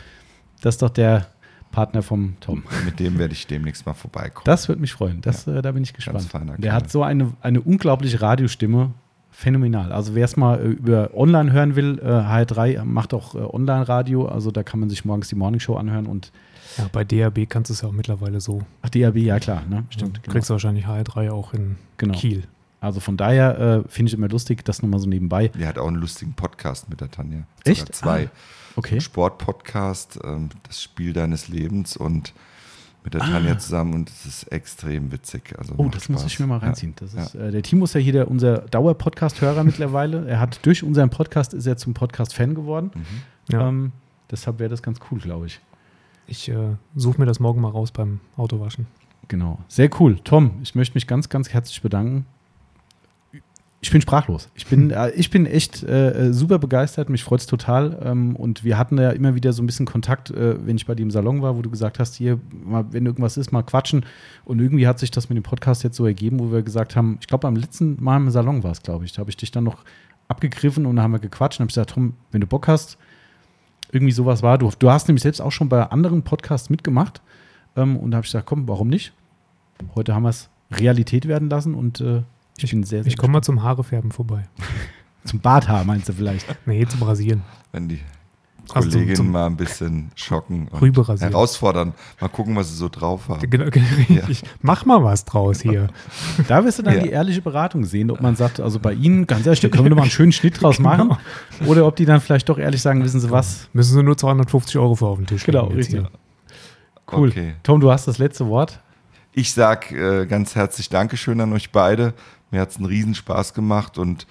[SPEAKER 1] das ist doch der Partner vom Tom.
[SPEAKER 3] mit dem werde ich demnächst mal vorbeikommen.
[SPEAKER 1] Das würde mich freuen. Das, äh, da bin ich gespannt.
[SPEAKER 3] feiner
[SPEAKER 1] Der hat so eine, eine unglaubliche Radiostimme. Phänomenal. Also wer es mal äh, über online hören will, äh, HR3 macht auch äh, Online-Radio. Also da kann man sich morgens die Morningshow anhören und
[SPEAKER 2] ja. Bei DAB kannst du es ja auch mittlerweile so.
[SPEAKER 1] ach, DAB, ja klar, ne? Stimmt.
[SPEAKER 2] Du kriegst wahrscheinlich HR3 auch in
[SPEAKER 1] Genau.
[SPEAKER 2] Kiel.
[SPEAKER 1] Also von daher äh, finde ich immer lustig, das nochmal so nebenbei.
[SPEAKER 3] Der hat auch einen lustigen Podcast mit der Tanja.
[SPEAKER 1] Echt?
[SPEAKER 3] Sogar zwei.
[SPEAKER 1] Ah, okay.
[SPEAKER 3] Sport-Podcast, ähm, das Spiel deines Lebens und mit der
[SPEAKER 1] Ah.
[SPEAKER 3] Tanja zusammen und es ist extrem witzig. Also
[SPEAKER 1] Oh,
[SPEAKER 3] macht
[SPEAKER 1] das muss
[SPEAKER 3] Spaß.
[SPEAKER 1] ich mir mal
[SPEAKER 3] Ja.
[SPEAKER 1] reinziehen. Das ist, äh, der Timo ist ja hier der, unser Dauer-Podcast-Hörer mittlerweile. Er hat durch unseren Podcast ist er zum Podcast-Fan geworden.
[SPEAKER 2] Ja.
[SPEAKER 1] Ähm, deshalb wäre das ganz cool, glaube ich.
[SPEAKER 2] Ich äh, suche mir das morgen mal raus beim Autowaschen.
[SPEAKER 1] Genau. Sehr cool. Tom, ich möchte mich ganz, ganz herzlich bedanken. Ich bin sprachlos. Ich bin, äh, ich bin echt äh, äh, super begeistert. Mich freut es total. Ähm, und wir hatten ja immer wieder so ein bisschen Kontakt, äh, wenn ich bei dir im Salon war, wo du gesagt hast, hier, mal, wenn irgendwas ist, mal quatschen. Und irgendwie hat sich das mit dem Podcast jetzt so ergeben, wo wir gesagt haben, ich glaube, beim letzten Mal im Salon war es, glaube ich. Da habe ich dich dann noch abgegriffen und da haben wir gequatscht und habe gesagt, Tom, wenn du Bock hast, irgendwie sowas war. Du, du hast nämlich selbst auch schon bei anderen Podcasts mitgemacht. Ähm, und da habe ich gesagt, komm, warum nicht? Heute haben wir es Realität werden lassen und äh, ich, bin sehr, sehr
[SPEAKER 2] Ich komme mal zum Haarefärben vorbei.
[SPEAKER 1] zum Barthaar, meinst du vielleicht?
[SPEAKER 2] Nee, zum Rasieren.
[SPEAKER 3] Wenn die
[SPEAKER 2] Also zum-
[SPEAKER 3] Kolleginnen
[SPEAKER 2] zum-
[SPEAKER 3] mal ein bisschen schocken und herausfordern. Mal gucken, was sie so drauf haben.
[SPEAKER 2] Genau, ich mach mal was draus hier.
[SPEAKER 1] Da wirst du dann
[SPEAKER 3] Ja.
[SPEAKER 1] die ehrliche Beratung sehen, ob man sagt, also bei Ihnen, ganz ehrlich, da können wir doch mal einen schönen Schnitt draus machen. Oder ob die dann vielleicht doch ehrlich sagen, wissen Sie was?
[SPEAKER 2] Müssen sie nur 250 Euro für auf den Tisch
[SPEAKER 1] Genau, richtig.
[SPEAKER 2] hier.
[SPEAKER 1] Cool.
[SPEAKER 3] Okay.
[SPEAKER 1] Tom, du hast das letzte Wort.
[SPEAKER 3] Ich sag äh, ganz herzlich Dankeschön an euch beide. Mir hat es einen Riesenspaß gemacht und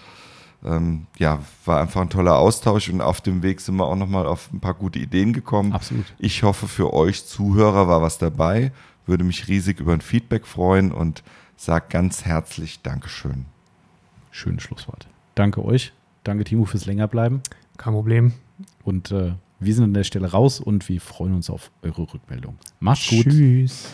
[SPEAKER 3] ähm, ja, war einfach ein toller Austausch und auf dem Weg sind wir auch nochmal auf ein paar gute Ideen gekommen.
[SPEAKER 1] Absolut.
[SPEAKER 3] Ich hoffe, für euch Zuhörer war was dabei. Würde mich riesig über ein Feedback freuen und sag ganz herzlich Dankeschön.
[SPEAKER 1] Schönes Schlusswort. Danke euch. Danke, Timo, fürs Längerbleiben.
[SPEAKER 2] Kein Problem.
[SPEAKER 1] Und äh, wir sind an der Stelle raus und wir freuen uns auf eure Rückmeldung. Macht's gut.
[SPEAKER 2] Tschüss.